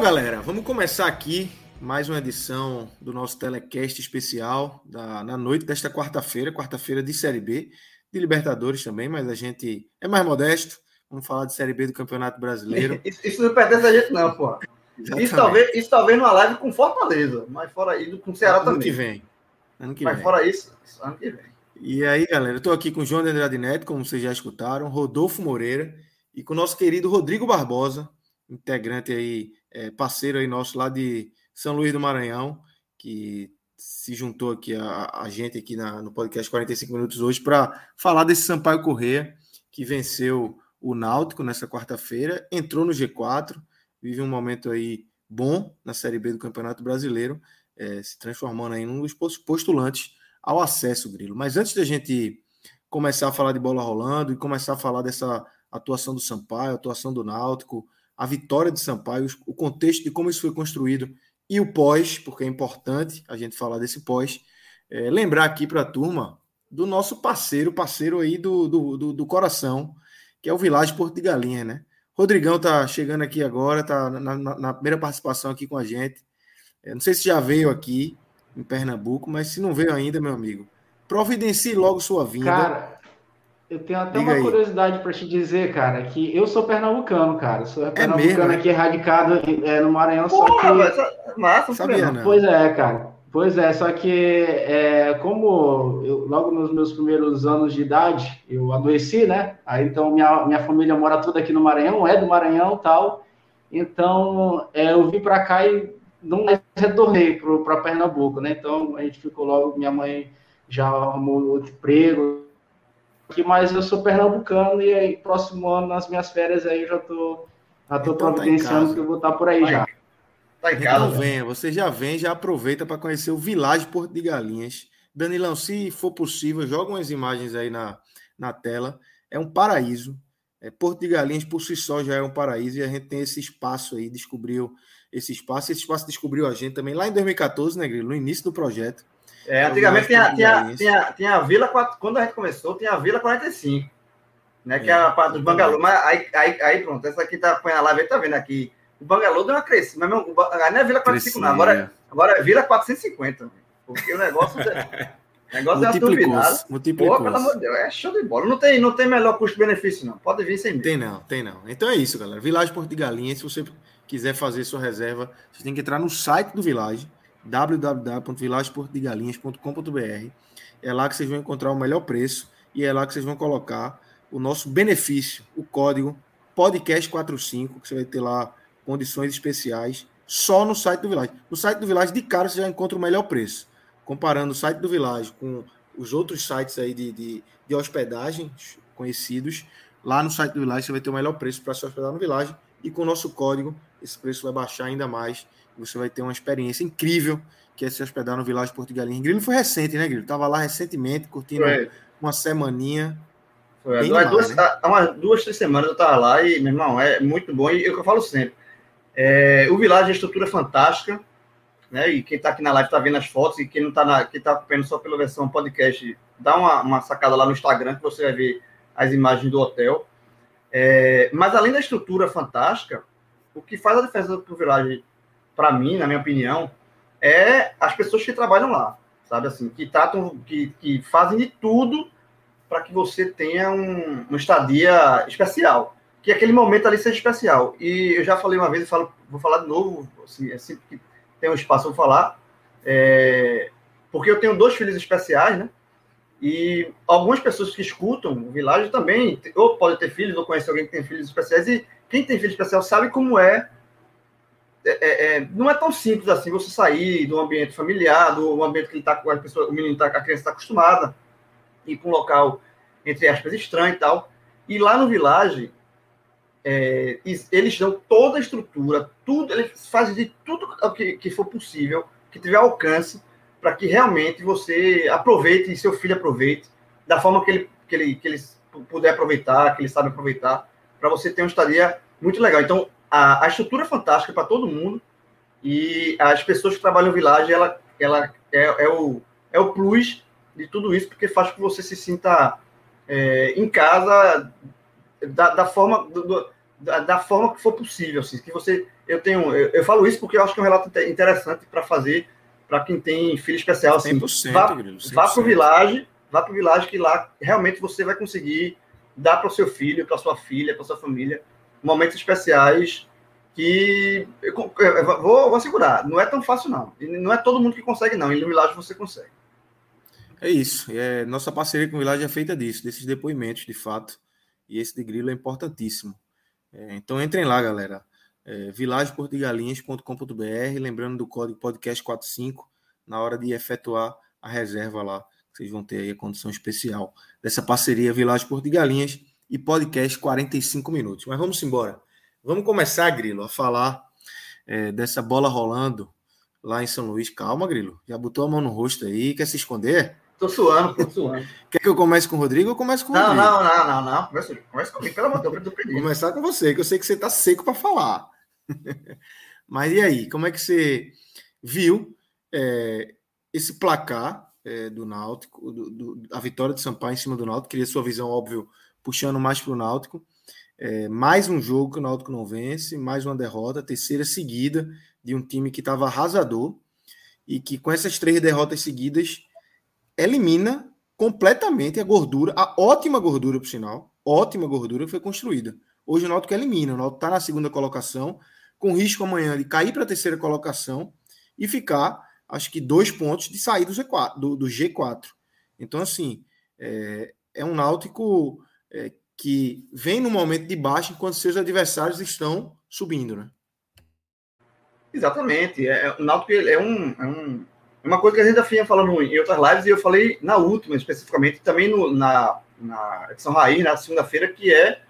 Então, galera, vamos começar aqui mais uma edição do nosso telecast especial da, na noite desta quarta-feira, quarta-feira de Série B, de Libertadores também, mas a gente é mais modesto. Vamos falar de Série B do Campeonato Brasileiro. isso, isso não pertence a gente, não, pô. Isso talvez, isso talvez numa live com Fortaleza, mas fora isso, com Ceará ano também. Que vem. Ano que mas vem. fora isso, ano que vem. E aí, galera, eu tô aqui com o João de Andrade Neto, como vocês já escutaram, Rodolfo Moreira e com o nosso querido Rodrigo Barbosa, integrante aí, é, parceiro aí nosso lá de São Luís do Maranhão, que se juntou aqui a, a gente aqui na, no podcast 45 minutos hoje para falar desse Sampaio Corrêa que venceu o Náutico nessa quarta-feira, entrou no G4, vive um momento aí bom na Série B do Campeonato Brasileiro, é, se transformando aí num dos postulantes ao acesso, Grilo. Mas antes da gente começar a falar de bola rolando e começar a falar dessa atuação do Sampaio, atuação do Náutico, a vitória de Sampaio, o contexto de como isso foi construído e o pós, porque é importante a gente falar desse pós, é, lembrar aqui para a turma do nosso parceiro, parceiro aí do, do, do, do coração, que é o Village Porto de Galinha, né? Rodrigão tá chegando aqui agora, tá na, na, na primeira participação aqui com a gente. É, não sei se já veio aqui em Pernambuco, mas se não veio ainda, meu amigo, providencie logo sua vinda. Cara, eu tenho até Diga uma aí. curiosidade para te dizer, cara, que eu sou pernambucano, cara. Sou pernambucano mesmo, né? aqui, radicado é, no Maranhão, só Porra, que. velho, essa- massa, Sabia, não. Pois é, cara. Pois é, só que é, como eu, logo nos meus primeiros anos de idade eu adoeci, né? Aí então minha, minha família mora toda aqui no Maranhão, é do Maranhão e tal. Então é, eu vim para cá e não mais retornei para Pernambuco, né? Então a gente ficou logo, minha mãe já arrumou outro emprego. Aqui, Mas eu sou pernambucano e aí próximo ano, nas minhas férias, aí eu já tô, já tô Então tá providenciando casa. que eu vou estar por aí Vai. já. Tá em casa. Então venha, você já vem, já aproveita para conhecer o Village Porto de Galinhas. Danilão, se for possível, joga umas imagens aí na, na tela. É um paraíso. É, Porto de Galinhas por si só já é um paraíso e a gente tem esse espaço aí, descobriu esse espaço. Esse espaço descobriu a gente também lá em 2014, né, Grilo? No início do projeto. É, antigamente tinha, de tinha, tinha, tinha a Vila, quando a gente começou, tinha a Vila 45, né? Que É. a parte dos bangalô. Mas aí, aí, aí pronto, essa aqui tá põe a live, aí tá vendo aqui. O bangalô deu uma crescida, mas não é Vila 45, não. Agora, agora é Vila 450. Porque o negócio, é- o negócio é multiplicou-se. Pô, multiplicou pelo amor de Deus, é show de bola. Não tem, não tem melhor custo-benefício, não. Pode vir sem medo. Tem não, tem não. Então é isso, galera. Village Porto de Galinhas, se você quiser fazer sua reserva, você tem que entrar no site do Village, www.villageportodegalinhas.com.br. É lá que vocês vão encontrar o melhor preço e é lá que vocês vão colocar o nosso benefício, o código podcast45, que você vai ter lá condições especiais só no site do Village. No site do Village, de cara, você já encontra o melhor preço. Comparando o site do Village com os outros sites aí de, de, de hospedagem conhecidos, lá no site do Village você vai ter o melhor preço para se hospedar no Village e com o nosso código esse preço vai baixar ainda mais você vai ter uma experiência incrível que é se hospedar no Village Galinhas. Grilo foi recente, né, Grilo? Tava lá recentemente, curtindo Foi, uma semaninha. foi. Há duas, né? há umas duas, três semanas eu tava lá e, meu irmão, é muito bom. E é o que eu falo sempre. É, o Village é uma estrutura fantástica, né? E quem está aqui na live está vendo as fotos, e quem não está na, quem tá acompanhando só pela versão podcast, dá uma, uma sacada lá no Instagram que você vai ver as imagens do hotel. É, mas além da estrutura fantástica, o que faz a diferença para o Village, para mim, na minha opinião, é as pessoas que trabalham lá, sabe assim, que tratam, que, que fazem de tudo para que você tenha um, uma estadia especial que aquele momento ali seja especial. E eu já falei uma vez, falo, vou falar de novo, assim, é sempre que tem um espaço para falar, é, porque eu tenho dois filhos especiais, né? E algumas pessoas que escutam o Village também, ou podem ter filhos, ou conhecem alguém que tem filhos especiais, e quem tem filho especial sabe como é. É, é, é não é tão simples assim você sair do ambiente familiar, do ambiente que ele tá, a pessoa, o menino tá, a criança está acostumada, ir para um local, entre aspas, estranho e tal. E lá no Village, é, eles dão toda a estrutura, tudo, eles fazem de tudo que, que for possível, que tiver alcance, para que realmente você aproveite e seu filho aproveite da forma que ele, que ele, que ele puder aproveitar, que ele sabe aproveitar, para você ter uma estadia muito legal. Então, a, a estrutura é fantástica para todo mundo. E as pessoas que trabalham no Village, ela, ela é, é, o, é o plus de tudo isso, porque faz com que você se sinta é, em casa da, da forma do, da, da, forma que for possível, assim, que você eu tenho eu, eu, falo isso porque eu acho que é um relato interessante para fazer para quem tem filho especial assim, 100%, vá, vá para o Village, vá para o Village que lá realmente você vai conseguir dar para o seu filho, para sua filha, para sua família momentos especiais que eu, eu vou, vou assegurar, não é tão fácil não, e não é todo mundo que consegue não, e no Village você consegue. É isso, é, nossa parceria com o Village é feita disso, desses depoimentos de fato. E esse de grilo é importantíssimo. É, então entrem lá, galera. É, lembrando do código podcast45 na hora de efetuar a reserva lá. Vocês vão ter aí a condição especial dessa parceria Vilagem Portigalinhas e podcast 45 minutos. Mas vamos embora. Vamos começar, Grilo, a falar é, dessa bola rolando lá em São Luís. Calma, Grilo. Já botou a mão no rosto aí, quer se esconder? Tô suando, tô suando. Quer que eu comece com o Rodrigo ou comece com o não, Rodrigo? Não, não, não, não. Começa, começa comigo, pelo amor de Deus, eu Começar com você, que eu sei que você tá seco para falar. Mas e aí, como é que você viu é, esse placar é, do Náutico, do, do, a vitória de Sampaio em cima do Náutico? Queria sua visão, óbvio, puxando mais para o Náutico. É, mais um jogo que o Náutico não vence, mais uma derrota, terceira seguida de um time que estava arrasador e que com essas três derrotas seguidas elimina completamente a gordura, a ótima gordura, por sinal, ótima gordura que foi construída. Hoje o Náutico elimina, o Náutico está na segunda colocação, com risco amanhã de cair para a terceira colocação e ficar, acho que, dois pontos de sair do G4. Do, do G4. Então, assim, é, é um Náutico é, que vem no momento de baixo enquanto seus adversários estão subindo, né? Exatamente. É, é o Náutico é um, é um uma coisa que a gente já vinha falando em outras lives, e eu falei na última, especificamente, também no, na, na edição raiz, na segunda-feira, que é,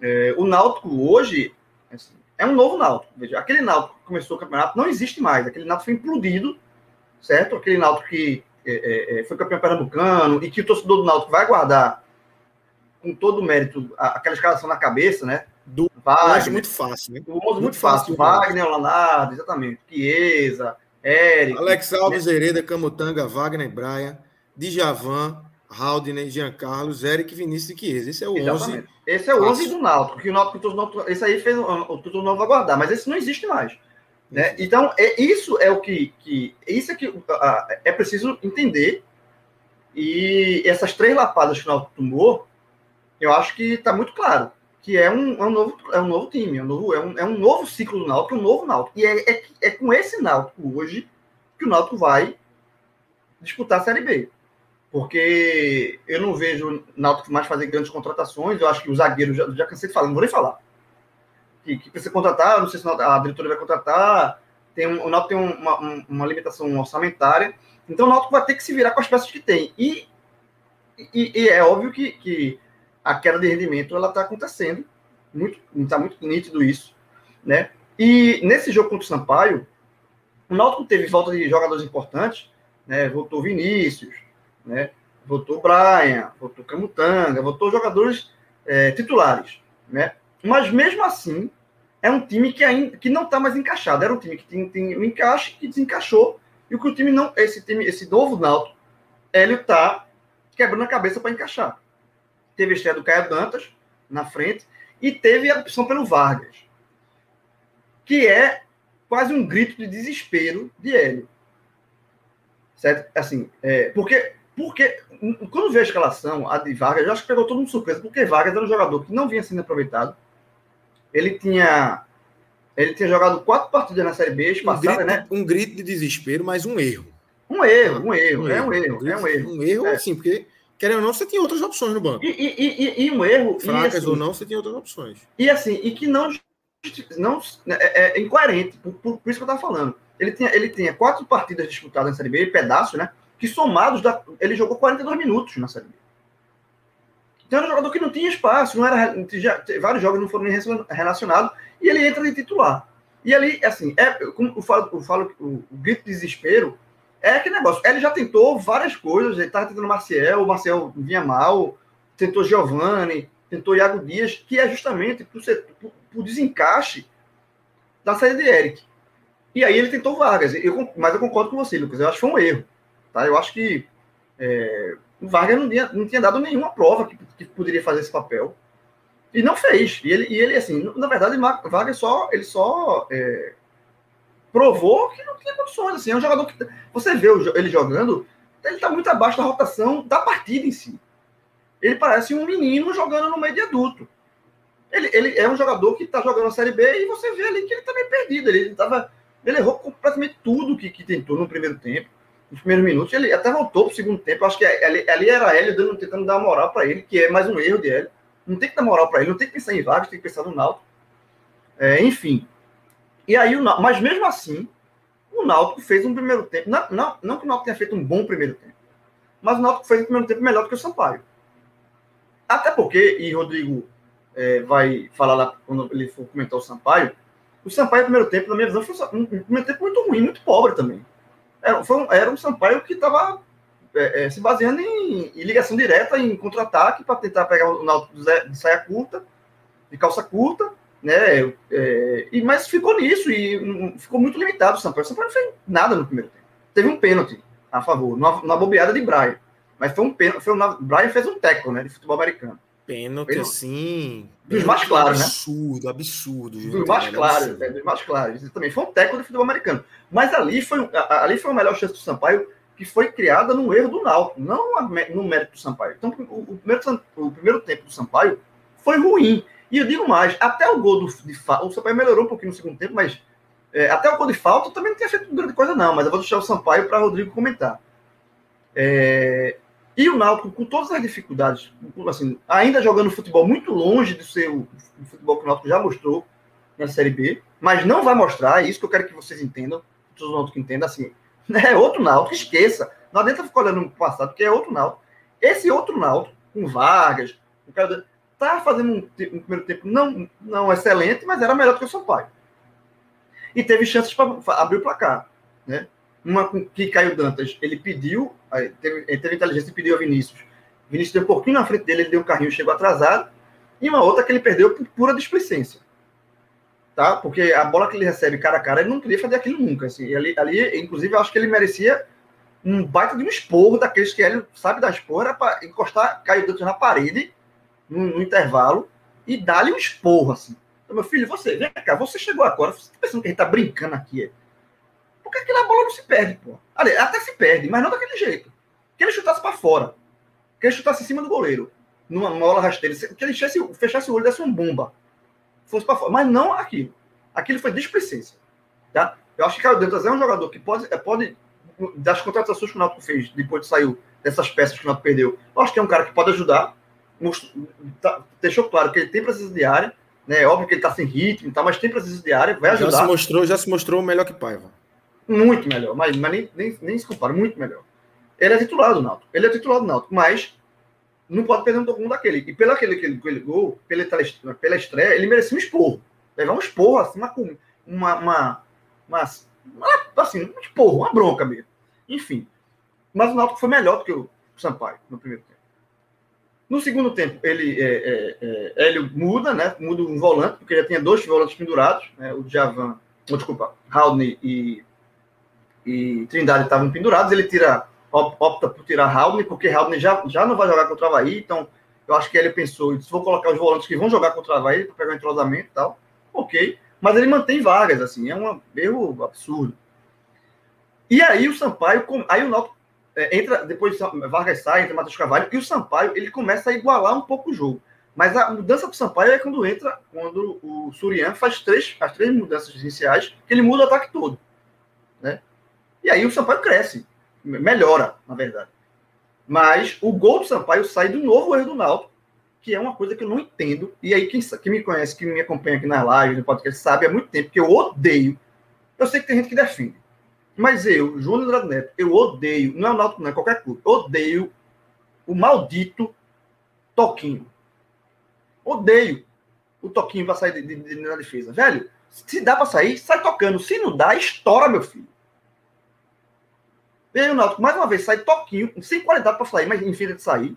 é, o Náutico hoje assim, é um novo Náutico. Veja, aquele Náutico que começou o campeonato não existe mais. Aquele Náutico foi implodido, certo? Aquele Náutico que é, é, é foi campeão pernambucano e que o torcedor do Náutico vai guardar com todo o mérito aquela escalação na cabeça, né? Do Wagner, muito fácil, né? Do muito, muito fácil. fácil Wagner, Leonardo, exatamente. Chiesa, Érico. Alex Alves, Hereda, Camutanga, Wagner, Braia, Djavan, Haldner, Giancarlo, Eric, Vinícius e Chiesa. Esse é o Exatamente. 11. Esse é o 11 do Náutico, que o Náutico, esse aí fez o Tutor Novo aguardar, mas esse não existe mais. Né? Então, é, isso é o que, que isso é que uh, é preciso entender. E essas três lapadas que o Náutico tomou, eu acho que está muito claro que é um, é um, novo, é um novo time, é um novo, é um, é um novo ciclo do Náutico, um novo Náutico. E é, é, é com esse Náutico hoje que o Náutico vai disputar a Série B. Porque eu não vejo o Náutico mais fazer grandes contratações, eu acho que os zagueiros, já, já cansei de falar, não vou nem falar. Que, que precisa contratar, não sei se a diretoria vai contratar, tem um, o Náutico tem uma, uma limitação orçamentária, então o Náutico vai ter que se virar com as peças que tem. E, e, e é óbvio que, que a queda de rendimento ela está acontecendo, muito está muito nítido isso, né? E nesse jogo contra o Sampaio, o Náutico teve falta de jogadores importantes, né? Voltou Vinícius, né? Voltou Brian, voltou Camutanga, voltou jogadores é, titulares, né? Mas mesmo assim é um time que ainda que não está mais encaixado. Era um time que tem, tem um encaixe que desencaixou e o que o time não, esse time, esse novo Náutico, ele está quebrando a cabeça para encaixar teve a estreia do Caio Dantas na frente e teve a opção pelo Vargas, que é quase um grito de desespero de Hélio. Certo? Assim, é, porque, porque quando veio a escalação, a de Vargas, eu acho que pegou todo mundo surpresa, porque Vargas era um jogador que não vinha sendo aproveitado. Ele tinha ele tinha jogado quatro partidas na Série B, um passada, grito, né? Um grito de desespero, mas um erro. Um erro, um erro, um é um erro, é um erro. Um erro, é. sim, porque, querendo ou não, você tinha outras opções no banco. E, e, e, e um erro. Fracas assim, ou não, você tinha outras opções. E assim, e que não. não é, é incoerente, por, por, por, isso que eu estava falando. Ele tinha, ele tinha quatro partidas disputadas na Série B, pedaços, né? Que somados, da, ele jogou 42 minutos na Série B. Então era um jogador que não tinha espaço, não era, já, vários jogos não foram nem relacionados, e ele entra de titular. E ali, assim, é, como eu falo, eu falo o, o grito de desespero é aquele negócio. Ele já tentou várias coisas, ele estava tentando Marcel, o Marcel vinha mal, tentou Giovanni, tentou Iago Dias, que é justamente por, por desencaixe da saída de Eric. E aí ele tentou Vargas. Eu, mas eu concordo com você, Lucas. Eu acho que foi um erro. Tá? Eu acho que é, o Vargas não tinha, não tinha dado nenhuma prova que, que poderia fazer esse papel. E não fez. E ele, e ele assim, na verdade, Vargas só, ele só é, provou que não tinha condições. Assim, é um jogador que. Você vê ele jogando, ele está muito abaixo da rotação da partida em si. Ele parece um menino jogando no meio de adulto. Ele, ele é um jogador que está jogando a Série B e você vê ali que ele está meio perdido. Ele, tava, ele errou completamente tudo que, que tentou no primeiro tempo, nos primeiros minutos. Ele até voltou para o segundo tempo. Acho que ali, ali era Hélio dando, tentando dar moral para ele, que é mais um erro de Hélio. Não tem que dar moral para ele, não tem que pensar em Vargas, tem que pensar no Náutico. É, enfim. E aí, o mas mesmo assim, o Náutico fez um primeiro tempo. Não, não, não que o Náutico tenha feito um bom primeiro tempo, mas o Náutico fez um primeiro tempo melhor do que o Sampaio. Até porque, e Rodrigo é, vai falar lá quando ele for comentar o Sampaio, o Sampaio, no primeiro tempo, na minha visão, foi um primeiro tempo muito ruim, muito pobre também. Era, um, era um Sampaio que estava é, é, se baseando em, em, ligação direta, em contra-ataque, para tentar pegar o Náutico de saia curta, de calça curta, né? É, e, mas ficou nisso e ficou muito limitado o Sampaio. O Sampaio não fez nada no primeiro tempo. Teve um pênalti a favor, na, bobeada de Brian. Mas foi um pênalti. Foi um, Brian fez um teco né, de futebol americano. Pênalti, pênalti. assim. Dos mais claros, né? Absurdo, absurdo. Dos mais claros, é, dos mais claros. Também foi um teco de futebol americano. Mas ali foi, ali foi a melhor chance do Sampaio, que foi criada no erro do Náutico, não no mérito do Sampaio. Então, o, o, primeiro, o primeiro tempo do Sampaio foi ruim. E eu digo mais, até o gol do, de falta, o Sampaio melhorou um pouquinho no segundo tempo, mas é, até o gol de falta também não tinha feito grande coisa, não. Mas eu vou deixar o Sampaio para Rodrigo comentar. É, e o Náutico, com todas as dificuldades, assim, ainda jogando futebol muito longe do seu do futebol que o Náutico já mostrou na Série B, mas não vai mostrar, é isso que eu quero que vocês entendam, todos os Náutico entendam, assim, é outro Náutico, esqueça. Não adianta ficar olhando no passado, porque é outro Náutico. Esse outro Náutico, com Vargas, o cara Estava fazendo um, um, primeiro tempo não, não excelente, mas era melhor do que o São Paulo. E teve chances para abrir o placar. Né? Uma que Caio Dantas, ele pediu, teve, teve inteligência e pediu a Vinícius. Vinícius deu um pouquinho na frente dele, ele deu um carrinho, chegou atrasado. E uma outra que ele perdeu por pura displicência. Tá? Porque a bola que ele recebe cara a cara, ele não queria fazer aquilo nunca. Assim. Ali, ali, inclusive, eu acho que ele merecia um baita de um esporro daqueles que ele sabe da esporra para encostar Caio Dantas na parede no, no intervalo e dá-lhe um esporro, assim. Então, meu filho, você, vem cá, você chegou agora, você tá pensando que a gente tá brincando aqui, é? Porque aquela bola não se perde, pô. Ali, até se perde, mas não daquele jeito. Que ele chutasse para fora. Que ele chutasse em cima do goleiro. Numa, numa bola rasteira. Que ele fechasse, fechasse o olho desse uma bomba. Fosse para fora. Mas não aquilo. Aquilo foi displicência. Tá? Eu acho que Caio Dantas é um jogador que pode, é, pode das contratações que o Náutico fez, depois de saiu dessas peças que o Náutico perdeu, eu acho que é um cara que pode ajudar deixou claro que ele tem presença de área, né? É óbvio que ele está sem ritmo, tá, mas tem presença de área, vai ajudar. Já se mostrou, já se mostrou melhor que Paiva. Muito melhor, mas, mas nem, nem, nem se compara, muito melhor. Ele é titular do Náutico, ele é titular do Náutico, mas não pode perder um segundo daquele. E pelo aquele, aquele, aquele gol, pela, pela estreia, ele merecia um esporro. Levar um esporro, assim, uma, uma, uma, uma, uma assim, um esporro, uma bronca mesmo. Enfim. Mas o Náutico foi melhor do que o Sampaio no primeiro tempo. No segundo tempo, ele é, é, é, Hélio muda, né? Muda um volante, porque já tinha dois volantes pendurados, né? O Javan, oh, desculpa, Haldney e, e Trindade estavam pendurados. Ele tira, opta por tirar Haldney, porque Haldney já, já não vai jogar contra o Havaí, então eu acho que ele pensou, se vou colocar os volantes que vão jogar contra o Havaí para pegar o entrosamento e tal, ok. Mas ele mantém vagas, assim, é um erro absurdo. E aí o Sampaio, aí o Náutico é, entra, depois Vargas sai, entra Matheus Carvalho, e o Sampaio ele começa a igualar um pouco o jogo. Mas a mudança do Sampaio é quando entra, quando o Surian faz três, as três mudanças iniciais, que ele muda o ataque todo. Né? E aí o Sampaio cresce. melhora, na verdade. Mas o gol do Sampaio sai do novo erro do Náutico, que é uma coisa que eu não entendo. E aí, quem, quem me conhece, que me acompanha aqui nas lives, no podcast, sabe há muito tempo que eu odeio. Eu sei que tem gente que defende. Mas eu, João Andrade Neto, eu odeio, não é o Náutico, não é qualquer clube, odeio o maldito Toquinho. Odeio o Toquinho para sair de, de, de, na defesa. Velho, se dá para sair, sai tocando. Se não dá, estoura, meu filho. E aí o Náutico, mais uma vez, sai toquinho, sem qualidade para sair, mas enfim de sair.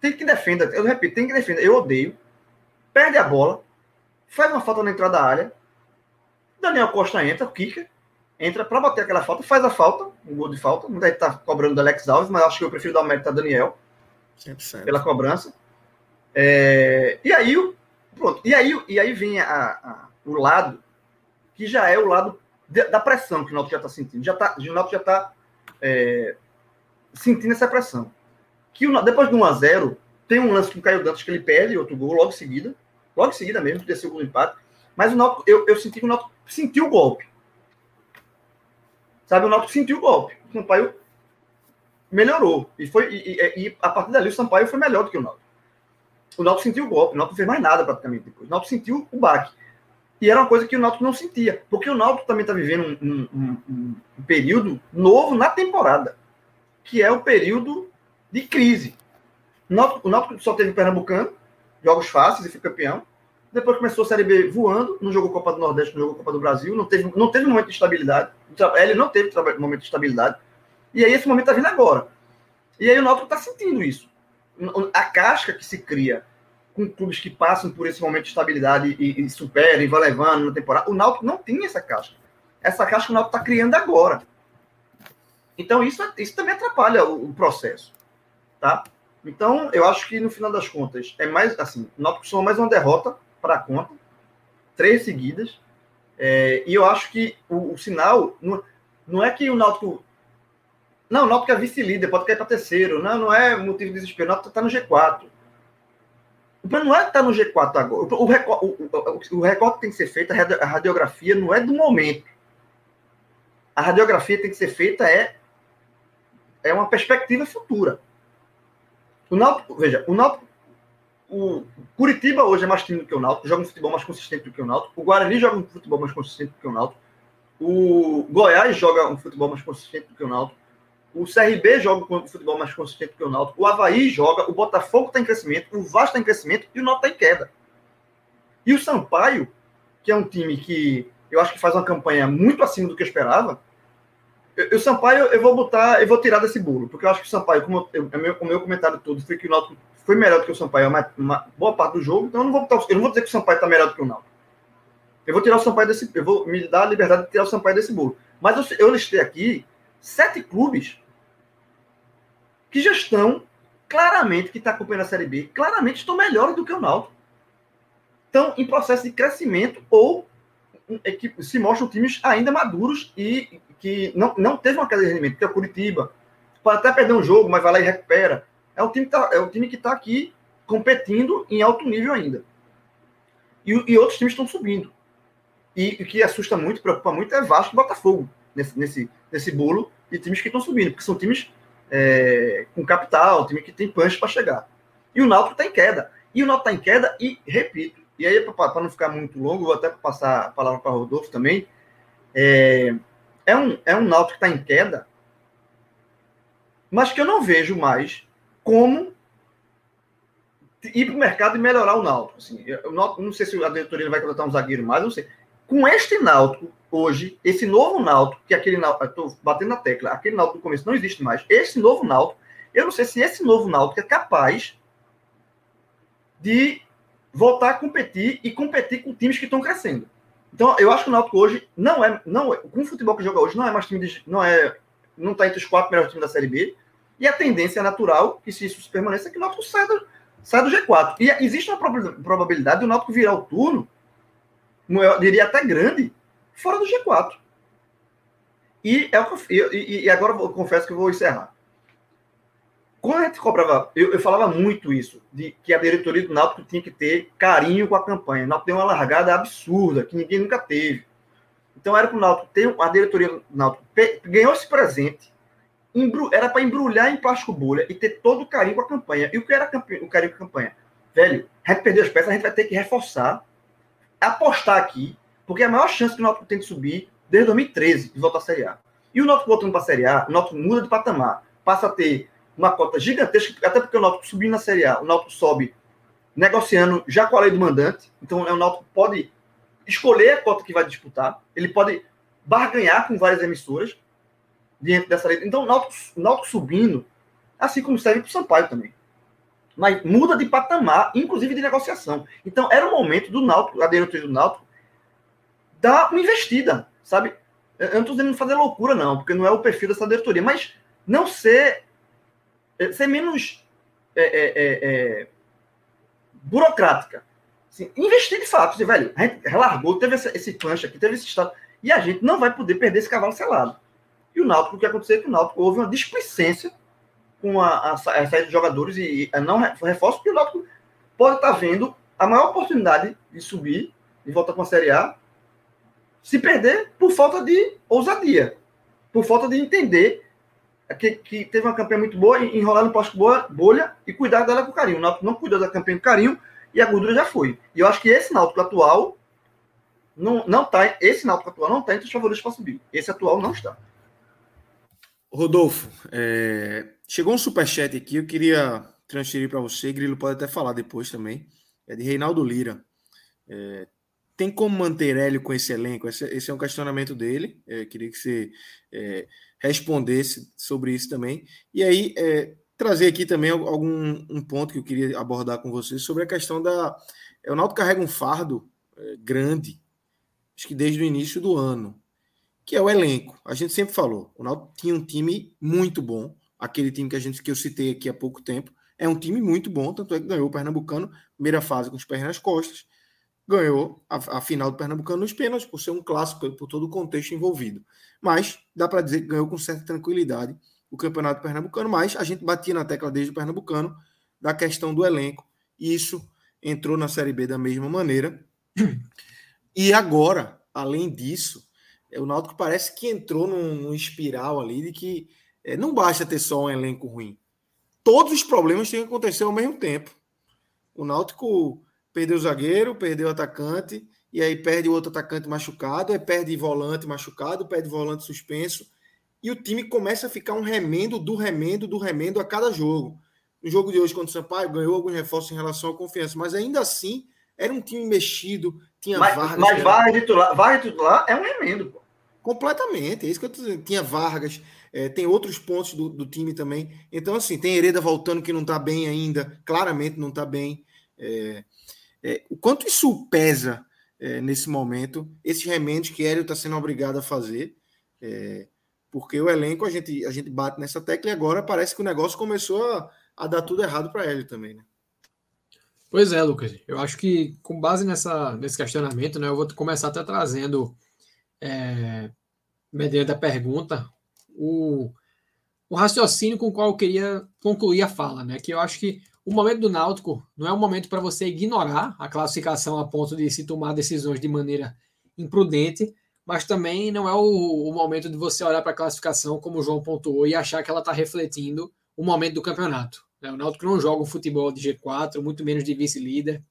Tem que defender, eu repito, tem que defender. Eu odeio. Perde a bola, faz uma falta na entrada da área. Daniel Costa entra, kicker, entra para bater aquela falta, faz a falta, um gol de falta. Muita gente tá cobrando do Alex Alves, mas acho que eu prefiro dar o mérito a Daniel 100%. pela cobrança. É, e aí, pronto. E aí, e aí vem a, a, o lado que já é o lado de, da pressão que o Náutico já está sentindo. Já tá, o Náutico já está é, sentindo essa pressão. Que o, depois do 1x0, tem um lance com o Caio Dantas que ele perde, outro gol logo em seguida. Logo em seguida mesmo, podia ser o gol do empate. Mas o Náutico, eu, eu senti que o Náutico sentiu o golpe. Sabe, o Náutico sentiu o golpe. O Sampaio melhorou. E, foi, e, e, e, a partir dali o Sampaio foi melhor do que o Náutico. O Náutico sentiu o golpe, o Náutico fez mais nada praticamente depois. O Náutico sentiu o baque. E era uma coisa que o Náutico não sentia, porque o Náutico também está vivendo um, um, um, um, período novo na temporada, que é o período de crise. O Náutico, o Náutico só teve Pernambucano, jogos fáceis e foi campeão. Depois começou a Série B voando, não jogou Copa do Nordeste, não jogou Copa do Brasil, não teve, não teve momento de estabilidade. Ele não teve momento de estabilidade. E aí esse momento está vindo agora. E aí o Náutico está sentindo isso. A casca que se cria com clubes que passam por esse momento de estabilidade e, e superam e vão levando na temporada. O Náutico não tinha essa casca. Essa casca o Náutico está criando agora. Então isso, isso também atrapalha o, o, processo, tá? Então eu acho que no final das contas é mais assim, o Náutico soma mais uma derrota para conta, três seguidas, é, e eu acho que o, o sinal não, não, é que o Náutico não, o Náutico é vice-líder, pode cair para terceiro. Não, não é motivo de desespero. O Náutico está no G4. Mas não é estar tá no G4 agora. O, recorte, o, o, recorte tem que ser feito, a radiografia não é do momento. A radiografia tem que ser feita é, é uma perspectiva futura. O Náutico, veja, o Náutico, o Curitiba hoje é mais time do que o Náutico, joga um futebol mais consistente do que o Náutico. O Guarani joga um futebol mais consistente do que o Náutico. O Goiás joga um futebol mais consistente do que o Náutico. O CRB joga um futebol mais consistente que o Náutico. O Havaí joga, o Botafogo está em crescimento, o Vasco está em crescimento e o Náutico está em queda. E o Sampaio, que é um time que eu acho que faz uma campanha muito acima do que eu esperava, o Sampaio eu vou botar, eu vou tirar desse bolo, porque eu acho que o Sampaio, como eu, eu, meu, o meu comentário todo foi que o Náutico foi melhor do que o Sampaio uma, uma boa parte do jogo, então eu não vou botar, eu não vou dizer que o Sampaio está melhor do que o Náutico. Eu vou tirar o Sampaio desse, eu vou me dar a liberdade de tirar o Sampaio desse bolo. Mas eu, eu listei aqui sete clubes que já estão claramente, que está acompanhando a Série B, claramente estão melhores do que o Náutico. Estão em processo de crescimento ou é que se mostram times ainda maduros e que não, não teve uma queda de rendimento, que é o Curitiba. Pode até perder um jogo, mas vai lá e recupera. É o time que está é tá aqui competindo em alto nível ainda. E, e outros times estão subindo. E o que assusta muito, preocupa muito, é Vasco e Botafogo nesse, nesse, nesse bolo de times que estão subindo, porque são times é, com capital, time que tem punch para chegar. E o Náutico está em queda. E o Náutico está em queda e, repito, e aí para não ficar muito longo, vou até passar a palavra para o Rodolfo também, é, é, um, é um Náutico que está em queda, mas que eu não vejo mais como ir para o mercado e melhorar o Náutico. Assim, eu, não sei se a diretoria vai contratar um zagueiro mais, não sei. Com este Náutico, hoje, esse novo Náutico, que aquele Náutico, estou batendo na tecla, aquele Náutico do começo não existe mais, esse novo Náutico, eu não sei se esse novo Náutico é capaz de voltar a competir e competir com times que estão crescendo. Então, eu acho que o Náutico hoje não é, não é, com o futebol que joga hoje, não é mais time de, não é, não está entre os quatro melhores times da Série B, e a tendência natural, que se isso permaneça, é que o Náutico saia do, saia do G4. E existe uma probabilidade do Náutico virar o turno eu diria até grande, fora do G4. E, é eu, e, e agora eu confesso que eu vou encerrar. Quando a gente cobrava, eu, eu, falava muito isso, de que a diretoria do Náutico tinha que ter carinho com a campanha. O Náutico tem uma largada absurda, que ninguém nunca teve. Então era para o Náutico ter, a diretoria do Náutico ganhou esse presente era para embrulhar em plástico bolha e ter todo o carinho com a campanha. E o que era o carinho com a campanha? Velho, a gente perdeu as peças, a gente vai ter que reforçar, apostar aqui, porque é a maior chance que o Náutico tem de subir desde 2013 de voltar à Série A. E o Náutico voltando para a Série A, o Náutico muda de patamar, passa a ter uma cota gigantesca, até porque o Náutico subindo na Série A, o Náutico sobe negociando já com a lei do mandante, então é o Náutico pode escolher a cota que vai disputar, ele pode barganhar com várias emissoras dentro dessa lei. Então o Náutico, o Náutico subindo, assim como serve para o Sampaio também. Mas muda de patamar, inclusive de negociação. Então era o momento do Náutico, a diretoria do Náutico, dar uma investida, sabe? Eu não estou dizendo fazer loucura, não, porque não é o perfil dessa diretoria, mas não ser, ser menos é, é, é, é, burocrática. Assim, investir de fato, assim, velho, a gente relargou, teve esse, esse aqui, teve esse estado, e a gente não vai poder perder esse cavalo selado. E o Náutico, o que aconteceu é que o Náutico houve uma displicência com a, a, a saída de jogadores e, não reforço, porque o Náutico pode estar vendo a maior oportunidade de subir, de voltar com a Série A, se perder por falta de ousadia, por falta de entender que, que teve uma campanha muito boa, enrolar no plástico boa, bolha e cuidar dela com carinho. O Náutico não cuidou da campanha com carinho e a gordura já foi. E eu acho que esse Náutico atual não, não tá, esse Náutico atual não está entre os favoritos para subir. Esse atual não está. Rodolfo, é... chegou um superchat aqui, eu queria transferir para você, Grilo pode até falar depois também. É de Reinaldo Lira. É... Tem como manter Hélio com esse elenco? Esse, esse é um questionamento dele. É, queria que você é, respondesse sobre isso também. E aí, é, trazer aqui também algum um ponto que eu queria abordar com você sobre a questão da. É, o Náutico carrega um fardo é, grande, acho que desde o início do ano que é o elenco. A gente sempre falou, o Náutico tinha um time muito bom, aquele time que a gente que eu citei aqui há pouco tempo, é um time muito bom, tanto é que ganhou o Pernambucano, primeira fase com os pés nas costas, ganhou a, a final do Pernambucano nos pênaltis, por ser um clássico, por todo o contexto envolvido. Mas dá para dizer que ganhou com certa tranquilidade o Campeonato Pernambucano, mas a gente batia na tecla desde o Pernambucano da questão do elenco, e isso entrou na Série B da mesma maneira. E agora, além disso, o Náutico parece que entrou num, num espiral ali de que é, não basta ter só um elenco ruim. Todos os problemas têm que acontecer ao mesmo tempo. O Náutico perdeu o zagueiro, perdeu o atacante, e aí perde o outro atacante machucado, aí perde volante machucado, perde volante suspenso, e o time começa a ficar um remendo do remendo do remendo a cada jogo. No jogo de hoje contra o Sampaio, ganhou alguns reforços em relação à confiança, mas ainda assim era um time mexido, tinha mas, Vargas. Mas Vargas titular, Vargas titular é um remendo, pô. Completamente, é isso que eu tô dizendo. Tinha Vargas, é, tem outros pontos do, do, time também. Então, assim, tem Hereda voltando que não está bem ainda, claramente não está bem. É, é, o quanto isso pesa é, nesse momento, esses remendos que Hélio está sendo obrigado a fazer, é, porque o elenco a gente, a gente bate nessa tecla e agora parece que o negócio começou a, a dar tudo errado para Hélio também, né? Pois é, Lucas. Eu acho que com base nessa, nesse questionamento, né, eu vou começar até trazendo, é, mediante a pergunta, o, o raciocínio com o qual eu queria concluir a fala, né? Que eu acho que o momento do Náutico não é um momento para você ignorar a classificação a ponto de se tomar decisões de maneira imprudente, mas também não é o, o momento de você olhar para a classificação, como o João pontuou, e achar que ela está refletindo o momento do campeonato. Né? O Náutico não joga um futebol de G4, muito menos de vice-líder.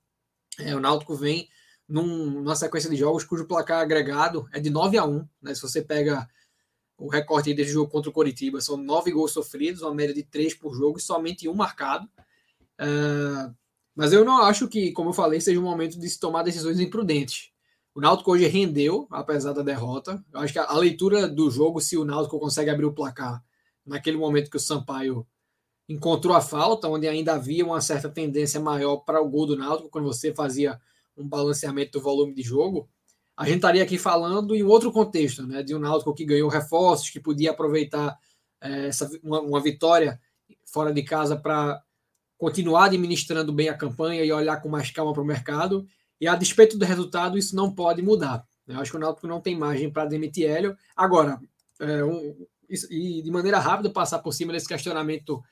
É, o Náutico vem num, numa sequência de jogos cujo placar agregado é de 9 a 1. Né? Se você pega o recorte desse jogo contra o Coritiba, são nove gols sofridos, uma média de três por jogo e somente um marcado. Uh, mas eu não acho que, como eu falei, seja um momento de se tomar decisões imprudentes. O Náutico hoje rendeu, apesar da derrota. Eu acho que a, a leitura do jogo, se o Náutico consegue abrir o placar naquele momento que o Sampaio encontrou a falta, onde ainda havia uma certa tendência maior para o gol do Náutico, quando você fazia um balanceamento do volume de jogo, a gente estaria aqui falando em outro contexto, né, de um Náutico que ganhou reforços, que podia aproveitar é, essa, uma, uma vitória fora de casa para continuar administrando bem a campanha e olhar com mais calma para o mercado. E a despeito do resultado, isso não pode mudar. Eu acho que o Náutico não tem margem para demitir Hélio. Agora, é, um, e de maneira rápida passar por cima desse questionamento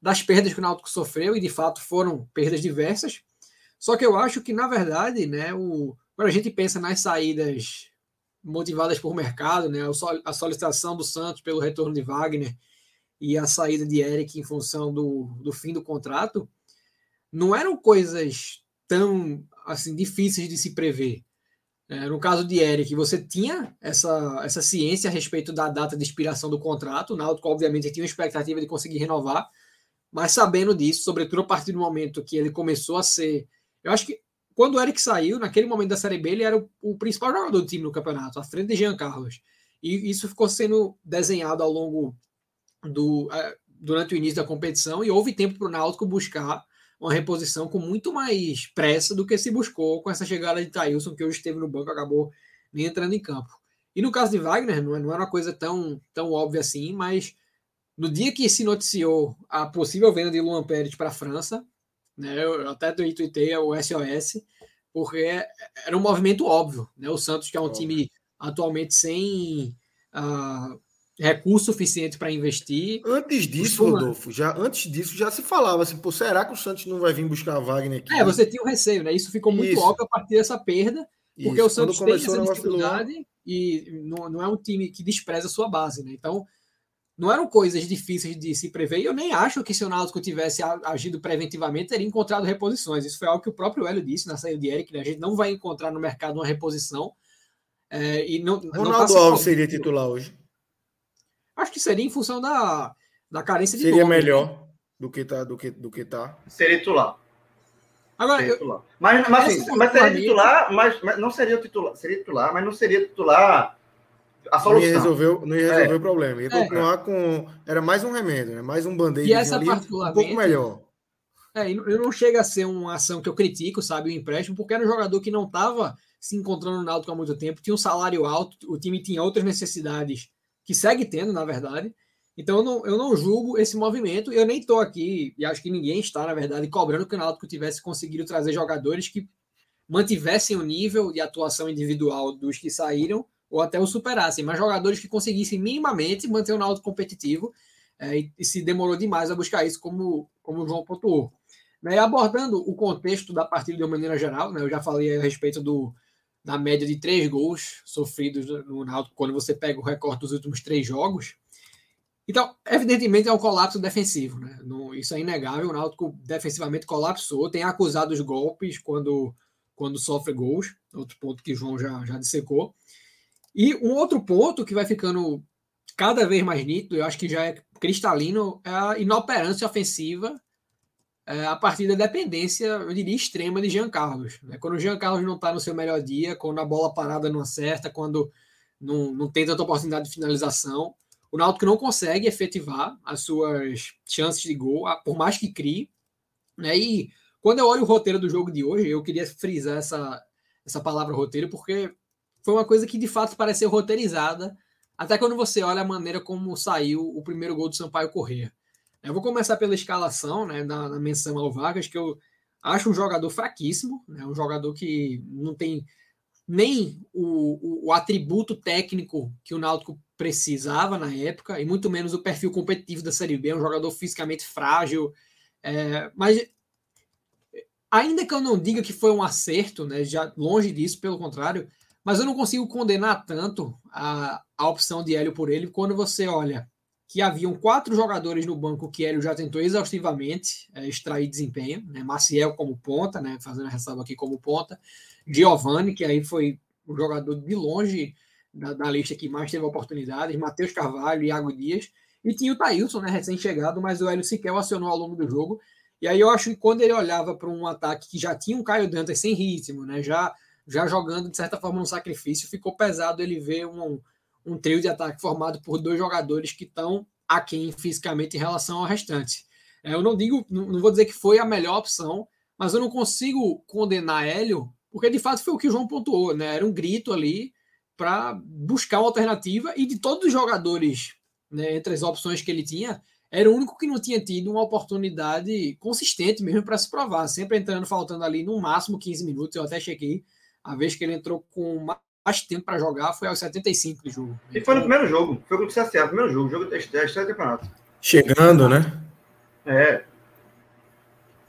das perdas que o Náutico sofreu, e de fato foram perdas diversas. Só que eu acho que, na verdade, né, o, quando a gente pensa nas saídas motivadas por mercado, né, a solicitação do Santos pelo retorno de Wagner e a saída de Eric em função do, do fim do contrato, não eram coisas tão assim difíceis de se prever. É, no caso de Eric, você tinha essa, essa ciência a respeito da data de expiração do contrato. O Náutico, obviamente, tinha uma expectativa de conseguir renovar, mas sabendo disso, sobretudo a partir do momento que ele começou a ser. Eu acho que quando o Eric saiu, naquele momento da Série B, ele era o, o principal jogador do time no campeonato, à frente de Jean Carlos. E isso ficou sendo desenhado ao longo do. Durante o início da competição, e houve tempo para o Náutico buscar uma reposição com muito mais pressa do que se buscou com essa chegada de Thailson, que hoje esteve no banco acabou nem entrando em campo. E no caso de Wagner, não, é, não era uma coisa tão, tão óbvia assim, mas no dia que se noticiou a possível venda de Luan Pérez para a França, né, eu até tuitei o SOS, porque era um movimento óbvio. Né? O Santos, que é um time atualmente sem uh, recurso suficiente para investir. Antes disso, Rodolfo, já, antes disso já se falava assim, pô, será que o Santos não vai vir buscar a Wagner aqui? É, você tinha um receio, né? Isso ficou muito Isso. óbvio a partir dessa perda, porque Isso. o Santos tem essa dificuldade e não, não é um time que despreza a sua base, né? Então, não eram coisas difíceis de se prever, e eu nem acho que se o Náutico tivesse agido preventivamente, teria encontrado reposições. Isso foi algo que o próprio Hélio disse na saída de Eric, né? A gente não vai encontrar no mercado uma reposição. É, e não, Ronaldo não Alves seria titular hoje. Acho que seria em função da, da carência de Seria nome, melhor né? do que tá, do que, do que tá. Seria titular. Agora, seria titular. Mas, mas, assim, mas seria titular, mas, mas, não seria titular. Seria titular, mas não seria titular a solução. Não ia resolver, não ia resolver é. o problema. Ia continuar é. com. Era mais um remédio, né? mais um band-aid. E essa ali, um pouco melhor. É, eu não chega a ser uma ação que eu critico, sabe, o empréstimo, porque era um jogador que não estava se encontrando no Náutico há muito tempo, tinha um salário alto, o time tinha outras necessidades que segue tendo, na verdade. Então eu não, eu não julgo esse movimento. Eu nem estou aqui, e acho que ninguém está, na verdade, cobrando que o Náutico tivesse conseguido trazer jogadores que mantivessem o nível de atuação individual dos que saíram ou até o superassem, mas jogadores que conseguissem minimamente manter o Náutico competitivo é, e, e, se demorou demais a buscar isso, como, como o João pontuou. Né, abordando o contexto da partida de uma maneira geral, né, eu já falei a respeito do, na média de três gols sofridos no Náutico quando você pega o recorde dos últimos três jogos. Então, evidentemente, é um colapso defensivo. Né? isso é inegável. O Náutico defensivamente colapsou, tem acusado os golpes quando, quando sofre gols, outro ponto que o João já, já dissecou. E um outro ponto que vai ficando cada vez mais nítido, eu acho que já é cristalino, é a inoperância ofensiva é, a partir da dependência, eu diria, extrema de Jean Carlos. Né? Quando o Jean Carlos não está no seu melhor dia, quando a bola parada não acerta, quando não, não tem tanta oportunidade de finalização, o Náutico não consegue efetivar as suas chances de gol, por mais que crie. Né? E quando eu olho o roteiro do jogo de hoje, eu queria frisar essa, essa palavra roteiro, porque foi uma coisa que de fato pareceu roteirizada, até quando você olha a maneira como saiu o primeiro gol do Sampaio Corrêa. Eu vou começar pela escalação, né, na, na menção ao Vargas, que eu acho um jogador fraquíssimo, né, um jogador que não tem nem o, o, o, atributo técnico que o Náutico precisava na época, e muito menos o perfil competitivo da Série B, um jogador fisicamente frágil. É, mas ainda que eu não diga que foi um acerto, né, já longe disso, pelo contrário, mas eu não consigo condenar tanto a, a opção de Hélio por ele quando você olha que haviam quatro jogadores no banco que Hélio já tentou exaustivamente é, extrair desempenho, né? Maciel como ponta, né? fazendo a ressalva aqui como ponta, Giovanni, que aí foi o jogador de longe da, da lista que mais teve oportunidades, Matheus Carvalho, Iago Dias, e tinha o Thailson, né, recém-chegado, mas o Hélio sequer o acionou ao longo do jogo, e aí eu acho que quando ele olhava para um ataque que já tinha um Caio Dantas sem ritmo, né, já, já jogando de certa forma no sacrifício, ficou pesado ele ver um, um trio de ataque formado por dois jogadores que estão aquém fisicamente em relação ao restante. É, eu não digo, não vou dizer que foi a melhor opção, mas eu não consigo condenar Hélio, porque de fato foi o que o João pontuou, né? Era um grito ali para buscar uma alternativa e de todos os jogadores, né, entre as opções que ele tinha, era o único que não tinha tido uma oportunidade consistente mesmo para se provar, sempre entrando faltando ali no máximo 15 minutos. Eu até chequei a vez que ele entrou com mais tempo para jogar foi aos 75 do jogo. E foi no primeiro jogo, foi o CSA, o primeiro jogo, jogo da estreia do campeonato. Chegando, né? É.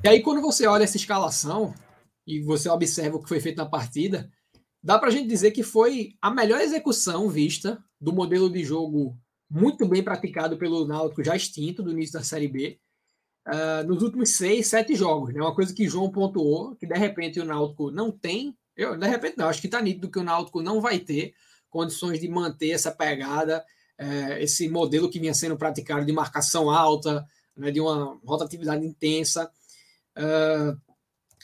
E aí, quando você olha essa escalação e você observa o que foi feito na partida, dá para a gente dizer que foi a melhor execução vista do modelo de jogo muito bem praticado pelo Náutico, já extinto do início da Série B, uh, nos últimos seis, sete jogos. É né? uma coisa que João pontuou, que de repente o Náutico não tem, eu, de repente não, acho que está nítido que o Náutico não vai ter condições de manter essa pegada, uh, esse modelo que vinha sendo praticado de marcação alta, né, de uma rotatividade intensa. Uh,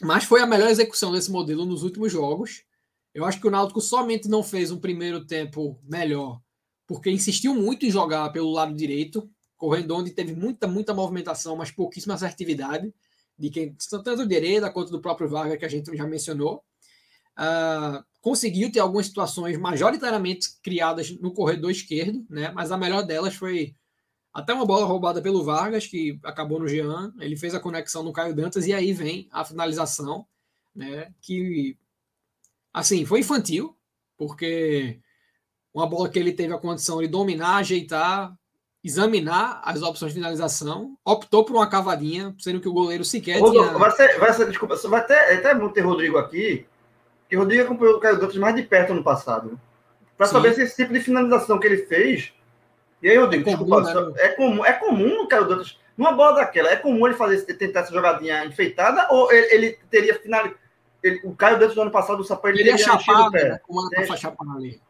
mas foi a melhor execução desse modelo nos últimos jogos. Eu acho que o Náutico somente não fez um primeiro tempo melhor porque insistiu muito em jogar pelo lado direito, correndo onde teve muita, muita movimentação, mas pouquíssima assertividade de quem, tanto do direita quanto do próprio Vargas, que a gente já mencionou. Uh, conseguiu ter algumas situações majoritariamente criadas no corredor esquerdo, né? mas a melhor delas foi até uma bola roubada pelo Vargas, que acabou no Jean, ele fez a conexão no Caio Dantas, e aí vem a finalização, né? que, assim, foi infantil, porque uma bola que ele teve a condição de dominar, ajeitar, examinar as opções de finalização, optou por uma cavadinha, sendo que o goleiro sequer Rodolfo, tinha... vai ser, vai ser, desculpa, vai até, até bom ter Rodrigo aqui, que Rodrigo acompanhou o Caio Dantas mais de perto no passado, para saber se esse tipo de finalização que ele fez, e aí, Rodrigo, é desculpa, comum, né? é, comum, é comum no Caio Dantas, numa bola daquela, é comum ele fazer, tentar essa jogadinha enfeitada, ou ele, ele teria finalizado, o Caio Dantas do ano passado, o Sampaio, ele teria chapado, né, com uma chapa ali.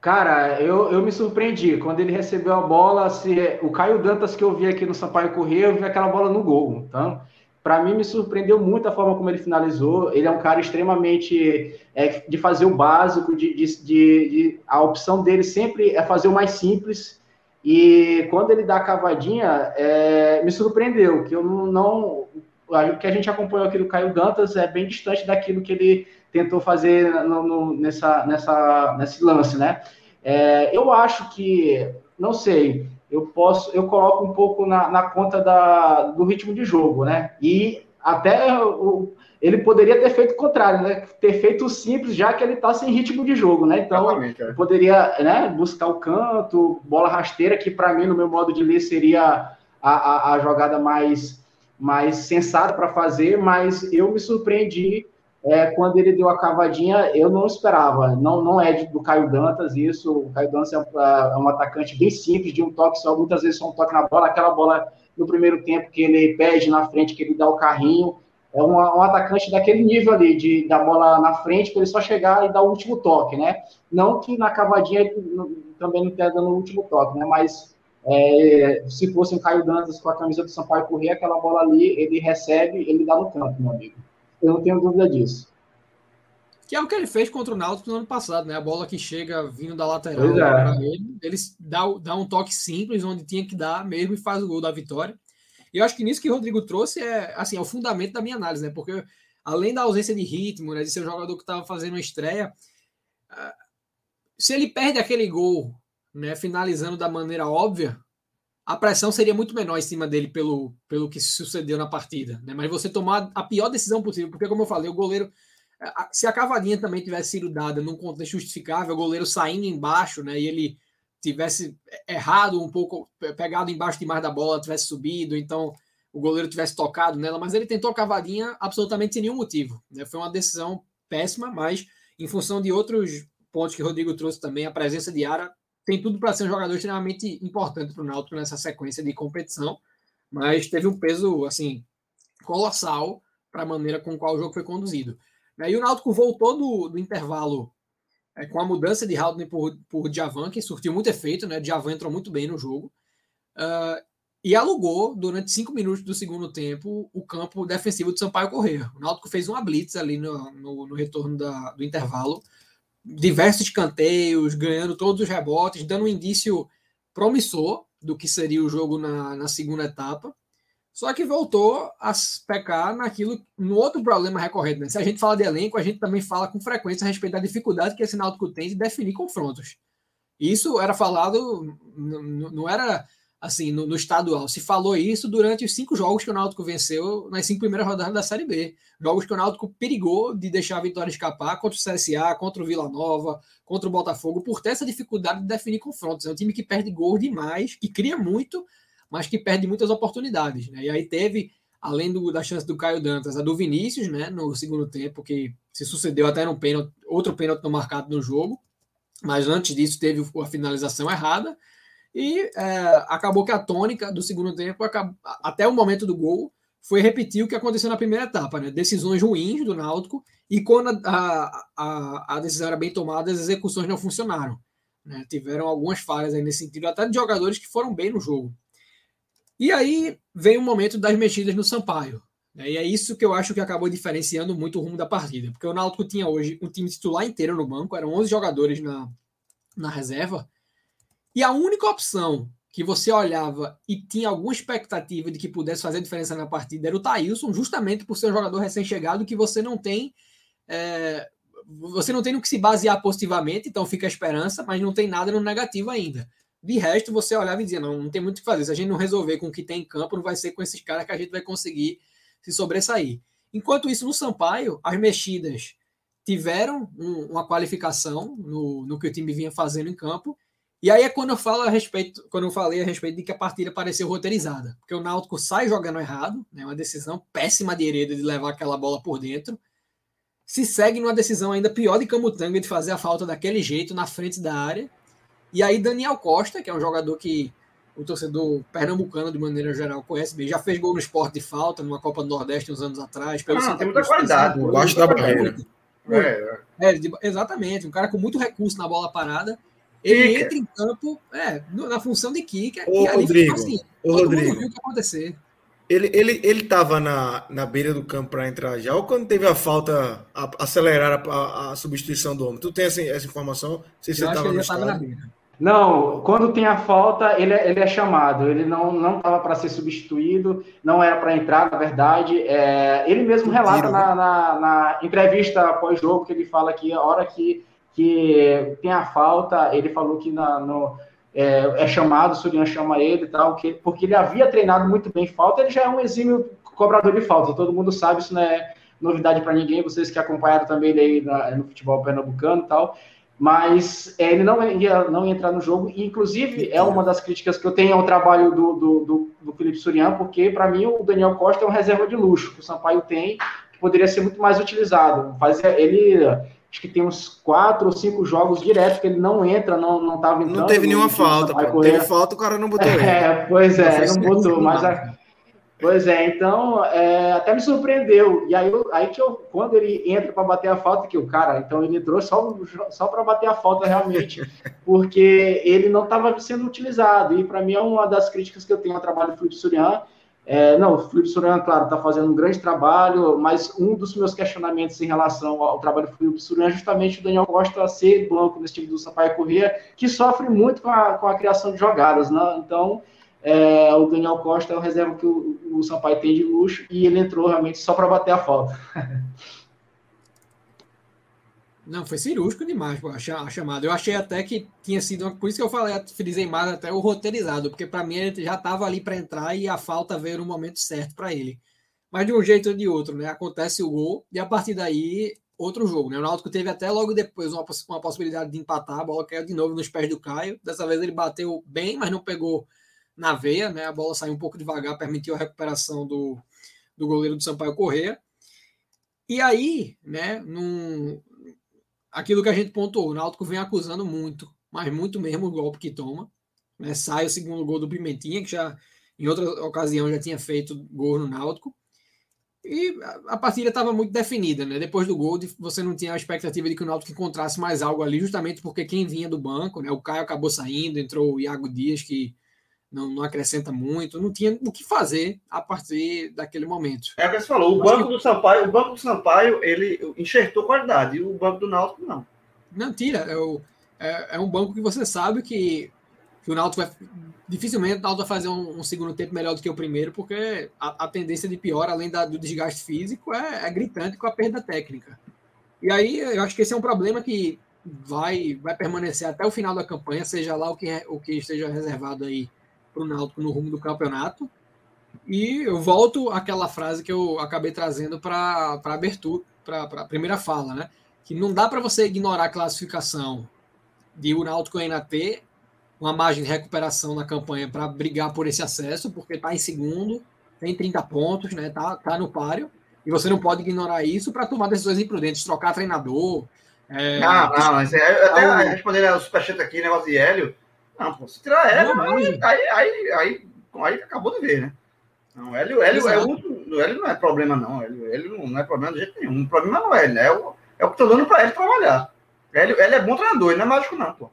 Cara, eu, eu me surpreendi. Quando ele recebeu a bola, se, o Caio Dantas que eu vi aqui no Sampaio Corrêa, eu vi aquela bola no gol. Então, para mim, me surpreendeu muito a forma como ele finalizou. Ele é um cara extremamente é, de fazer o básico, de, de, de, a opção dele sempre é fazer o mais simples. E quando ele dá a cavadinha, é, me surpreendeu, que eu não, não. O que a gente acompanhou aqui do Caio Dantas é bem distante daquilo que ele tentou fazer no, no, nessa, nessa, nesse lance, né? É, eu acho que, não sei, eu posso, eu coloco um pouco na, na conta da, do ritmo de jogo, né? E até o, ele poderia ter feito o contrário, né? Ter feito o simples, já que ele está sem ritmo de jogo, né? Então, é. poderia né, buscar o canto, bola rasteira, que para mim, no meu modo de ler, seria a, a, a jogada mais, mais sensata para fazer, mas eu me surpreendi é, quando ele deu a cavadinha, eu não esperava. Não, não é do Caio Dantas isso. O Caio Dantas é um, é um, atacante bem simples, de um toque só. Muitas vezes só um toque na bola. Aquela bola no primeiro tempo que ele pede na frente, que ele dá o carrinho. É um, um atacante daquele nível ali, de da bola na frente, para ele só chegar e dar o último toque, né? Não que na cavadinha ele também não esteja dando o último toque, né? Mas é, se fosse um Caio Dantas com a camisa do Sampaio correr, aquela bola ali, ele recebe, ele dá no campo, meu amigo. Eu não tenho dúvida disso. Que é o que ele fez contra o Náutico no ano passado, né? A bola que chega vindo da lateral é. ele, ele dá, dá um toque simples onde tinha que dar mesmo e faz o gol da vitória. E eu acho que nisso que o Rodrigo trouxe é assim, é o fundamento da minha análise, né? Porque além da ausência de ritmo, né, de ser um jogador que estava fazendo uma estreia, ah, se ele perde aquele gol, né, finalizando da maneira óbvia, a pressão seria muito menor em cima dele pelo, pelo que sucedeu na partida. Né? Mas você tomar a pior decisão possível, porque, como eu falei, o goleiro. Se a cavadinha também tivesse sido dada num contexto justificável, o goleiro saindo embaixo, né? E ele tivesse errado um pouco, pegado embaixo demais da bola, tivesse subido, então o goleiro tivesse tocado nela, mas ele tentou a cavadinha absolutamente sem nenhum motivo. Né? Foi uma decisão péssima, mas em função de outros pontos que o Rodrigo trouxe também, a presença de Ara tem tudo para ser um jogador extremamente importante para o Náutico nessa sequência de competição, mas teve um peso assim colossal para a maneira com qual o jogo foi conduzido. E o Náutico voltou do, do intervalo é, com a mudança de Haldane por, por Djavan, que surtiu muito efeito, né? Djavan entrou muito bem no jogo. Uh, e alugou, durante cinco minutos do segundo tempo, o campo defensivo do Sampaio Corrêa. O Náutico fez uma blitz ali no, no, no retorno da, do intervalo, diversos canteios, ganhando todos os rebotes, dando um indício promissor do que seria o jogo na, na segunda etapa. Só que voltou a pecar naquilo, no outro problema recorrente. Né? Se a gente fala de elenco, a gente também fala com frequência a respeito da dificuldade que esse Náutico tem de definir confrontos. Isso era falado, não era assim, no, no, estadual. Se falou isso durante os cinco jogos que o Náutico venceu nas cinco primeiras rodadas da Série B. Jogos que o Náutico perigou de deixar a vitória escapar contra o CSA, contra o Vila Nova, contra o Botafogo, por ter essa dificuldade de definir confrontos. É um time que perde gol demais, que cria muito, mas que perde muitas oportunidades. Né? E aí teve, além do, da chance do Caio Dantas, a do Vinícius, né, no segundo tempo, que se sucedeu até no pênalti, outro pênalti não marcado no jogo. mas antes disso teve a finalização errada e é, acabou que a tônica do segundo tempo, até o momento do gol, foi repetir o que aconteceu na primeira etapa, né? Decisões ruins do Náutico e quando a, a, a decisão era bem tomada, as execuções não funcionaram. Né? Tiveram algumas falhas aí nesse sentido, até de jogadores que foram bem no jogo. E aí vem o momento das mexidas no Sampaio. Né? E é isso que eu acho que acabou diferenciando muito o rumo da partida. Porque o Náutico tinha hoje um time titular inteiro no banco, eram 11 jogadores na, na reserva. E a única opção que você olhava e tinha alguma expectativa de que pudesse fazer diferença na partida era o Thailson, justamente por ser um jogador recém-chegado que você não tem. É, você não tem no que se basear positivamente, então fica a esperança, mas não tem nada no negativo ainda. De resto, você olhava e dizia: não, não tem muito o que fazer. Se a gente não resolver com o que tem em campo, não vai ser com esses caras que a gente vai conseguir se sobressair. Enquanto isso, no Sampaio, as mexidas tiveram um, uma qualificação no, no que o time vinha fazendo em campo e aí é quando eu falo a respeito, quando eu falei a respeito de que a partida pareceu roteirizada, porque o Náutico sai jogando errado, né, uma decisão péssima de Hereda de levar aquela bola por dentro, se segue numa decisão ainda pior de Camutanga de fazer a falta daquele jeito na frente da área. E aí Daniel Costa, que é um jogador que o torcedor pernambucano de maneira geral conhece bem, já fez gol no esporte de falta numa Copa do Nordeste uns anos atrás, pelo ah, tem muita qualidade, baixo da barreira. É, é. é, exatamente, um cara com muito recurso na bola parada ele entra em campo é, na função de kicker. Ô, Rodrigo, assim, ô, Rodrigo. viu o que acontecer. Ele, ele, ele tava na, na beira do campo para entrar já, ou quando teve a falta, a, acelerar a, a, substituição do homem? Tu tem essa, essa informação? Se você estava no estado. Não, quando tem a falta, ele, é, ele é chamado. Ele não não estava para ser substituído, não era para entrar, na verdade. É, ele mesmo relata na, na, na entrevista pós-jogo que ele fala que a hora que que tem a falta, ele falou que na, no, é, é, chamado, o Surian chama ele e tal, que, porque ele havia treinado muito bem falta, ele já é um exímio cobrador de falta, todo mundo sabe, isso não é novidade para ninguém, vocês que acompanharam também ele aí na, no futebol pernambucano e tal, mas é, ele não ia, não ia entrar no jogo, e inclusive é uma das críticas que eu tenho ao trabalho do, do, do, do Felipe Surian, porque para mim o Daniel Costa é um reserva de luxo, que o Sampaio tem, que poderia ser muito mais utilizado, fazia, ele acho que tem uns quatro ou cinco jogos direto que ele não entra, não, não tava entrando. Não teve nenhuma falta, pô. Teve falta, o cara não botou. É, pois é, não, não botou, mas. A... Pois é, então é, até me surpreendeu. E aí, eu, aí que eu, quando ele entra para bater a falta, que o cara, então ele entrou só, só para bater a falta realmente, porque ele não estava sendo utilizado. E para mim é uma das críticas que eu tenho ao trabalho do Felipe Surian, é, não, o Felipe Surian, claro, está fazendo um grande trabalho, mas um dos meus questionamentos em relação ao trabalho do Felipe Surian é justamente o Daniel Costa ser banco nesse time do Sampaio Corrêa, que sofre muito com a, com a criação de jogadas, né? Então, é, o Daniel Costa é o reserva que o, o Sampaio tem de luxo e ele entrou realmente só para bater a falta. Não, foi cirúrgico demais pô, a chamada. Eu achei até que tinha sido. Por isso que eu falei, frisei mais até o roteirizado, porque para mim ele já estava ali para entrar e a falta veio no momento certo para ele. Mas de um jeito ou de outro, né? Acontece o gol e a partir daí outro jogo, né? O Náutico teve até logo depois uma, uma possibilidade de empatar, a bola caiu de novo nos pés do Caio. Dessa vez ele bateu bem, mas não pegou na veia, né? A bola saiu um pouco devagar, permitiu a recuperação do, do goleiro do Sampaio Correia. E aí, né, num, aquilo que a gente pontuou, o Náutico vem acusando muito, mas muito mesmo o golpe que toma. Né? Sai o segundo gol do Pimentinha, que já em outra ocasião já tinha feito gol no Náutico. E a partida estava muito definida, né? Depois do gol, você não tinha a expectativa de que o Náutico encontrasse mais algo ali, justamente porque quem vinha do banco, né? O Caio acabou saindo, entrou o Iago Dias, que não, não acrescenta muito, não tinha o que fazer a partir daquele momento. É o que você falou, o banco do Sampaio, o banco do Sampaio, ele enxertou qualidade, e o banco do Náutico não. Não, tira, é, o, é, é um banco que você sabe que, que o Náutico vai, dificilmente o Náutico vai fazer um, um, segundo tempo melhor do que o primeiro, porque a, a tendência de pior, além da, do desgaste físico, é, é gritante com a perda técnica. E aí, eu acho que esse é um problema que vai, vai permanecer até o final da campanha, seja lá o que, o que esteja reservado aí para o Náutico no rumo do campeonato. E eu volto àquela frase que eu acabei trazendo para a abertura, para a primeira fala, né? Que não dá para você ignorar a classificação de o Náutico ainda ter uma margem de recuperação na campanha para brigar por esse acesso, porque está em segundo, tem 30 pontos, né? Tá, tá no páreo, e você não pode ignorar isso para tomar decisões imprudentes, trocar treinador, É... Não, não, mas é, até ah, respondendo o superchat aqui, negócio de Hélio. Não, pô, se tirar Hélio, não, aí, aí, aí, aí, aí, acabou de ver, né? Não, Hélio, Hélio, é um, Hélio não é problema, não. Hélio, Hélio não, é problema de jeito nenhum. O problema não é Hélio, é o, é o que tô dando para ele trabalhar. Hélio, Hélio é bom treinador, ele não é mágico, não, pô.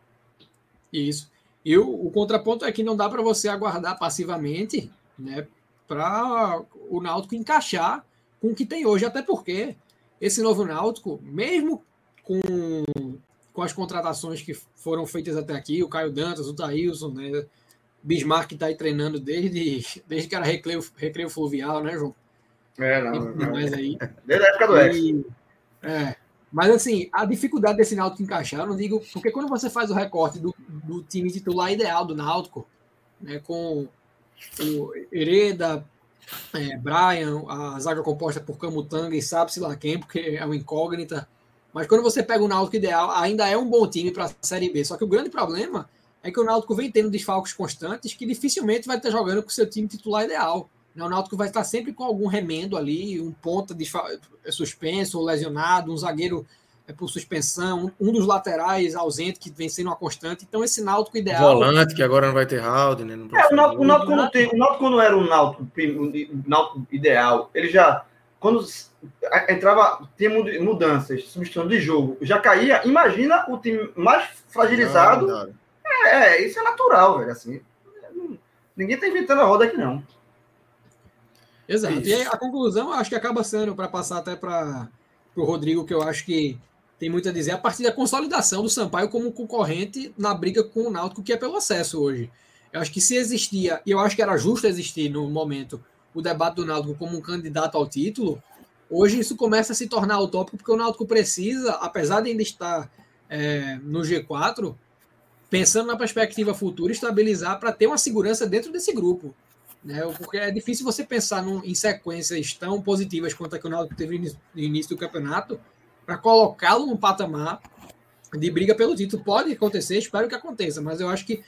Isso. E o, o contraponto é que não dá para você aguardar passivamente, né? Para o Náutico encaixar com o que tem hoje, até porque esse novo Náutico, mesmo com, com as contratações que foram feitas até aqui, o Caio Dantas, o Thailson, né? Bismarck está aí treinando desde, desde que era recreio, recreio fluvial, né, João? É, não. não mais aí. Desde a época do Ex. É. Mas assim, a dificuldade desse Náutico encaixar, eu não digo. Porque quando você faz o recorte do, do time titular ideal do Náutico, né, com o Hereda, é, Brian, a zaga composta por Camutanga e sabe-se lá quem, porque é uma incógnita. Mas quando você pega o Náutico ideal, ainda é um bom time para a Série B. Só que o grande problema é que o Náutico vem tendo desfalques constantes que dificilmente vai estar jogando com o seu time titular ideal. O Náutico vai estar sempre com algum remendo ali, um ponta suspenso ou lesionado, um zagueiro é por suspensão, um dos laterais ausente que vem sendo uma constante. Então, esse Náutico ideal. Volante, que agora não vai ter Halden, né? É, o Náutico, o Náutico, quando, tem, o Náutico quando era o Náutico, o Náutico ideal, ele já. Quando entrava, tinha mudanças, substituição de jogo, já caía. Imagina o time mais fragilizado. Ah, é, é, isso é natural, velho. Assim, ninguém tá inventando a roda aqui, não. Exato. Isso. E a conclusão, acho que acaba sendo, para passar até para o Rodrigo, que eu acho que tem muito a dizer, a partir da consolidação do Sampaio como concorrente na briga com o Náutico, que é pelo acesso hoje. Eu acho que se existia, e eu acho que era justo existir no momento, o debate do Náutico como um candidato ao título, hoje isso começa a se tornar utópico, porque o Náutico precisa, apesar de ainda estar é, no G4, pensando na perspectiva futura, estabilizar para ter uma segurança dentro desse grupo. Né? Porque é difícil você pensar num, em sequências tão positivas quanto a que o Náutico teve no início do campeonato para colocá-lo num patamar de briga pelo título. Pode acontecer, espero que aconteça, mas eu acho que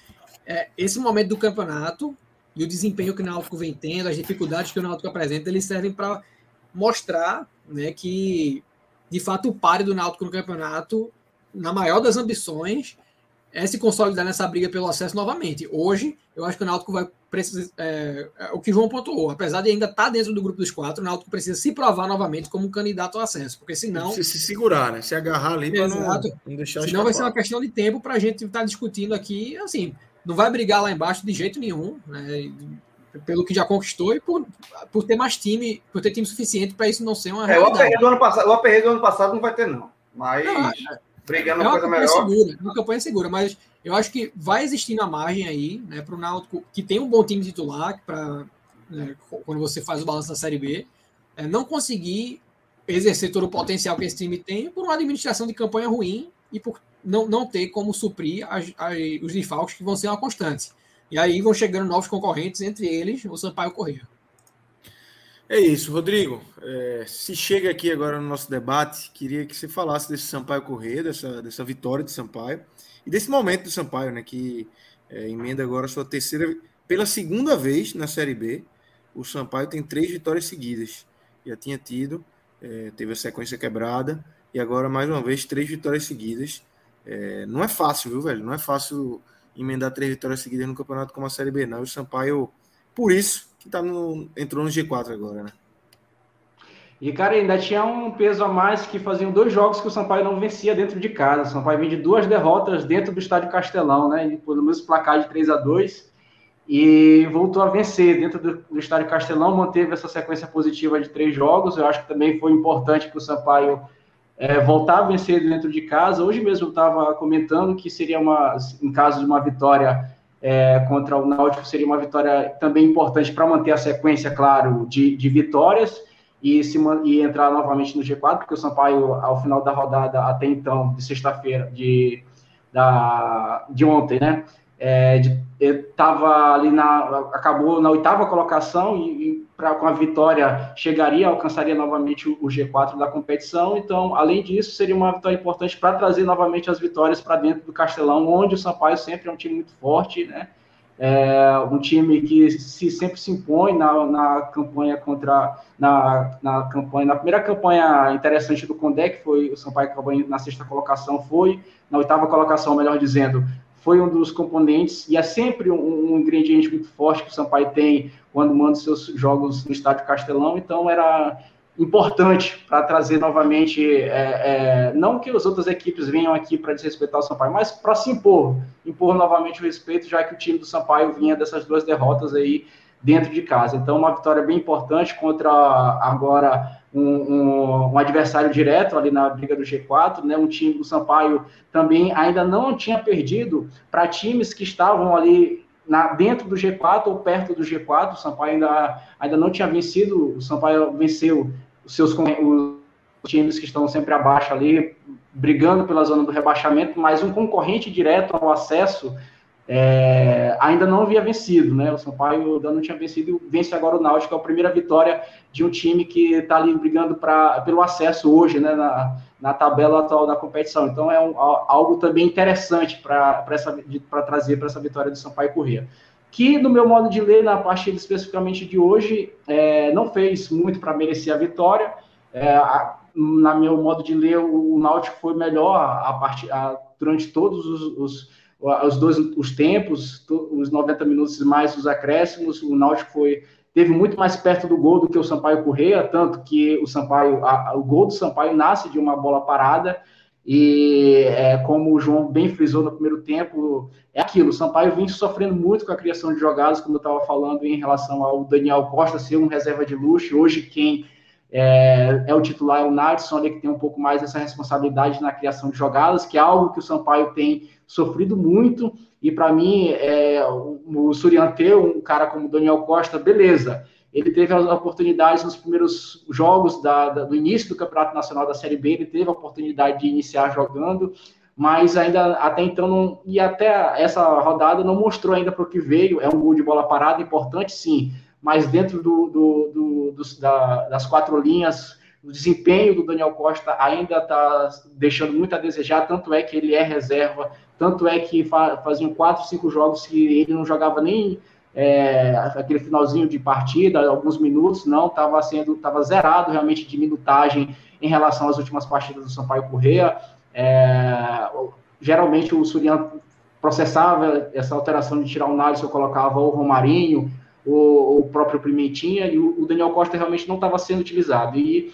é, esse momento do campeonato e o desempenho que o Náutico vem tendo, as dificuldades que o Náutico apresenta, eles servem para mostrar né, que, de fato, o pare do Náutico no campeonato, na maior das ambições, é se consolidar nessa briga pelo acesso novamente. Hoje, eu acho que o Náutico vai precisar. É, é, o que João pontuou, apesar de ainda estar tá dentro do grupo dos quatro, o Náutico precisa se provar novamente como candidato ao acesso, porque senão. Se, se segurar, né? Se agarrar ali para não, não deixar Senão escapar. vai ser uma questão de tempo para a gente estar tá discutindo aqui. Assim, não vai brigar lá embaixo de jeito nenhum, né? Pelo que já conquistou e por, por ter mais time, por ter time suficiente para isso não ser uma. É, o aperreio do ano passado, o aperreio do ano passado não vai ter, não. Mas. Não, é, brigando é uma coisa melhor. Segura, é uma campanha segura, mas eu acho que vai existir na margem aí, né, para o Náutico, que tem um bom time titular, para né, quando você faz o balanço da Série B, é, não conseguir exercer todo o potencial que esse time tem por uma administração de campanha ruim e por não, não ter como suprir as, as, os desfalques que vão ser uma constante. E aí vão chegando novos concorrentes, entre eles o Sampaio Corrêa. É isso, Rodrigo. É, se chega aqui agora no nosso debate, queria que você falasse desse Sampaio Corrêa, dessa, dessa vitória de Sampaio e desse momento do Sampaio, né, que é, emenda agora sua terceira, pela segunda vez na Série B, o Sampaio tem três vitórias seguidas. Já tinha tido, é, teve a sequência quebrada, e agora mais uma vez três vitórias seguidas. É, não é fácil, viu, velho? Não é fácil emendar três vitórias seguidas no campeonato como a Série B, não. E o Sampaio, por isso, que tá no, entrou no G4 agora, né? E, cara, ainda tinha um peso a mais que faziam dois jogos que o Sampaio não vencia dentro de casa. O Sampaio vinha de duas derrotas dentro do estádio Castelão, né? E pelo menos placar de 3 a 2 e voltou a vencer dentro do, do estádio Castelão, manteve essa sequência positiva de três jogos. Eu acho que também foi importante para o Sampaio é, voltar a vencer dentro de casa. Hoje mesmo estava comentando que seria uma, em caso de uma vitória é, contra o Náutico, seria uma vitória também importante para manter a sequência, claro, de, de vitórias e, se, e entrar novamente no G4, porque o Sampaio, ao final da rodada, até então, de sexta-feira, de, de ontem, né? É, estava ali na. acabou na oitava colocação e, e pra, com a vitória chegaria, alcançaria novamente o, o, G4 da competição. Então, além disso, seria uma vitória importante para trazer novamente as vitórias para dentro do Castelão, onde o Sampaio sempre é um time muito forte, né? é um time que se sempre se impõe na, na campanha contra na, na campanha na primeira campanha interessante do Condé que foi o Sampaio acabou na sexta colocação foi na oitava colocação melhor dizendo foi um dos componentes e é sempre um, um ingrediente muito forte que o Sampaio tem quando manda seus jogos no estádio Castelão então era importante para trazer novamente, é, é, não que as outras equipes venham aqui para desrespeitar o Sampaio, mas para se impor, impor novamente o respeito, já que o time do Sampaio vinha dessas duas derrotas aí dentro de casa. Então, uma vitória bem importante contra agora um, um, um, adversário direto ali na briga do G4, né? Um time do Sampaio também ainda não tinha perdido para times que estavam ali na, dentro do G4 ou perto do G4. O Sampaio ainda, ainda não tinha vencido, o Sampaio venceu os seus os times que estão sempre abaixo ali, brigando pela zona do rebaixamento, mas um concorrente direto ao acesso é, ainda não havia vencido, né? O Sampaio ainda não tinha vencido e vence agora o Náutico, é a primeira vitória de um time que está ali brigando pra, pelo acesso hoje, né? Na, na tabela atual da competição. Então é um, algo também interessante para trazer para essa vitória do Sampaio Corrêa. Que, no meu modo de ler, na partida especificamente de hoje, é, não fez muito para merecer a vitória. É, a, na meu modo de ler, o, o Náutico foi melhor a, a durante todos os, os os dois os tempos, os 90 minutos mais os acréscimos, o Náutico foi teve muito mais perto do gol do que o Sampaio Correia, tanto que o Sampaio a, o gol do Sampaio nasce de uma bola parada e é, como o João bem frisou no primeiro tempo, é aquilo, o Sampaio vem sofrendo muito com a criação de jogadas, como eu estava falando em relação ao Daniel Costa ser um reserva de luxo, hoje quem é, é o titular é o Nadson, que tem um pouco mais essa responsabilidade na criação de jogadas, que é algo que o Sampaio tem sofrido muito. E para mim, é, o, Surian ter um cara como o Daniel Costa, beleza. Ele teve as oportunidades nos primeiros jogos da, da, do início do Campeonato Nacional da Série B, ele teve a oportunidade de iniciar jogando, mas ainda até então não, e até essa rodada não mostrou ainda para o que veio. É um gol de bola parada importante, sim, mas dentro do, do, do, da, das quatro linhas o desempenho do Daniel Costa ainda está deixando muito a desejar, tanto é que ele é reserva, tanto é que fa faziam quatro, cinco jogos que ele não jogava nem é, aquele finalzinho de partida, alguns minutos, não, estava sendo, estava zerado realmente de minutagem em relação às últimas partidas do Sampaio Correia. É, geralmente o Surian processava essa alteração de tirar o Nalisson, colocava o Romarinho, o, o próprio Pimentinha, e o, o Daniel Costa realmente não estava sendo utilizado. E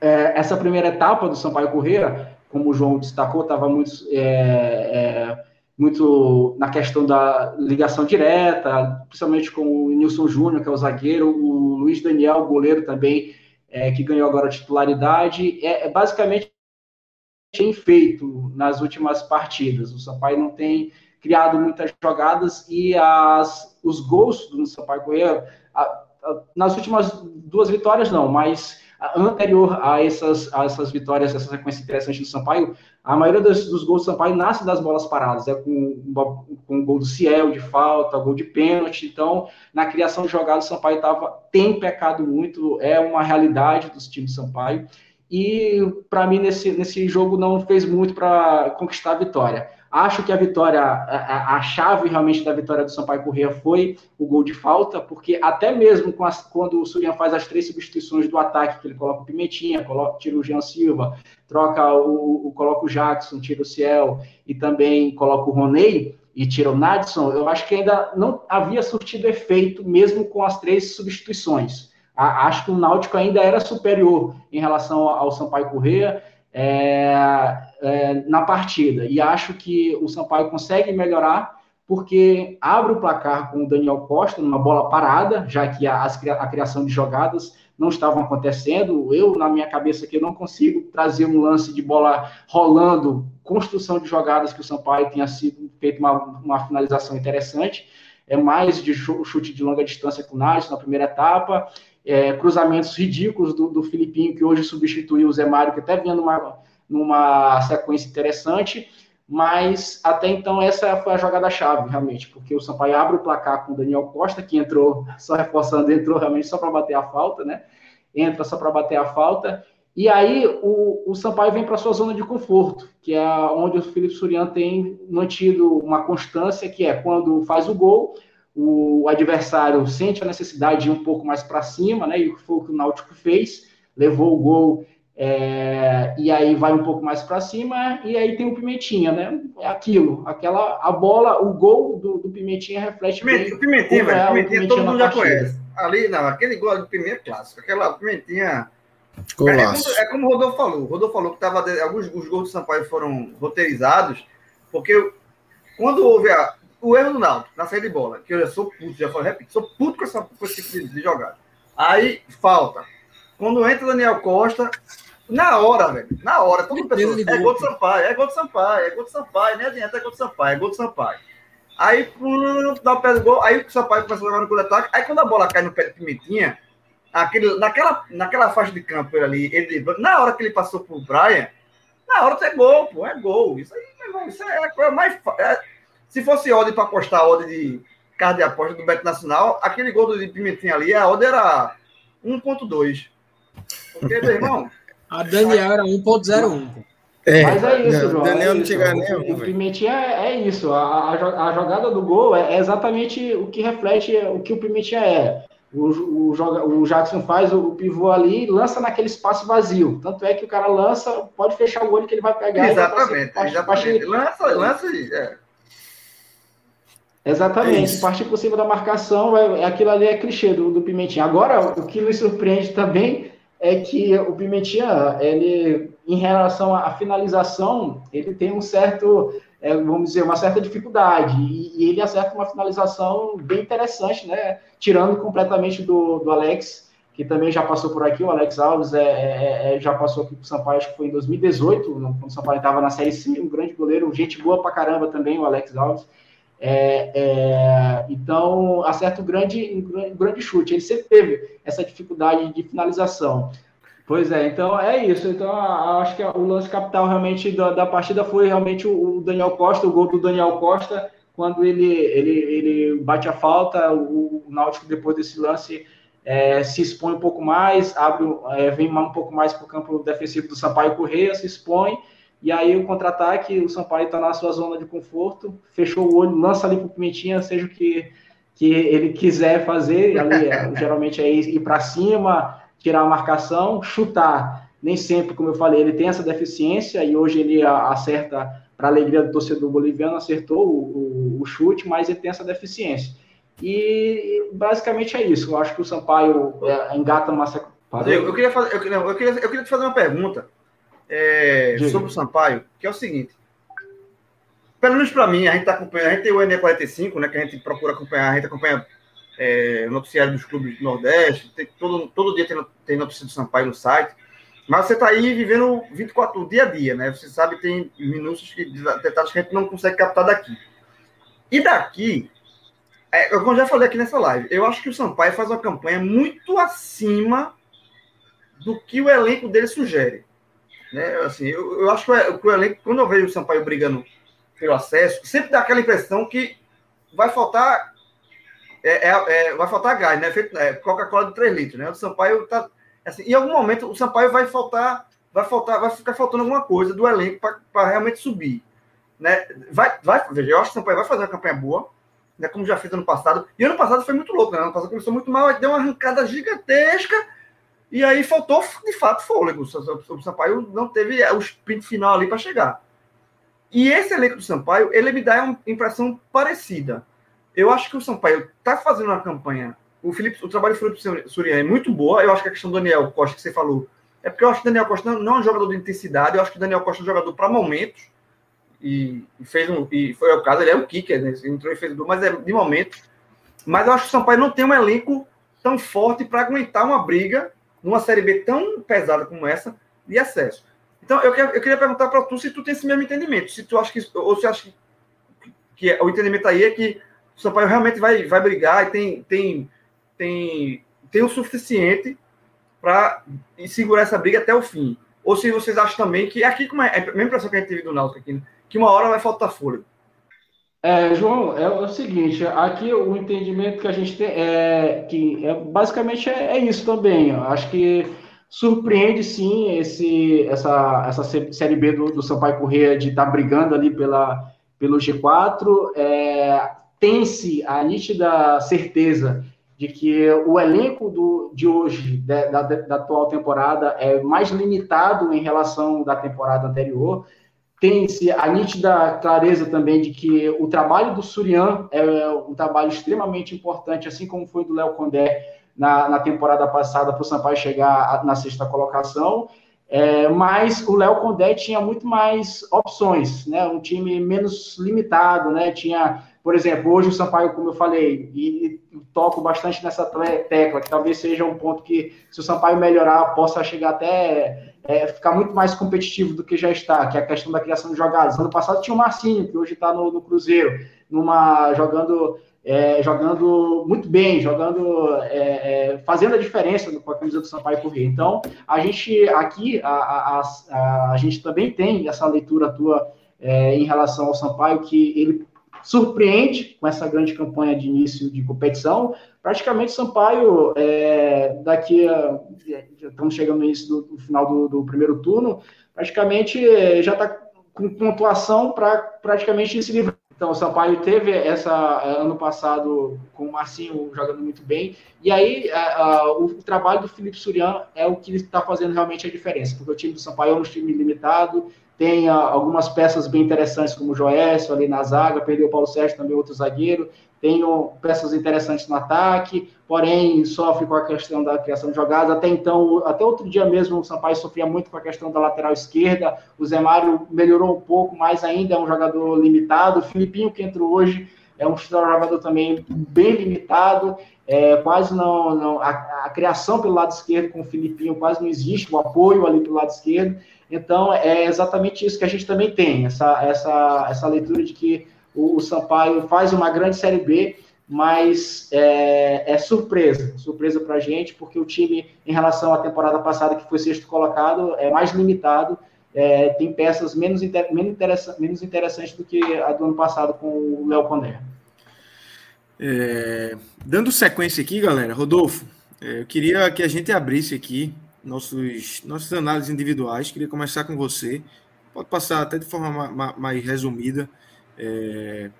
é, essa primeira etapa do Sampaio Correia, como o João destacou, estava muito, é, é, muito na questão da ligação direta, principalmente com o Nilson Júnior, que é o zagueiro, o Luiz Daniel, goleiro também, é, que ganhou agora a titularidade. É, é basicamente tem feito nas últimas partidas. O Sampaio não tem criado muitas jogadas e as, os gols do Sampaio nas últimas duas vitórias não, mas anterior a essas, a essas vitórias, essa sequência interessante do Sampaio, a maioria dos, dos gols do Sampaio nasce das bolas paradas, é com, com gol do Ciel de falta, gol de pênalti. Então, na criação de jogadas, o Sampaio tava, tem pecado muito, é uma realidade dos times do Sampaio. E, para mim, nesse, nesse jogo, não fez muito para conquistar a vitória. Acho que a vitória, a, a, chave realmente da vitória do Sampaio Corrêa foi o gol de falta, porque até mesmo as, quando o Surian faz as três substituições do ataque, que ele coloca o Pimentinha, coloca, tira o Jean Silva, troca o, o coloca o Jackson, tira o Ciel e também coloca o Roney e tira o Nadson, eu acho que ainda não havia surtido efeito mesmo com as três substituições. A, acho que o Náutico ainda era superior em relação ao Sampaio Corrêa é, é, na partida. E acho que o Sampaio consegue melhorar porque abre o placar com o Daniel Costa numa bola parada, já que a, a criação de jogadas não estavam acontecendo. Eu, na minha cabeça aqui, não consigo trazer um lance de bola rolando, construção de jogadas que o Sampaio tenha sido feito uma, uma finalização interessante. É mais de chute de longa distância com o na primeira etapa é, cruzamentos ridículos do, do Filipinho, que hoje substituiu o Zé Mário, que até vinha numa, numa sequência interessante, mas até então essa foi a jogada-chave, realmente, porque o Sampaio abre o placar com o Daniel Costa, que entrou, só reforçando, entrou realmente só para bater a falta, né? Entra só para bater a falta, E aí o, o Sampaio vem para sua zona de conforto, que é onde o Felipe Surian tem mantido uma constância, que é quando faz o gol, o adversário sente a necessidade de ir um pouco mais para cima, né? E foi o que o Náutico fez, levou o gol é, e aí vai um pouco mais para cima, e aí tem o Pimentinha, né? É aquilo, aquela a bola, o gol do, do Pimentinha reflete Pimentinha, bem. Pimentinha, velho, Pimentinha, Pimentinha todo mundo já conhece. Ali, não, aquele gol do Pimentinha é clássico, aquela Pimentinha. É, é, como, é como o Rodolfo falou. O Rodolfo falou que tava, alguns os gols do Sampaio foram roteirizados, porque quando houve a, o erro do Náutico na saída de bola, que eu sou puto, já falei, repito, sou puto com, essa, com esse tipo de, de jogada. Aí falta. Quando entra o Daniel Costa, na hora, velho. Na hora, todo mundo pensou, é gol do Sampaio, é gol do Sampaio, é gol do Sampaio, nem adianta, é gol do Sampaio, é gol do Sampaio. Aí, dá o pé do gol, aí o Sampaio começa a jogar no gol de ataque, aí quando a bola cai no pé de Pimentinha, aquele, naquela, naquela faixa de campo ali, ele, na hora que ele passou pro Brian, na hora é gol, pô, é gol. Isso aí, irmão, isso é a coisa mais. É, se fosse odd para apostar, odd de carro de aposta do Beto Nacional, aquele gol do Pimentinha ali, a odd era 1.2. Porque, meu irmão. A Daniel era 1.01. É, Mas é isso, não, João. Daniel é não chega nem. O, o Pimentinha é, é isso. A, a, jogada do gol é, exatamente o que reflete o que o Pimentinha é. O, o, o Jackson faz o, pivô ali e lança naquele espaço vazio. Tanto é que o cara lança, pode fechar o olho que ele vai pegar. Exatamente. Vai exatamente. Lança, lança é. Exatamente. É partir por cima da marcação, é, aquilo ali é clichê do, do Pimentinha. Agora, o que me surpreende também é que o Pimentinha, ele, em relação à finalização, ele tem um certo, é, vamos dizer, uma certa dificuldade, e, e, ele acerta uma finalização bem interessante, né? Tirando completamente do, do Alex, que também já passou por aqui, o Alex Alves é, é, é já passou aqui para o Sampaio, acho que foi em 2018, quando o Sampaio estava na Série C, um grande goleiro, gente boa pra caramba também, o Alex Alves. É, é, então, acerta um grande, um grande chute. Ele sempre teve essa dificuldade de finalização. Pois é, então é isso. Então, acho que o lance capital realmente da, da partida foi realmente o Daniel Costa, o gol do Daniel Costa, quando ele, ele, ele bate a falta, o, o Náutico, depois desse lance, é, se expõe um pouco mais, abre, é, vem um pouco mais para o campo defensivo do Sampaio Correia, se expõe e aí o contra-ataque, o Sampaio está na sua zona de conforto, fechou o olho, lança ali para o Pimentinha, seja o que, que ele quiser fazer, ali é, geralmente é ir, para cima, tirar a marcação, chutar. Nem sempre, como eu falei, ele tem essa deficiência e hoje ele acerta, para alegria do torcedor boliviano, acertou o, o, o, chute, mas ele tem essa deficiência. E basicamente é isso. Eu acho que o Sampaio é, engata sequência. Eu, eu, queria fazer, eu, eu, queria, eu queria te fazer uma pergunta é, sobre o Sampaio, que é o seguinte. Pelo menos para mim, a gente tá acompanhando, a gente tem o NE45, né, que a gente procura acompanhar, a gente acompanha é, o noticiário dos clubes do Nordeste, tem, todo, todo dia tem, tem notícia do Sampaio no site, mas você está aí vivendo 24 dia a dia, né? Você sabe tem minúcios, que, detalhes que a gente não consegue captar daqui. E daqui, é, eu já falei aqui nessa live, eu acho que o Sampaio faz uma campanha muito acima do que o elenco dele sugere. Né? Assim, eu, eu acho que o, o elenco, quando eu vejo o Sampaio brigando pelo acesso, sempre dá aquela impressão que vai faltar é, é, é, vai faltar gás, né? É, Coca-Cola de 3 litros, né? O Sampaio tá. Assim, em algum momento o Sampaio vai faltar, vai faltar, vai ficar faltando alguma coisa do elenco para realmente subir. Né? Vai, vai, veja, eu acho que o Sampaio vai fazer uma campanha boa, né? Como já fez ano passado. E ano passado foi muito louco, né? Ano passado começou muito mal, deu uma arrancada gigantesca e aí faltou, de fato, fôlego. O Sampaio não teve o sprint final ali para chegar. E esse elenco do Sampaio, ele me dá uma impressão parecida. Eu acho que o Sampaio está fazendo uma campanha. O, Felipe, o trabalho do Felipe Surian é muito boa. Eu acho que a questão do Daniel Costa que você falou é porque eu acho que o Daniel Costa não, é um jogador de intensidade. Eu acho que o Daniel Costa é um jogador para momentos. E, fez um, e foi o caso, ele é o kicker, né? Entrou e fez o mas é de momento. Mas eu acho que o Sampaio não tem um elenco tão forte para aguentar uma briga numa Série B tão pesada como essa, de acesso. Então, eu, eu queria perguntar para tu se tu tem esse mesmo entendimento, se tu acha que, ou se acha que, que o entendimento aí é que o Sampaio realmente vai, vai brigar e tem, tem, tem, tem o suficiente para segurar essa briga até o fim. Ou se vocês acham também que aqui, como é, é a mesma impressão que a gente teve do Náutico aqui, né? que uma hora vai faltar fôlego. É, João, é o seguinte, aqui o entendimento que a gente tem é que é, basicamente é, é isso também. Acho que Surpreende sim esse, essa, essa Série B do, do Sampaio Corrêa de estar tá brigando ali pela, pelo G4. É, Tem-se a nítida certeza de que o elenco do, de hoje, da, da, da, atual temporada, é mais limitado em relação da temporada anterior. Tem-se a nítida clareza também de que o trabalho do Surian é um trabalho extremamente importante, assim como foi do Léo Condé na, na temporada passada para o Sampaio chegar na sexta colocação. É, mas o Léo Condé tinha muito mais opções, né? Um time menos limitado, né? Tinha, por exemplo, hoje o Sampaio, como eu falei, e, e toco bastante nessa tecla, que talvez seja um ponto que, se o Sampaio melhorar, possa chegar até é, ficar muito mais competitivo do que já está, que é a questão da criação de jogadas. Ano passado tinha o Marcinho, que hoje está no, no, Cruzeiro, numa jogando é, jogando muito bem, jogando, é, é, fazendo a diferença com a camisa do Sampaio Corrêa. Então, a gente aqui, a, a, a, a, gente também tem essa leitura tua é, em relação ao Sampaio, que ele surpreende com essa grande campanha de início de competição. Praticamente, Sampaio, é, daqui a. Estamos chegando no início do, final do, do, primeiro turno, praticamente já está com pontuação para praticamente se livrar então, o Sampaio teve essa ano passado com o Marcinho jogando muito bem. E aí, a, a, o trabalho do Felipe Surian é o que está fazendo realmente a diferença, porque o time do Sampaio é um time limitado, tem a, algumas peças bem interessantes, como o Joécio ali na zaga, perdeu o Paulo Sérgio também, outro zagueiro, tem peças interessantes no ataque, porém sofre com a questão da criação de jogadas. Até então, até outro dia mesmo, o Sampaio sofria muito com a questão da lateral esquerda. O Zé Mário melhorou um pouco, mas ainda é um jogador limitado. O Filipinho, que entrou hoje, é um jogador também bem limitado. É, quase não. não a, a, criação pelo lado esquerdo com o Filipinho quase não existe, o apoio ali pelo lado esquerdo. Então, é exatamente isso que a gente também tem, essa, essa, essa leitura de que o, o Sampaio faz uma grande Série B, mas é, é surpresa, surpresa para a gente, porque o time, em relação à temporada passada, que foi sexto colocado, é mais limitado, é, tem peças menos, inter, menos, interessante, menos interessantes do que a do ano passado com o Léo Condé. É, dando sequência aqui, galera, Rodolfo, é, eu queria que a gente abrisse aqui nossos, nossas análises individuais. Queria começar com você. Pode passar até de forma mais, resumida. É,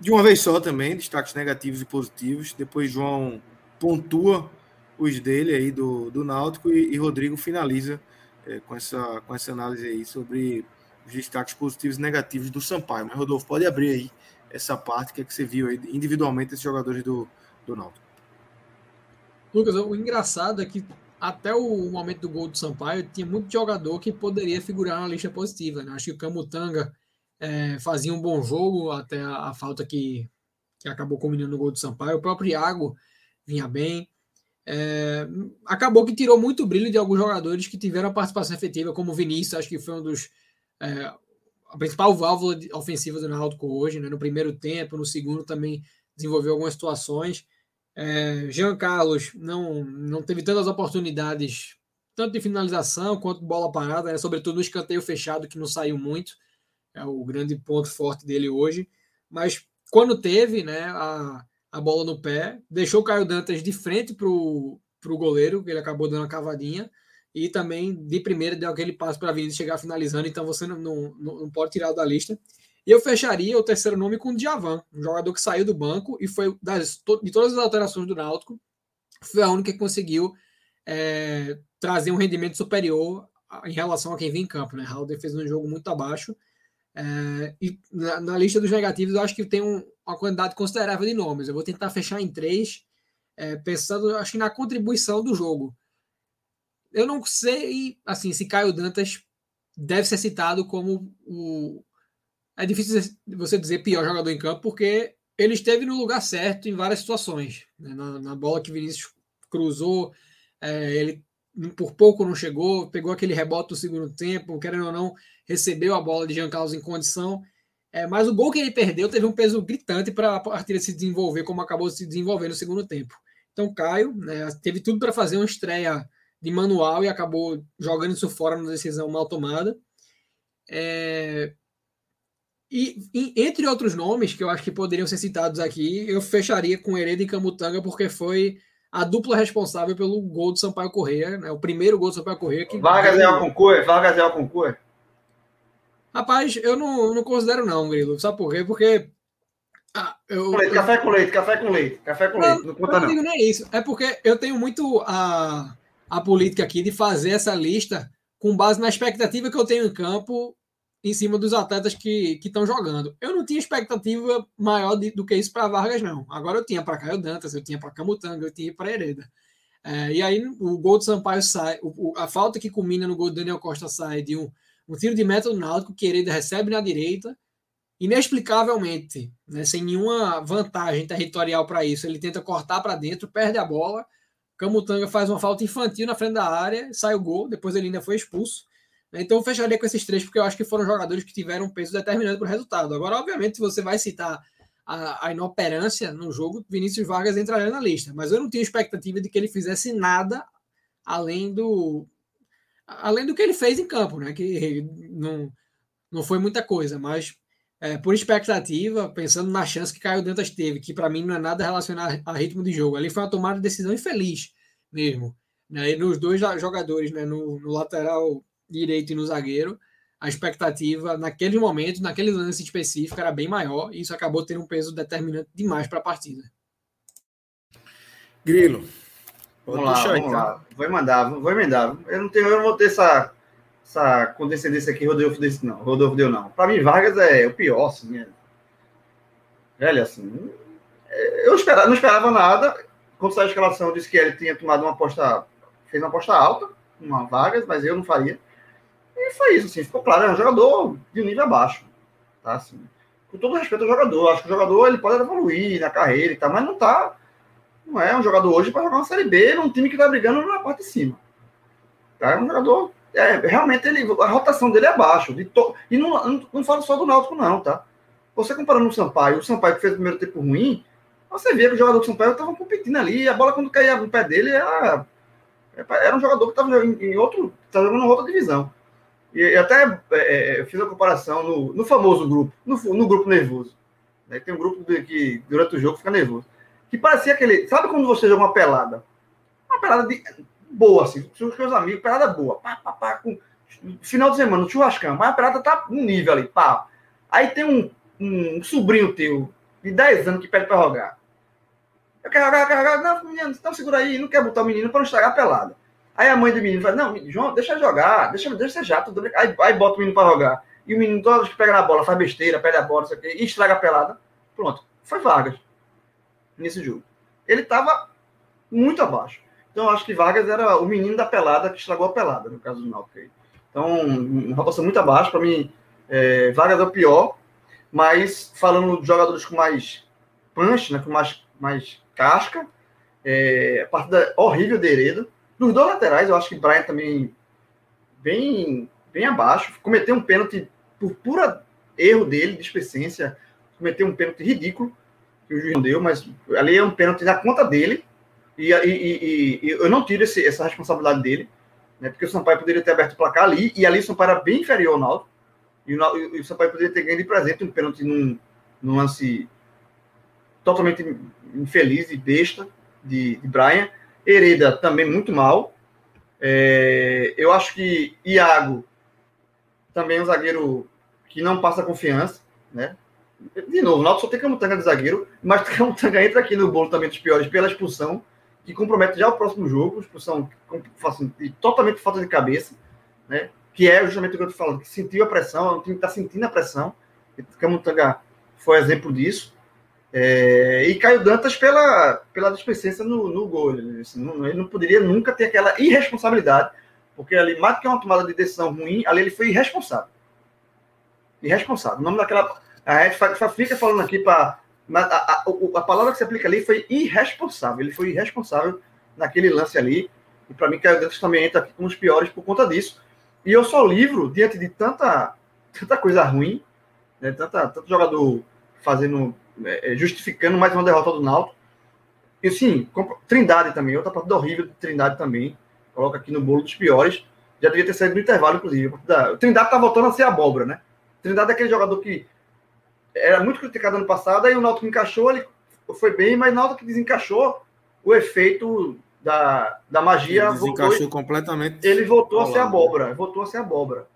de uma vez só também, destaques negativos e positivos. Depois João pontua os dele aí do, do Náutico e, e Rodrigo finaliza é, com, essa, com essa análise aí sobre os destaques positivos e negativos do Sampaio. Mas, Rodolfo, pode abrir aí essa parte que é que você viu aí individualmente esses jogadores do, do Náutico. Lucas, o engraçado é que até o momento do gol do Sampaio tinha muito jogador que poderia figurar na lista positiva. Né? Acho que o Camutanga é, fazia um bom jogo até a, a, falta que, que acabou combinando no gol do Sampaio. O próprio Iago vinha bem. É, acabou que tirou muito brilho de alguns jogadores que tiveram a participação efetiva, como o Vinícius, acho que foi um dos. É, a principal válvula ofensiva do Náutico hoje, né? no primeiro tempo, no segundo também desenvolveu algumas situações. É, Jean Carlos não, não teve tantas oportunidades, tanto de finalização quanto de bola parada, né? sobretudo no escanteio fechado, que não saiu muito é o grande ponto forte dele hoje. Mas quando teve né, a, a bola no pé, deixou o Caio Dantas de frente para o goleiro, que ele acabou dando uma cavadinha, e também de primeira deu aquele passo para a chegar finalizando, então você não, não, não pode tirar da lista. E eu fecharia o terceiro nome com o Djavan, um jogador que saiu do banco e foi das, de todas as alterações do Náutico, foi a única que conseguiu é, trazer um rendimento superior em relação a quem vinha em campo. Né? Halder fez um jogo muito abaixo é, e na, na, lista dos negativos, eu acho que tem um, uma quantidade considerável de nomes. Eu vou tentar fechar em três, é, pensando, acho que na contribuição do jogo. Eu não sei, assim, se Caio Dantas deve ser citado como o. É difícil você dizer pior jogador em campo, porque ele esteve no lugar certo em várias situações. Né? Na, na, bola que Vinícius cruzou, é, ele por pouco não chegou, pegou aquele rebote do segundo tempo, querendo ou não, recebeu a bola de Jean Carlos em condição. É, mas o gol que ele perdeu teve um peso gritante para a partida se desenvolver como acabou se desenvolver no segundo tempo. Então, Caio né, teve tudo para fazer uma estreia de manual e acabou jogando isso fora numa decisão mal tomada. É... E, e, entre outros nomes que eu acho que poderiam ser citados aqui, eu fecharia com Hereda e Camutanga, porque foi a dupla responsável pelo gol do Sampaio Correia, né? O primeiro gol do Sampaio Correia. Que Vargas é o concurso, Vargas é o concurso. Rapaz, eu não, não considero não, Grilo. Sabe por quê? Porque. Ah, eu, leite. Café com leite, café com leite, café com não, leite. Não conta não. digo nem isso. É porque eu tenho muito a, a política aqui de fazer essa lista com base na expectativa que eu tenho em campo em cima dos atletas que estão jogando. Eu não tinha expectativa maior de, do que isso para Vargas, não. Agora eu tinha para Caio Dantas, eu tinha para Camutanga, eu tinha para Hereda. É, e aí o gol do Sampaio sai, o, a falta que culmina no gol do Daniel Costa sai de um, um tiro de meta do Náutico que Hereda recebe na direita, inexplicavelmente, né, sem nenhuma vantagem territorial para isso. Ele tenta cortar para dentro, perde a bola. Camutanga faz uma falta infantil na frente da área, sai o gol, depois ele ainda foi expulso. Então eu fecharia com esses três, porque eu acho que foram jogadores que tiveram um peso determinante para o resultado. Agora, obviamente, você vai citar a, a, inoperância no jogo, Vinícius Vargas entraria na lista. Mas eu não tinha expectativa de que ele fizesse nada além do além do que ele fez em campo, né? Que não, não foi muita coisa, mas é, por expectativa, pensando na chance que Caio Dantas teve, que para mim não é nada relacionado a ritmo de jogo. Ali foi uma tomada de decisão infeliz mesmo. Né? E nos dois jogadores, né? no, no lateral direito e no zagueiro, a expectativa naquele momento, naquele lance específico, era bem maior e isso acabou tendo um peso determinante demais para a partida. Grilo. Vamos lá, vamos lá. Vou mandar, vou emendar. Eu não, tenho, eu não vou ter essa, essa condescendência aqui, Rodolfo desse não. Rodolfo deu não. Para mim, Vargas é o pior, assim. É... Velho, assim. Eu esperava, não esperava nada. Quando saiu a escalação, disse que ele tinha tomado uma aposta, fez uma aposta alta, uma Vargas, mas eu não faria. E foi isso, assim, ficou claro, é um jogador de nível abaixo. Tá, assim, com todo respeito ao jogador, acho que o jogador ele pode evoluir na carreira e tal, mas não tá. Não é um jogador hoje para jogar uma Série B num time que tá brigando na parte de cima. Tá? É um jogador. É, realmente ele, a rotação dele é abaixo. De to, e não, não, não falo só do Náutico, não, tá? Você comparando o Sampaio, o Sampaio que fez o primeiro tempo ruim, você via que o jogador do Sampaio estava competindo ali, a bola quando caía no pé dele era, era um jogador que estava em, em outro. estava jogando outra divisão. E até é, é, eu fiz a comparação no, no famoso grupo, no, no, grupo nervoso. Né? Tem um grupo que durante o jogo fica nervoso. Que parecia aquele. Sabe quando você joga uma pelada? Uma pelada de, boa, assim, com seus amigos, pelada boa. Pá, pá, pá, com, final de semana, no churrascão, mas a pelada tá no nível ali, pá. Aí tem um, um sobrinho teu, de 10 anos, que pede pra jogar. Eu quero eu quero. Não, menino, então segura aí, não quer botar o menino para não estragar a pelada. Aí a mãe do menino fala, não, João, deixa jogar, deixa, deixa já, tudo bem. Aí, aí bota o menino para jogar. E o menino, toda vez que pega na bola, faz besteira, perde a bola, isso aqui, e estraga a pelada. Pronto, foi Vargas nesse jogo. Ele estava muito abaixo. Então acho que Vargas era o menino da pelada que estragou a pelada, no caso do Náutico. Então, uma rotação muito abaixo. Para mim, é, Vargas é o pior. Mas falando de jogadores com mais punch, né, com mais, mais casca, é, a partida horrível de Hereda dos dois laterais, eu acho que Brian também bem, bem abaixo. Cometeu um pênalti por pura erro dele, displicência. Cometeu um pênalti ridículo que o juiz não deu, mas ali é um pênalti na conta dele. E, e, e, e eu não tiro esse, essa responsabilidade dele, né, porque o Sampaio poderia ter aberto o placar ali, e ali o Sampaio era bem inferior ao Náutico. E o, e o Sampaio poderia ter ganho de presente um pênalti num, num lance totalmente infeliz e besta de, de Brian. Hereda também muito mal. É, eu acho que Iago também é um zagueiro que não passa confiança, né? De novo, o Náutico só tem Camutanga de zagueiro, mas Camutanga entra aqui no bolo também dos piores pela expulsão, que compromete já o próximo jogo, expulsão assim, totalmente falta de cabeça, né? Que é justamente o que eu estou falando, que sentiu a pressão, o time está sentindo a pressão. Camutanga foi exemplo disso. É, e Caio Dantas pela, pela displicência no, no gol. Ele, assim, não, ele não poderia nunca ter aquela irresponsabilidade, porque ali, mais do que uma tomada de decisão ruim, ali ele foi irresponsável. Irresponsável. O nome daquela. A gente fica falando aqui para. A, a, a, palavra que se aplica ali foi irresponsável. Ele foi irresponsável naquele lance ali. E para mim, Caio Dantas também entra aqui com os piores por conta disso. E eu só livro, diante de tanta, tanta coisa ruim, né, tanta, tanto jogador fazendo é, é, justificando mais uma derrota do Náutico. E sim, Trindade também, outra partida horrível de Trindade também. Coloca aqui no bolo dos piores. Já devia ter saído no intervalo, inclusive. O Trindade tá voltando a ser abóbora, né? Trindade é aquele jogador que era muito criticado ano passado, aí o Náutico encaixou, ele foi bem, mas na hora que desencaixou, o efeito da, da magia. Ele desencaixou voltou, completamente. Ele voltou a ser abóbora. Voltou a ser abóbora.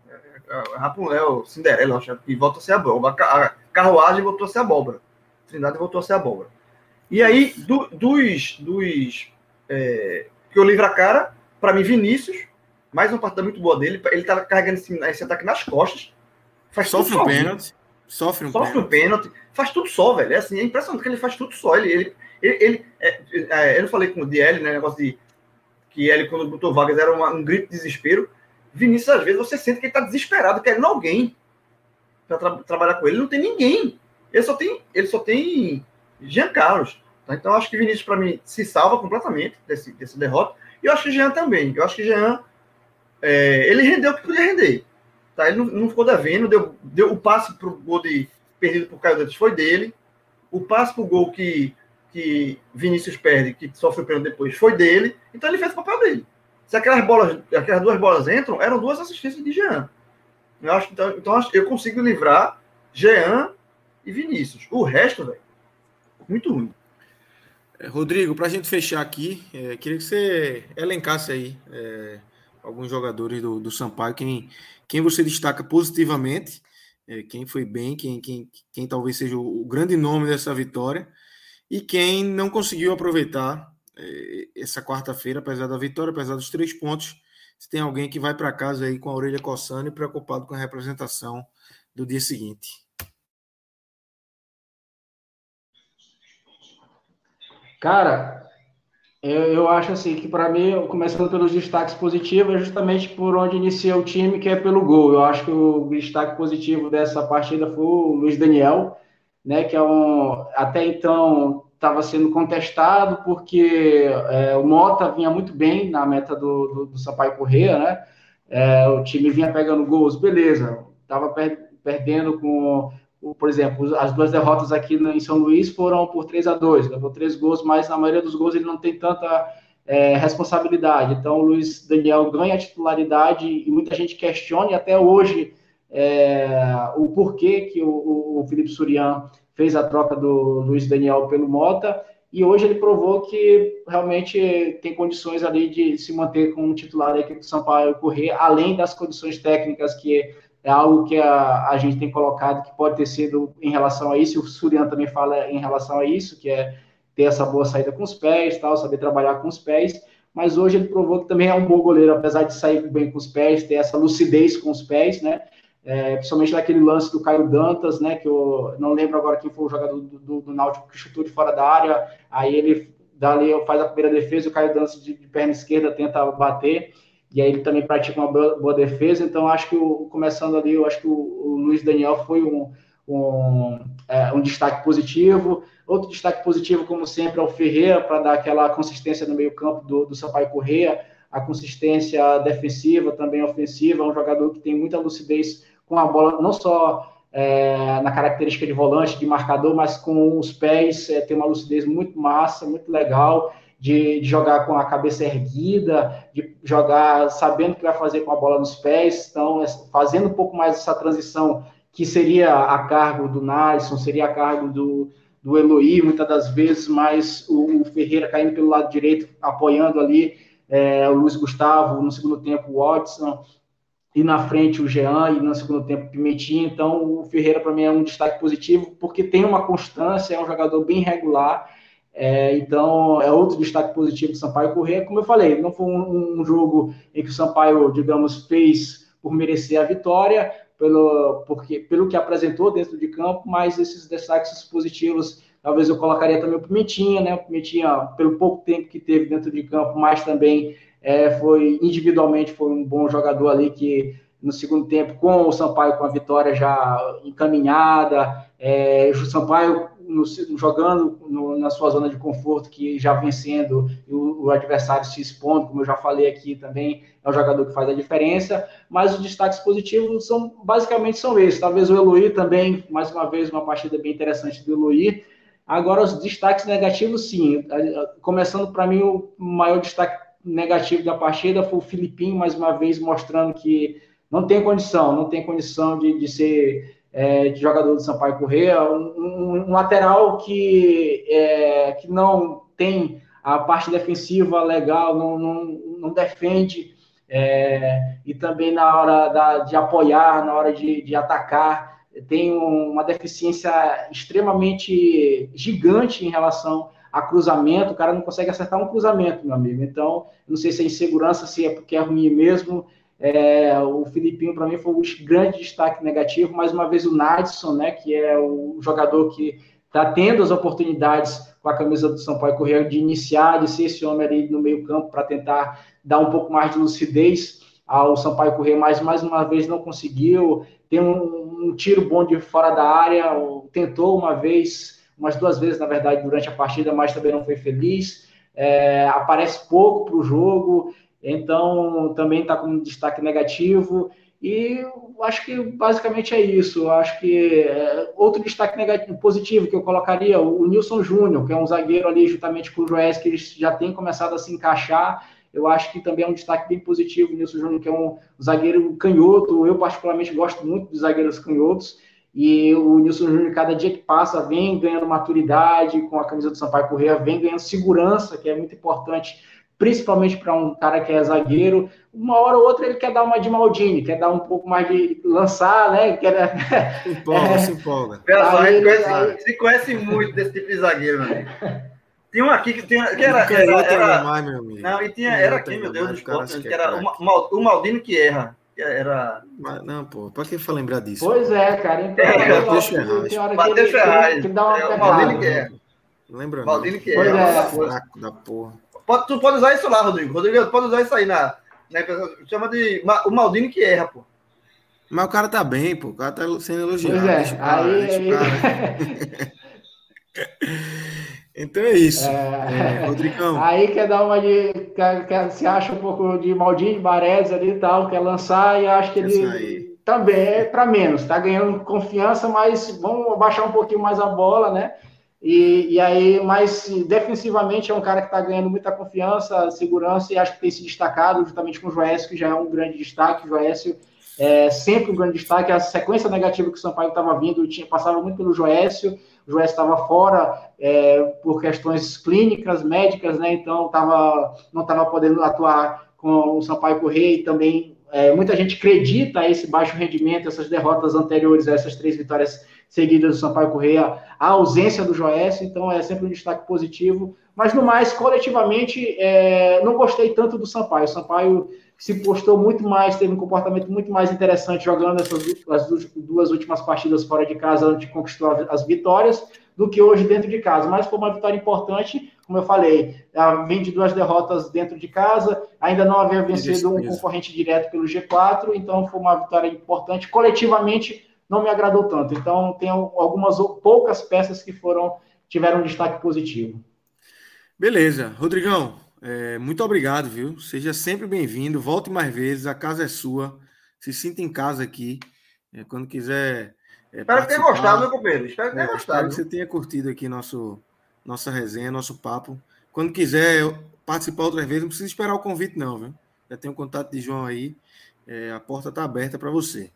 É, Rapunzel, Cinderela, acho que volta a ser abóbora. A carruagem voltou a ser abóbora. Trindade voltou a ser abóbora. E aí, do, dos. dos é, que eu livro a cara, para mim, Vinícius, mais uma partida muito boa dele. Ele tá carregando esse, esse ataque nas costas. Faz sofre um pênalti. Sofre um sofre pênalti. Um pênalti. Faz tudo só, velho. É assim, é impressionante que ele faz tudo só. Ele, ele, ele, ele é, é, eu não falei com o DL, né? Negócio de que ele, quando botou Vargas, era uma, um grito de desespero. Vinícius, às vezes, você sente que ele tá desesperado, querendo alguém para tra trabalhar com. Ele não tem ninguém. Ele só tem, ele só tem Jean Carlos. Tá? Então, acho que Vinícius, para mim, se salva completamente desse, desse derrota. E eu acho que Jean também. Eu acho que Jean é, ele rendeu o que podia render. Tá? Ele não, não ficou devendo, deu, deu o passe para o gol de, perdido por Caio Dantas foi dele. O passe para o gol que, que Vinícius perde, que sofre o pênalti depois, foi dele. Então ele fez o papel dele. Se aquelas bolas, aquelas duas bolas entram, eram duas assistências de Jean. Eu acho, então, então eu consigo livrar Jean e Vinícius. O resto, velho, muito ruim. É, Rodrigo, para a gente fechar aqui, é, queria que você elencasse aí é, alguns jogadores do, do Sampaio, quem, quem você destaca positivamente, é, quem foi bem, quem, quem, quem talvez seja o, o, grande nome dessa vitória, e quem não conseguiu aproveitar é, essa quarta-feira, apesar da vitória, apesar dos três pontos, se tem alguém que vai para casa aí com a orelha coçando e preocupado com a representação do dia seguinte. Cara, eu, eu acho assim que para mim, começando pelos destaques positivos, é justamente por onde inicia o time, que é pelo gol. Eu acho que o destaque positivo dessa partida foi o Luiz Daniel, né, que é um até então estava sendo contestado porque é, o Mota vinha muito bem na meta do, do, do Sampaio Correia, né? É, o time vinha pegando gols, beleza, estava per, perdendo com por exemplo, as duas derrotas aqui em São Luís foram por 3 a 2 levou três gols, mas na maioria dos gols ele não tem tanta é, responsabilidade. Então, o Luiz Daniel ganha a titularidade e muita gente questiona, e até hoje, é, o porquê que o, o Felipe Surian fez a troca do Luiz Daniel pelo Mota, e hoje ele provou que realmente tem condições ali de se manter como titular da equipe do Sampaio correr, além das condições técnicas que é algo que a, a gente tem colocado que pode ter sido em relação a isso, o Surian também fala em relação a isso, que é ter essa boa saída com os pés, tal, saber trabalhar com os pés, mas hoje ele provou que também é um bom goleiro, apesar de sair bem com os pés, ter essa lucidez com os pés, né, é, principalmente naquele lance do Caio Dantas, né, que eu não lembro agora quem foi o jogador do, do, do Náutico que chutou de fora da área, aí ele dali faz a primeira defesa, o Caio Dantas de, de perna esquerda tenta bater, e aí ele também pratica uma boa, defesa, então acho que o, começando ali, eu acho que o, o Luiz Daniel foi um, um, é, um, destaque positivo. Outro destaque positivo, como sempre, é o Ferreira, para dar aquela consistência no meio-campo do, do Sampaio Correia, a consistência defensiva, também ofensiva, é um jogador que tem muita lucidez com a bola, não só é, na característica de volante, de marcador, mas com os pés, é, tem uma lucidez muito massa, muito legal de, de, jogar com a cabeça erguida, de jogar sabendo o que vai fazer com a bola nos pés, então é, fazendo um pouco mais essa transição que seria a cargo do Nasson, seria a cargo do, do Eloy, muitas das vezes, mas o, o Ferreira caindo pelo lado direito, apoiando ali é, o Luiz Gustavo, no segundo tempo o Watson, e na frente o Jean, e no segundo tempo o Pimentinha, então o Ferreira para mim é um destaque positivo, porque tem uma constância, é um jogador bem regular, é, então, é outro destaque positivo do Sampaio Corrêa. Como eu falei, não foi um, um, jogo em que o Sampaio, digamos, fez por merecer a vitória, pelo, porque, pelo que apresentou dentro de campo, mas esses destaques positivos, talvez eu colocaria também o Pimentinha, né? O Pimentinha, pelo pouco tempo que teve dentro de campo, mas também é, foi individualmente foi um bom jogador ali que no segundo tempo, com o Sampaio com a vitória já encaminhada, é, o Sampaio no, jogando no, na sua zona de conforto, que já vencendo o, o, adversário se expondo, como eu já falei aqui também, é o jogador que faz a diferença, mas os destaques positivos são basicamente são esses. Talvez o Eloy também, mais uma vez, uma partida bem interessante do Eloy. Agora, os destaques negativos, sim. Começando para mim, o maior destaque negativo da partida foi o Filipinho, mais uma vez, mostrando que não tem condição, não tem condição de, de ser é, de jogador do Sampaio Corrêa, um, um, um lateral que, é, que não tem a parte defensiva legal, não, não, não defende, é, e também na hora da, de apoiar, na hora de, de atacar, tem uma deficiência extremamente gigante em relação a cruzamento, o cara não consegue acertar um cruzamento, meu amigo. Então, não sei se é insegurança, se é porque é ruim mesmo. É, o Filipinho, para mim, foi um grande destaque negativo. Mais uma vez, o Nadson, né, que é o jogador que está tendo as oportunidades com a camisa do São Paulo Correia de iniciar, de ser esse homem ali no meio-campo para tentar dar um pouco mais de lucidez ao Sampaio Correia, mas mais uma vez não conseguiu. Tem um, um tiro bom de fora da área, tentou uma vez, umas duas vezes, na verdade, durante a partida, mas também não foi feliz. É, aparece pouco para o jogo, então também está com um destaque negativo. E acho que basicamente é isso. Acho que é, outro destaque negativo, positivo que eu colocaria, o, o Nilson Júnior, que é um zagueiro ali juntamente com o Joés, que eles já tem começado a se encaixar. Eu acho que também é um destaque bem positivo o Nilson Júnior, que é um zagueiro canhoto. Eu, particularmente, gosto muito dos zagueiros canhotos. E o Nilson Júnior, cada dia que passa, vem ganhando maturidade com a camisa do Sampaio Correia, vem ganhando segurança, que é muito importante principalmente para um cara que é zagueiro. Uma hora ou outra ele quer dar uma de Maldini, quer dar um pouco mais de lançar, né? Quer, se empolga, é, se empolga. Aí, ele, conhece, aí... se conhece muito desse tipo de zagueiro, né? Tinha um aqui que, tinha, que era. era, era mais, meu amigo. Não, e tinha, era aqui, meu Deus, do esporte, que, que era o, o Maldini que erra. Era. Mas, não, pô, pra que foi lembrar disso? Pois é, cara. Então, é, Matheus Ferraz. Matheus Ferraz. Que dá uma é, o Maldini que erra. Lembra? Maldini que erra. Pois é. Fraco da porra. Pode, tu pode usar isso lá, Rodrigo. Rodrigo, pode usar isso aí na. na chama de. O Maldini que erra, pô. Mas o cara tá bem, pô. O cara tá sendo elogiado. Pois é. Deixa cara, aí, deixa então é isso. É... É, Rodrigão. Aí quer dar uma de. Quer, quer, se acha um pouco de Maldini, Barés ali e tal, quer lançar, e acho que ele também é para menos. Tá ganhando confiança, mas vamos baixar um pouquinho mais a bola, né? E, e aí, mas defensivamente é um cara que está ganhando muita confiança, segurança e acho que tem se destacado justamente com o Joécio, que já é um grande destaque. O Joécio é sempre um grande destaque. A sequência negativa que o Sampaio estava vindo tinha, passava muito pelo Joécio. O Joécio estava fora é, por questões clínicas, médicas, né? Então tava, não estava podendo atuar com o Sampaio Correia e também é, muita gente acredita esse baixo rendimento, essas derrotas anteriores essas três vitórias seguidas do Sampaio Correia, a ausência do Joécio, então é sempre um destaque positivo. Mas no mais, coletivamente, é, não gostei tanto do Sampaio. O Sampaio se postou muito mais, teve um comportamento muito mais interessante jogando essas as duas últimas partidas fora de casa, onde conquistou as vitórias, do que hoje dentro de casa. Mas foi uma vitória importante, como eu falei, vem de duas derrotas dentro de casa, ainda não havia vencido um concorrente direto pelo G4, então foi uma vitória importante. Coletivamente, não me agradou tanto. Então, tem algumas poucas peças que foram tiveram um destaque positivo. Beleza. Rodrigão, é, muito obrigado, viu? Seja sempre bem-vindo. Volte mais vezes. A casa é sua. Se sinta em casa aqui. É, quando quiser. É, espero que tenha gostado, meu companheiro. Espero que tenha é, gostado. Espero que você tenha curtido aqui nosso, nossa resenha, nosso papo. Quando quiser participar outras vezes, não precisa esperar o convite, não, viu? Já tem o contato de João aí. É, a porta está aberta para você.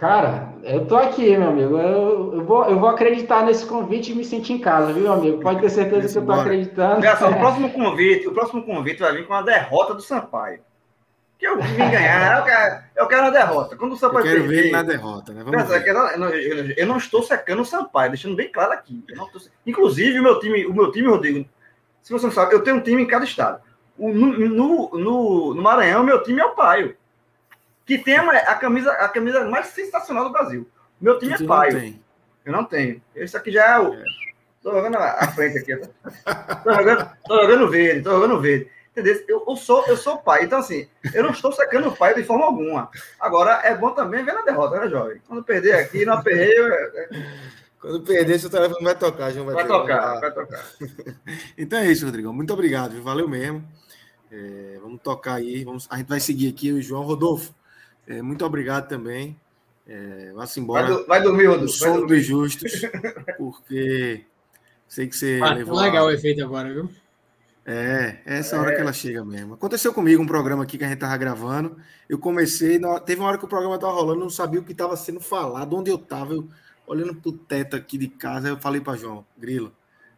Cara, eu tô aqui, meu amigo. Eu, eu, vou, eu vou acreditar nesse convite e me sentir em casa, viu, amigo? Pode ter certeza que eu tô acreditando. Olha só, o próximo convite, o próximo convite vai vir com a derrota do Sampaio. Que eu vim ganhar, eu quero, eu quero a derrota. Quando o Sampaio eu quero perder, ver na derrota, né? Vamos ver. Eu, não, eu, não estou secando o Sampaio, deixando bem claro aqui. Inclusive, o meu time, o meu time, Rodrigo, se você não sabe, eu tenho um time em cada estado. O, no, no, no, no Maranhão, meu time é o Paio que tem a, a, camisa, a camisa mais sensacional do Brasil. Meu time é paio. Eu não tenho. Esse aqui já é o. Estou jogando à frente aqui. Estou jogando, tô jogando verde, estou jogando verde. Entendeu? Eu, eu, sou, eu sou pai. Então, assim, eu não estou secando o pai de forma alguma. Agora, é bom também ver na derrota, né, jovem? Quando perder aqui, não aperreio. É... Quando perder, seu telefone vai tocar, João. Vai, vai tocar, vai tocar. então é isso, Rodrigão. Muito obrigado, valeu mesmo. É, vamos tocar aí. Vamos, a gente vai seguir aqui o João Rodolfo. É, muito obrigado também. É, Vá-se embora. Vai, do, vai dormir, Rodolfo. Sono dos justos, porque sei que você ah, levou. legal a... o efeito agora, viu? É, é essa é. hora que ela chega mesmo. Aconteceu comigo um programa aqui que a gente tava gravando. Eu comecei, teve uma hora que o programa tava rolando, não sabia o que estava sendo falado, onde eu tava. Eu, olhando pro teto aqui de casa, eu falei para João, Grilo,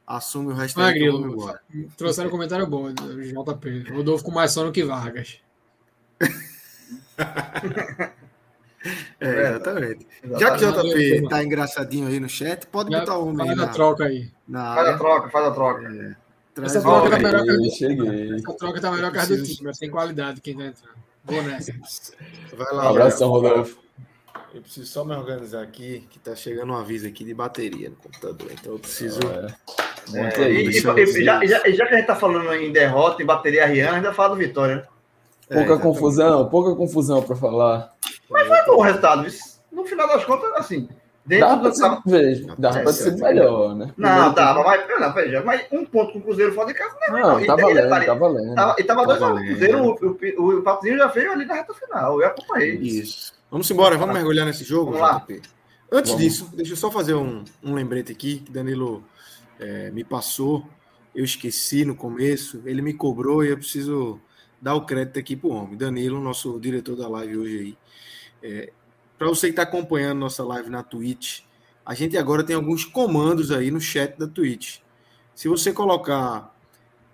assume o resto Ah, eu Grilo, embora. trouxeram um comentário bom, JP. Rodolfo com mais sono que Vargas. É, exatamente. Exatamente. Já que o JP tá engraçadinho aí no chat, pode Já botar o homem aí Fala na, da troca aí. na Faz a troca, faz a troca. É, traz Essa troca tá aí. melhor que a Cheguei. Essa troca tá melhor que a do time, mas tem qualidade quem tá entrando. Vou nessa. Vai Um lá, abração, Rodolfo. Eu preciso só me organizar aqui, que tá chegando um aviso aqui de bateria no computador. Então eu preciso. É. É, aí. e, e- já, já- já que a gente tá falando em derrota, em bateria Rihanna, ainda fala do Vitória, né? É, Pouca exatamente. confusão, pouca confusão para falar. Foi bom o resultado. No final das contas, assim, dentro Dá do. para ser, veja, dá É, pra ser melhor, né? Não, dava, mas, não, veja, mas um ponto com o Cruzeiro fora de casa não é Não, E tá tem valendo, detalhe, tá valendo. Tava, e tava Tá 2 a 1 valendo. Cruzeiro, o, o, o, Papozinho já veio ali na reta final. Eu acompanhei. Isso. Vamos embora, vamos mergulhar nesse jogo, Vamos lá. JP. Antes Vamos. disso, deixa eu só fazer um, um lembrete aqui que Danilo é, me passou. Eu esqueci no começo, ele me cobrou e eu preciso dar o crédito aqui pro homem. Danilo, nosso diretor da live hoje aí. É, Para você que está acompanhando nossa live na Twitch, a gente agora tem alguns comandos aí no chat da Twitch. Se você colocar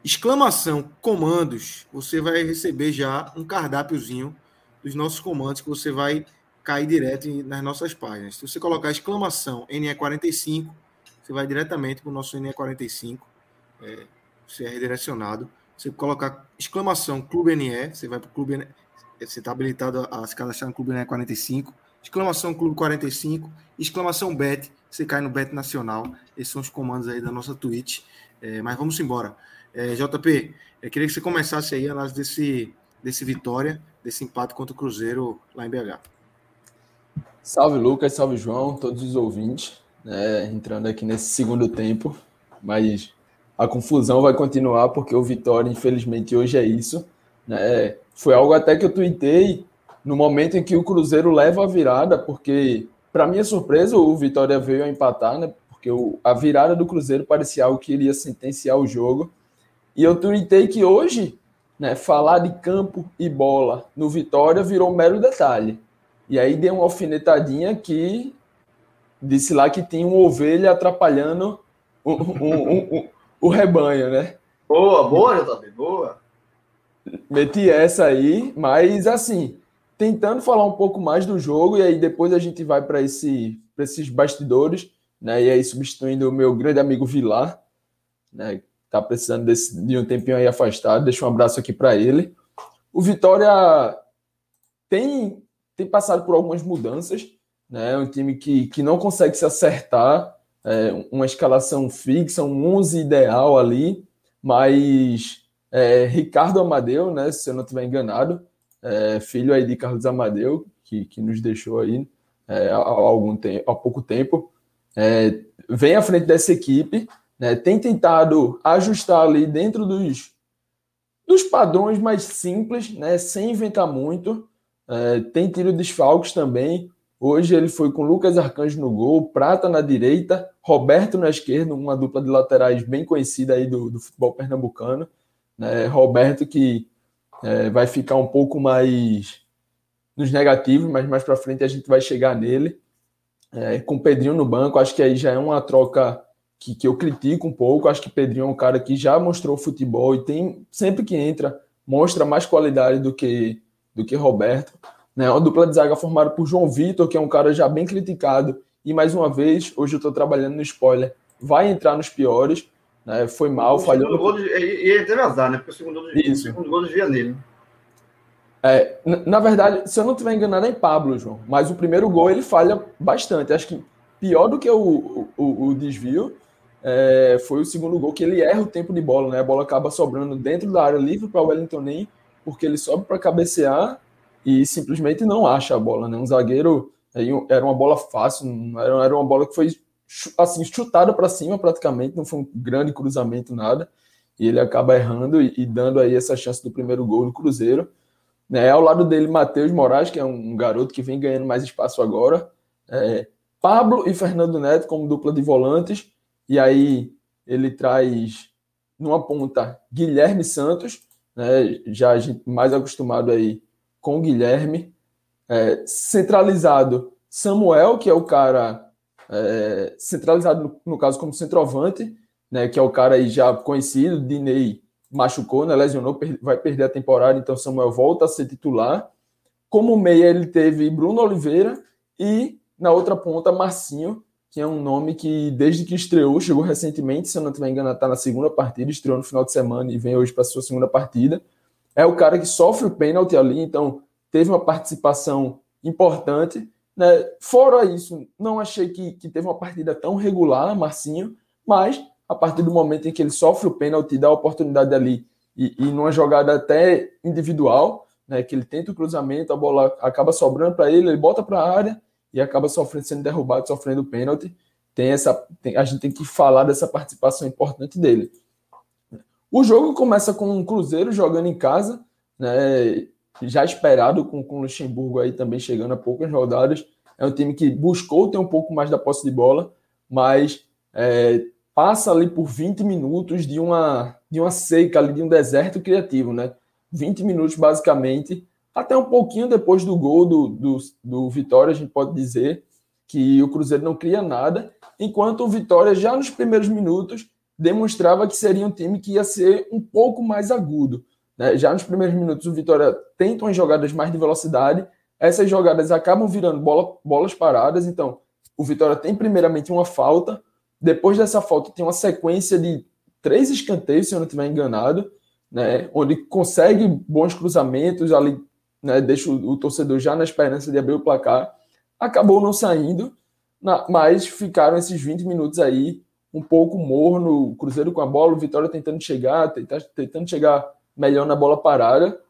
exclamação comandos, você vai receber já um cardápiozinho dos nossos comandos que você vai cair direto nas nossas páginas. Se você colocar exclamação NE45, você vai diretamente para o nosso NE45, é, você é redirecionado. Você colocar exclamação Clube NE, você vai para o Clube NE, você está habilitado a, a se cadastrar no Clube NE45, exclamação Clube 45, exclamação BET, você cai no BET Nacional. Esses são os comandos aí da nossa Twitch. É, mas vamos embora. É, JP, eu queria que você começasse aí a análise desse, desse vitória, desse empate contra o Cruzeiro lá em BH. Salve Lucas, salve João, todos os ouvintes, né, entrando aqui nesse segundo tempo, mas a confusão vai continuar porque o Vitória, infelizmente, hoje é isso. Né? Foi algo até que eu tuitei no momento em que o Cruzeiro leva a virada, porque, para minha surpresa, o Vitória veio a empatar, né? porque o- a virada do Cruzeiro parecia algo que iria sentenciar o jogo. E eu tuitei que hoje, né, falar de campo e bola no Vitória virou um mero detalhe. E aí deu uma alfinetadinha que disse lá que tinha uma ovelha atrapalhando o, o- o- o- rebanho, né? Boa, boa, JB, boa. Meti essa aí, mas assim, tentando falar um pouco mais do jogo, e aí depois a gente vai para esse, pra esses bastidores, né? E aí substituindo o meu grande amigo Vilar, né? Tá precisando desse, de um tempinho aí afastado, deixa um abraço aqui para ele. O Vitória tem, tem passado por algumas mudanças, né? É um time que, que não consegue se acertar, é, uma escalação fixa, um 11 ideal ali, mas é, Ricardo Amadeu, né, se eu não estiver enganado, é, filho aí de Carlos Amadeu, que, que nos deixou aí é, há, algum tempo, há pouco tempo, é, vem à frente dessa equipe, né, tem tentado ajustar ali dentro dos, dos padrões mais simples, né, sem inventar muito, é, tem tido desfalques também. Hoje ele foi com Lucas Arcanjo no gol, Prata na direita, Roberto na esquerda, uma dupla de laterais bem conhecida aí do, do futebol pernambucano né? Roberto que é, vai ficar um pouco mais nos negativos, mas mais para frente a gente vai chegar nele. É, com Pedrinho no banco, acho que aí já é uma troca que, que eu critico um pouco. Acho que Pedrinho é um cara que já mostrou futebol e tem sempre que entra mostra mais qualidade do que do que Roberto. Né? Uma dupla de zaga formada por João Vitor, que é um cara já bem criticado. E mais uma vez, hoje eu estou trabalhando no spoiler, vai entrar nos piores. Né? Foi mal, O falhou. gol do- e, ele teve azar, né? Porque o segundo, gol do- Isso. segundo gol desvia nele. É, na, na verdade, se eu não estiver enganado, é em Pablo, João. Mas o primeiro gol ele falha bastante. Acho que pior do que o, o, o desvio é, foi o segundo gol, que ele erra o tempo de bola, né? A bola acaba sobrando dentro da área livre para o Wellington Nem, porque ele sobe para cabecear e simplesmente não acha a bola, né? Um zagueiro aí, era uma bola fácil, era, era uma bola que foi assim chutada para cima praticamente, não foi um grande cruzamento nada. E ele acaba errando e, e dando aí essa chance do primeiro gol do Cruzeiro. Né, ao lado dele, Matheus Moraes, que é um garoto que vem ganhando mais espaço agora. É, Pablo e Fernando Neto como dupla de volantes. E aí ele traz numa ponta Guilherme Santos, né, já a gente mais acostumado aí com o Guilherme. É, centralizado Samuel, que é o cara é, centralizado, no, no, caso, como centroavante, né, que é o cara aí já conhecido, Dinei machucou, né, lesionou, per vai perder a temporada, então Samuel volta a ser titular. Como meia, ele teve Bruno Oliveira e, na outra ponta, Marcinho, que é um nome que, desde que estreou, chegou recentemente, se eu não estiver enganado, está na segunda partida, estreou no final de semana e vem hoje para a sua segunda partida. É o cara que sofre o pênalti ali, então teve uma participação importante. Né? Fora isso, não achei que, que teve uma partida tão regular, Marcinho, mas a partir do momento em que ele sofre o pênalti, dá a oportunidade ali, e, e numa jogada até individual, né, que ele tenta o cruzamento, a bola acaba sobrando para ele, ele bota para a área, e acaba sofrendo, sendo derrubado, sofrendo pênalti. Tem essa, tem, a gente tem que falar dessa participação importante dele. O jogo começa com o Cruzeiro jogando em casa, né, já esperado com, com o Luxemburgo aí também chegando a poucas rodadas. É um time que buscou ter um pouco mais da posse de bola, mas é, passa ali por 20 minutos de uma, de uma seca ali, de um deserto criativo, né? 20 minutos basicamente até um pouquinho depois do gol do, do, do Vitória, a gente pode dizer que o Cruzeiro não cria nada, enquanto o Vitória, já nos primeiros minutos, demonstrava que seria um time que ia ser um pouco mais agudo. Né? Já nos primeiros minutos, o Vitória tenta umas jogadas mais de velocidade, essas jogadas acabam virando bola, bolas paradas, então o Vitória tem primeiramente uma falta, depois dessa falta tem uma sequência de três escanteios, se eu não estiver enganado, né? onde consegue bons cruzamentos ali né, deixa o, o, torcedor já na esperança de abrir o placar. Acabou não saindo, mas ficaram esses 20 minutos aí um pouco morno, o Cruzeiro com a bola, o Vitória tentando chegar, tentando, chegar melhor na bola parada.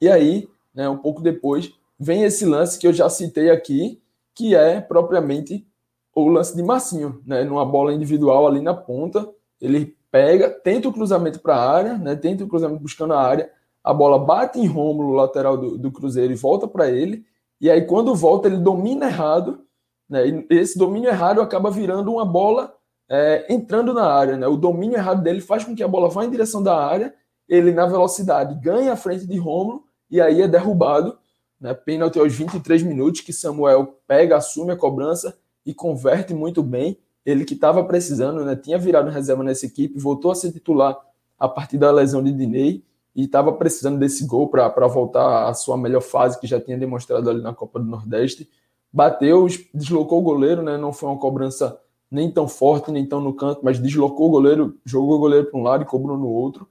E aí, né, um pouco depois, vem esse lance que eu já citei aqui, que é propriamente o lance de Massinho, né, numa bola individual ali na ponta, ele pega, tenta o cruzamento para a área, né, tenta o cruzamento buscando a área, a bola bate em Rômulo, lateral do, do Cruzeiro, e volta para ele. E aí, quando volta, ele domina errado. Né? E esse domínio errado acaba virando uma bola é, entrando na área. Né? O domínio errado dele faz com que a bola vá em direção da área. Ele, na velocidade, ganha a frente de Rômulo e aí é derrubado. Né? Pênalti aos 23 minutos, que Samuel pega, assume a cobrança e converte muito bem. Ele que estava precisando, né? tinha virado reserva nessa equipe, voltou a ser titular a partir da lesão de Dinei e estava precisando desse gol para voltar à sua melhor fase, que já tinha demonstrado ali na Copa do Nordeste. Bateu, deslocou o goleiro, né? não foi uma cobrança nem tão forte, nem tão no canto, mas deslocou o goleiro, jogou o goleiro para um lado e cobrou no outro.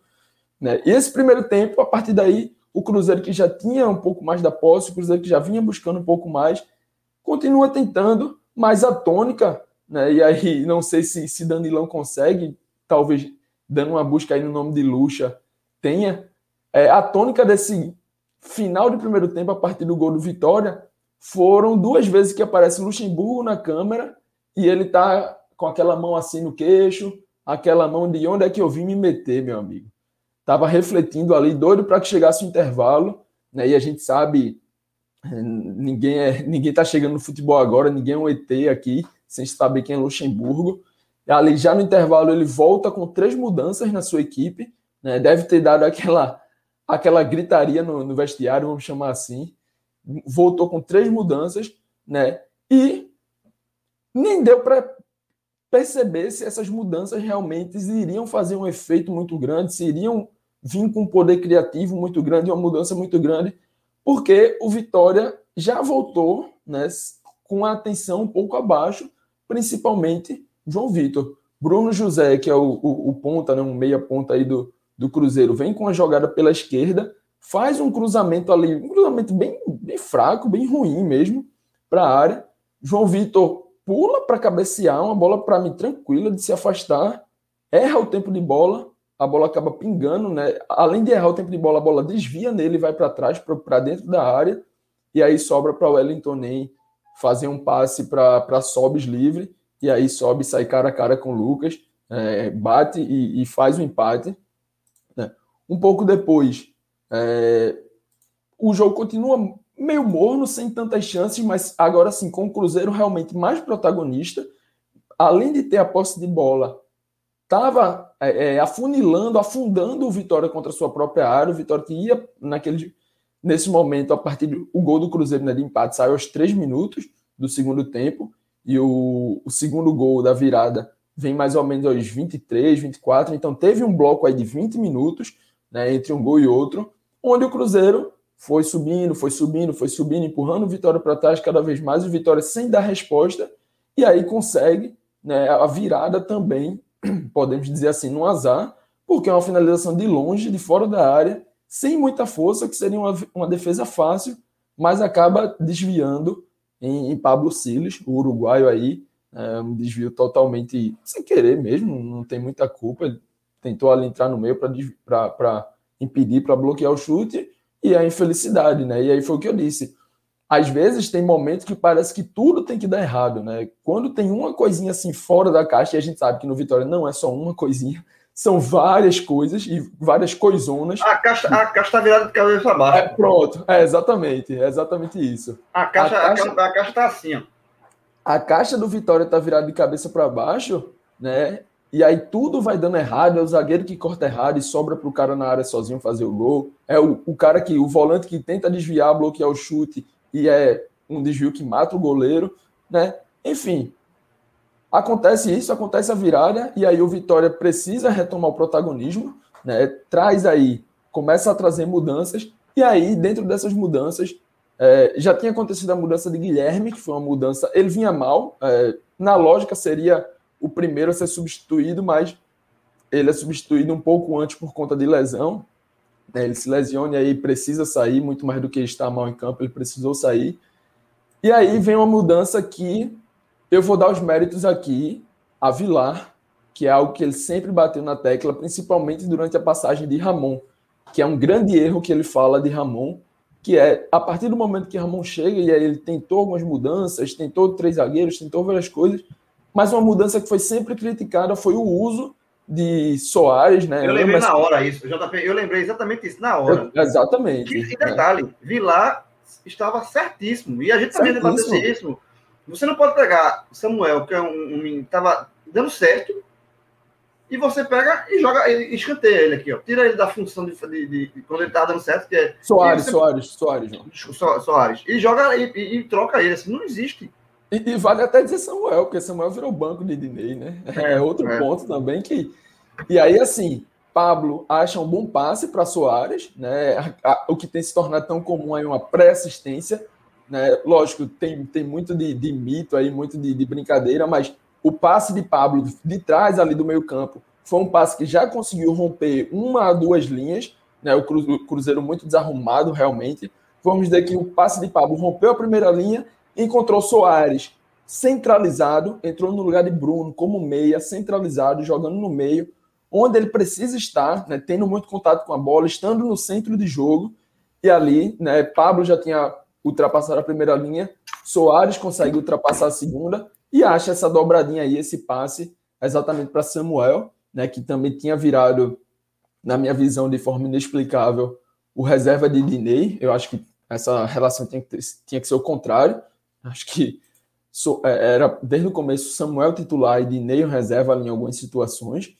Né? E esse primeiro tempo, a partir daí, o Cruzeiro que já tinha um pouco mais da posse, o Cruzeiro que já vinha buscando um pouco mais, continua tentando, mas a tônica, né? e aí não sei se, se Danilão consegue, talvez dando uma busca aí no nome de Lucha, tenha é, a tônica desse final de primeiro tempo, a partir do gol do Vitória, foram duas vezes que aparece Luxemburgo na câmera e ele tá com aquela mão assim no queixo, aquela mão de onde é que eu vim me meter, meu amigo. Tava refletindo ali, doido para que chegasse o intervalo, né? E a gente sabe, ninguém é, ninguém tá chegando no futebol agora, ninguém é um ET aqui, sem saber quem é Luxemburgo. Ali já no intervalo ele volta com três mudanças na sua equipe, né? Deve ter dado aquela aquela gritaria no, no vestiário, vamos chamar assim. Voltou com três mudanças, né? E nem deu para perceber se essas mudanças realmente iriam fazer um efeito muito grande, se iriam vir com um poder criativo muito grande, uma mudança muito grande, porque o Vitória já voltou né, com a atenção um pouco abaixo, principalmente João Vitor. Bruno José, que é o, o, o ponta, né, um meia ponta aí do, do Cruzeiro vem com a jogada pela esquerda, faz um cruzamento ali, um cruzamento bem, bem fraco, bem ruim mesmo, para a área. João Vitor pula para cabecear, uma bola para mim tranquila de se afastar, erra o tempo de bola, a bola acaba pingando, né? Além de errar o tempo de bola, a bola desvia nele, vai para trás, para dentro da área, e aí sobra para o Wellington Nem fazer um passe para Sobes livre, e aí sobe sai cara a cara com o Lucas, é, bate e, e faz o empate. Um pouco depois, é, o jogo continua meio morno, sem tantas chances, mas agora sim, com o Cruzeiro realmente mais protagonista, além de ter a posse de bola, estava é, é, afunilando, afundando o Vitória contra a sua própria área. O Vitória que ia naquele, nesse momento, a partir do gol do Cruzeiro né, de empate, saiu aos três minutos do segundo tempo. e o, o segundo gol da virada vem mais ou menos aos 23, 24. Então teve um bloco aí de 20 minutos né, entre um gol e outro, onde o Cruzeiro foi subindo, foi subindo, foi subindo, empurrando o Vitória para trás cada vez mais, o Vitória sem dar resposta, e aí consegue né, a virada também, podemos dizer assim, no azar, porque é uma finalização de longe, de fora da área, sem muita força, que seria uma, uma defesa fácil, mas acaba desviando em, em Pablo Siles, o uruguaio aí, é, um desvio totalmente sem querer mesmo, não tem muita culpa, ele tentou ali entrar no meio para impedir, para bloquear o chute, e a infelicidade, né? E aí foi o que eu disse. Às vezes tem momentos que parece que tudo tem que dar errado, né? Quando tem uma coisinha assim fora da caixa, e a gente sabe que no Vitória não é só uma coisinha, são várias coisas e várias coisonas. A caixa, a caixa tá virada de cabeça para baixo. É, pronto, é exatamente, é exatamente isso. A caixa, a caixa, a caixa tá assim, ó. A caixa do Vitória tá virada de cabeça para baixo, né? E aí tudo vai dando errado, é o zagueiro que corta errado e sobra para o cara na área sozinho fazer o gol. É o, o cara que, o volante que tenta desviar, bloquear o chute e é um desvio que mata o goleiro, né? Enfim, acontece isso, acontece a virada e aí o Vitória precisa retomar o protagonismo, né? Traz aí, começa a trazer mudanças e aí dentro dessas mudanças é, já tinha acontecido a mudança de Guilherme, que foi uma mudança, ele vinha mal, é, na lógica seria o primeiro a ser substituído, mas ele é substituído um pouco antes por conta de lesão. Né? Ele se lesiona e aí precisa sair, muito mais do que estar mal em campo, ele precisou sair. E aí vem uma mudança que eu vou dar os méritos aqui a Vilar, que é algo que ele sempre bateu na tecla, principalmente durante a passagem de Ramon, que é um grande erro que ele fala de Ramon, que é a partir do momento que Ramon chega e aí ele tentou algumas mudanças, tentou três zagueiros, tentou várias coisas, mas uma mudança que foi sempre criticada foi o uso de Soares, né? Eu lembrei na hora isso, JP, eu lembrei exatamente isso, na hora. Eu, exatamente. E, detalhe, né? Vilar estava certíssimo, e a gente também debateu isso. Você não pode pegar Samuel, que é um, um estava dando certo, e você pega e joga, e escanteia ele aqui, ó. Tira ele da função de, de, de, de quando ele estava dando certo, que é. Soares, você, Soares, Soares, João. Soares. E joga e, e, e troca ele, assim, não existe. E, e, vale até dizer Samuel, porque Samuel virou banco de Dinei, né? É outro é. ponto também que. E aí, assim, Pablo acha um bom passe para Soares, né? O que tem se tornado tão comum aí uma pré-assistência. Né? Lógico, tem, tem muito de, de mito aí, muito de, de, brincadeira, mas o passe de Pablo de trás ali do meio-campo foi um passe que já conseguiu romper uma a duas linhas, né? O Cruzeiro muito desarrumado, realmente. Vamos dizer que o passe de Pablo rompeu a primeira linha encontrou Soares centralizado, entrou no lugar de Bruno como meia, centralizado, jogando no meio, onde ele precisa estar, né, tendo muito contato com a bola, estando no centro de jogo. E ali, né, Pablo já tinha ultrapassado a primeira linha, Soares consegue ultrapassar a segunda e acha essa dobradinha aí, esse passe exatamente para Samuel, né, que também tinha virado, na minha visão, de forma inexplicável, o reserva de Dinei. Eu acho que essa relação tinha que, ter, tinha que ser o contrário. Acho que é, era desde o começo Samuel titular e Dinei reserva em algumas situações.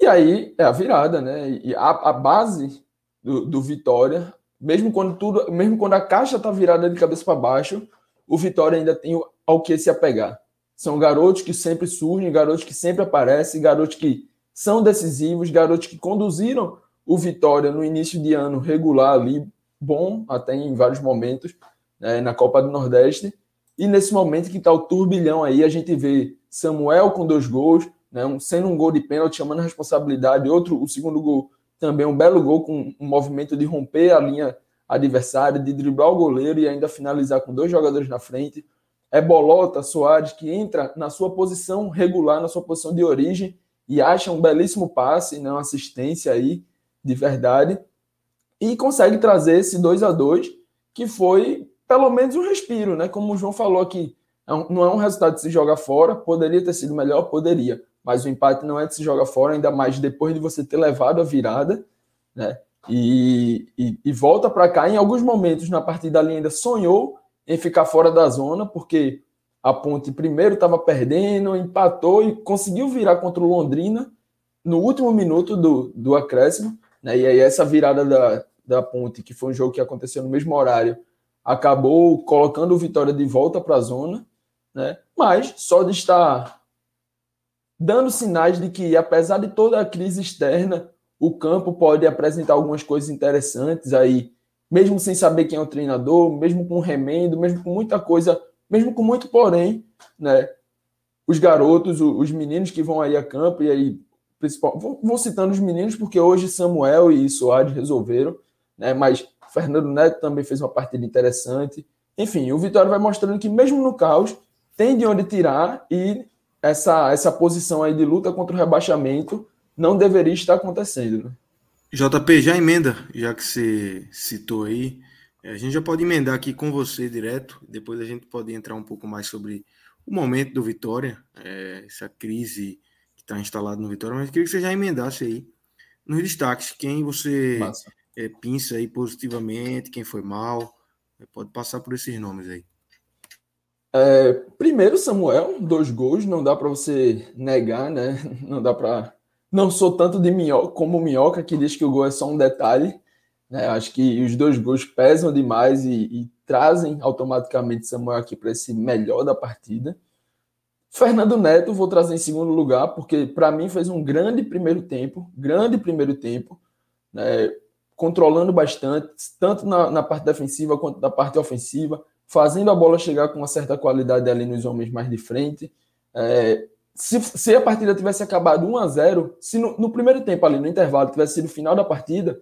E aí é a virada, né? E a, a base do, do, Vitória, mesmo quando tudo, mesmo quando a caixa tá virada de cabeça para baixo, o Vitória ainda tem ao que se apegar. São garotos que sempre surgem, garotos que sempre aparecem, garotos que são decisivos, garotos que conduziram o Vitória no início de ano regular ali, bom até em vários momentos, né, na Copa do Nordeste. E nesse momento que está o turbilhão aí, a gente vê Samuel com dois gols, né, um, sendo um gol de pênalti, chamando a responsabilidade, outro, o segundo gol também um belo gol com um movimento de romper a linha adversária, de driblar o goleiro e ainda finalizar com dois jogadores na frente. É Bolota, Soares, que entra na sua posição regular, na sua posição de origem e acha um belíssimo passe, né, uma assistência aí de verdade e consegue trazer esse 2 a 2 que foi pelo menos um respiro, né? Como o João falou aqui, é não é um resultado de se jogar fora, poderia ter sido melhor, poderia, mas o empate não é de se jogar fora, ainda mais depois de você ter levado a virada, né? E, e, e volta para cá. Em alguns momentos na partida ali ainda sonhou em ficar fora da zona, porque a Ponte primeiro estava perdendo, empatou e conseguiu virar contra o Londrina no último minuto do, do acréscimo. Né? E aí essa virada da, da Ponte, que foi um jogo que aconteceu no mesmo horário, acabou colocando o Vitória de volta para a zona. né? Mas só de estar dando sinais de que, apesar de toda a crise externa, o campo pode apresentar algumas coisas interessantes aí, mesmo sem saber quem é o treinador, mesmo com remendo, mesmo com muita coisa, mesmo com muito porém, né? Os garotos, os meninos que vão aí a campo, e aí, principal, vou, citando os meninos, porque hoje Samuel e Soares resolveram, né? Mas Fernando Neto também fez uma partida interessante. Enfim, o Vitória vai mostrando que, mesmo no caos, tem de onde tirar e essa, essa posição aí de luta contra o rebaixamento não deveria estar acontecendo. Né? JP, já emenda, já que você citou aí, é, a gente já pode emendar aqui com você direto, depois a gente pode entrar um pouco mais sobre o momento do Vitória, é, essa crise que está instalada no Vitória, mas queria que você já emendasse aí nos destaques, quem você é, pinça aí positivamente, quem foi mal, é, pode passar por esses nomes aí. É, primeiro, Samuel, dois gols, não dá para você negar, né? Não dá para. Não sou tanto de minhoca como minhoca que diz que o gol é só um detalhe. Né? Acho que os dois gols pesam demais e, e trazem automaticamente Samuel aqui para esse melhor da partida. Fernando Neto vou trazer em segundo lugar, porque para mim fez um grande primeiro tempo, grande primeiro tempo, né? Controlando bastante, tanto na, na parte defensiva quanto na parte ofensiva fazendo a bola chegar com uma certa qualidade ali nos homens mais de frente. É, se, se, a partida tivesse acabado 1 a 0 se no, no, primeiro tempo ali, no intervalo, tivesse sido o final da partida,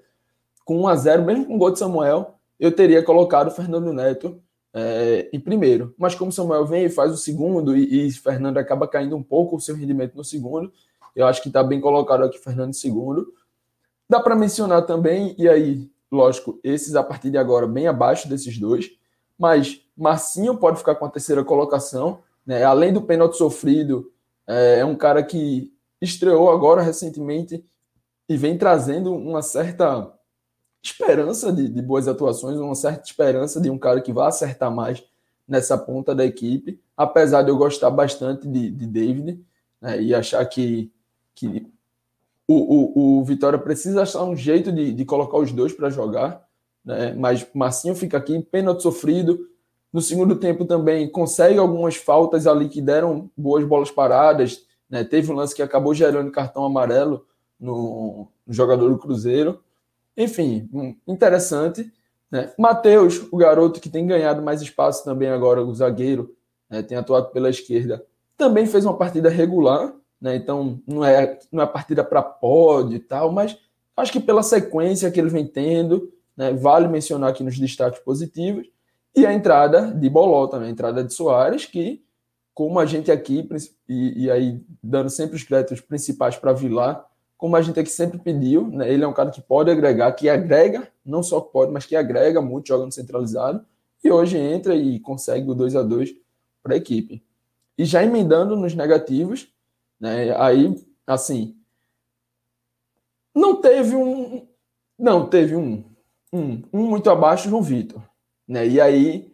com 1 a 0 mesmo com o gol de Samuel, eu teria colocado o Fernando Neto é, em primeiro. Mas como Samuel vem e faz o segundo, e, e Fernando acaba caindo um pouco o seu rendimento no segundo, eu acho que está bem colocado aqui Fernando em segundo. Dá para mencionar também, e aí, lógico, esses a partir de agora bem abaixo desses dois, mas Marcinho pode ficar com a terceira colocação. Né? Além do pênalti sofrido, é, é um cara que estreou agora recentemente e vem trazendo uma certa esperança de, de, boas atuações, uma certa esperança de um cara que vai acertar mais nessa ponta da equipe, apesar de eu gostar bastante de, de David né, e achar que, que o, o, o, Vitória precisa achar um jeito de, de colocar os dois para jogar né? mas Marcinho fica aqui, pênalti sofrido. No segundo tempo também consegue algumas faltas ali que deram boas bolas paradas. Né? Teve um lance que acabou gerando cartão amarelo no, no jogador do Cruzeiro. Enfim, interessante. Né? Matheus, o garoto que tem ganhado mais espaço também agora, o zagueiro, né? tem atuado pela esquerda, também fez uma partida regular. Né? Então não é, não é partida para pódio e tal, mas acho que pela sequência que ele vem tendo, né? Vale mencionar aqui nos destaques positivos. E a entrada de Bolota, né? a entrada de Soares, que, como a gente aqui, e, e aí dando sempre os créditos principais para Vilar, como a gente aqui sempre pediu, né? ele é um cara que pode agregar, que agrega, não só pode, mas que agrega muito jogando centralizado, e hoje entra e consegue o 2 a 2 para a equipe. E já emendando nos negativos, né? aí, assim, não teve um. Não, teve um. Um, um muito abaixo, João Vitor. Né? E aí,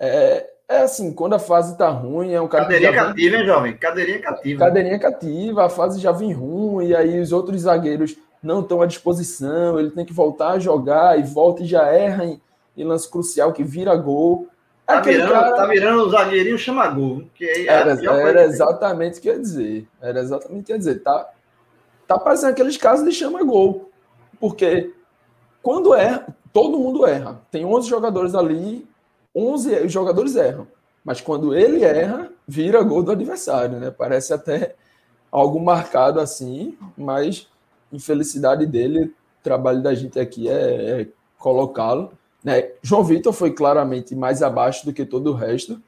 é, é assim, quando a fase tá ruim, é um cara. Cadeirinha cativa, hein, jovem? Cadeirinha cativa. Cadeirinha cativa, a fase já vem ruim, e aí os outros zagueiros não estão à disposição, ele tem que voltar a jogar e volta e já erra em, em lance crucial que vira gol. Tá virando, cara... tá virando o zagueirinho chama gol. Que é era, era exatamente o que ia dizer. Era exatamente o que ia dizer. Tá, tá parecendo aqueles casos de chama gol. Porque quando erra, todo mundo erra. Tem 11 jogadores ali, 11 jogadores erram. Mas quando ele erra, vira gol do adversário, né? Parece até algo marcado assim, mas infelicidade dele, o trabalho da gente aqui é, é colocá-lo. Né? João Vitor foi claramente mais abaixo do que todo o resto.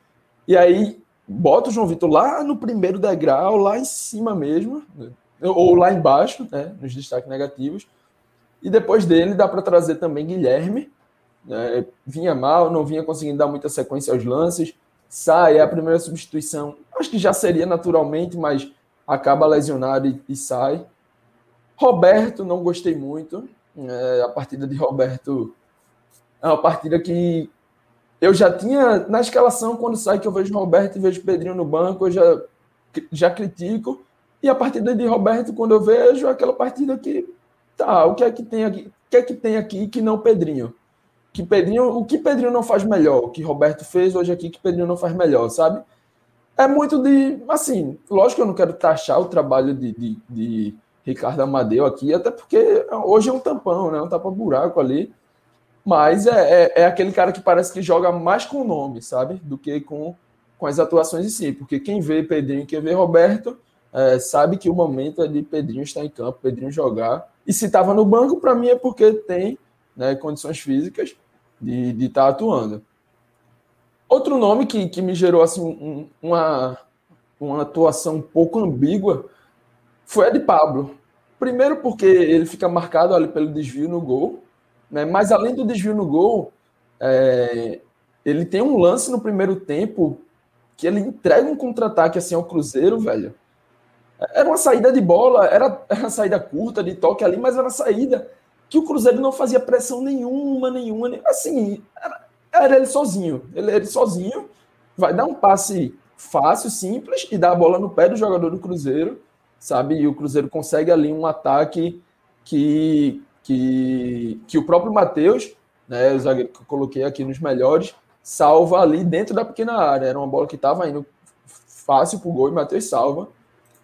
E aí bota o João Vitor lá no primeiro degrau, lá em cima mesmo, né? ou lá embaixo, né? nos destaques negativos. E depois dele dá para trazer também Guilherme. Né? Vinha mal, não vinha conseguindo dar muita sequência aos lances. Sai, é a primeira substituição. Acho que já seria naturalmente, mas acaba lesionado e, e sai. Roberto, não gostei muito. É, a partida de Roberto é uma partida que eu já tinha na escalação, quando sai que eu vejo Roberto e vejo Pedrinho no banco, eu já, já critico. E a partida de Roberto, quando eu vejo, é aquela partida que Tá, o que é que tem aqui? O que é que tem aqui que não Pedrinho? Que Pedrinho, o que Pedrinho não faz melhor? O que Roberto fez hoje aqui que Pedrinho não faz melhor, sabe? é muito de. Assim, lógico que eu não quero taxar o trabalho de, de, de Ricardo Amadeu aqui, até porque hoje é um tampão, né? Um tapa-buraco ali. Mas é, é, é, aquele cara que parece que joga mais com o nome, sabe? Do que com, com as atuações em si. Porque quem vê Pedrinho, quem vê Roberto, é, sabe que o momento é de Pedrinho estar em campo, Pedrinho jogar. E se estava no banco, para mim é porque tem né, condições físicas de estar tá atuando. Outro nome que, que me gerou assim, um, uma, uma atuação um pouco ambígua foi a de Pablo. Primeiro porque ele fica marcado ali pelo desvio no gol, né? mas além do desvio no gol, é, ele tem um lance no primeiro tempo que ele entrega um contra-ataque assim ao Cruzeiro, velho. Era uma saída de bola, era, era uma saída curta, de toque ali, mas era uma saída que o Cruzeiro não fazia pressão nenhuma, nenhuma. Assim, era, era ele sozinho. Ele ele sozinho, vai dar um passe fácil, simples, e dar a bola no pé do jogador do Cruzeiro, sabe? E o Cruzeiro consegue ali um ataque que, que, que o próprio Matheus, né, o zagueiro que eu coloquei aqui nos melhores, salva ali dentro da pequena área. Era uma bola que estava indo fácil para o gol e Matheus salva.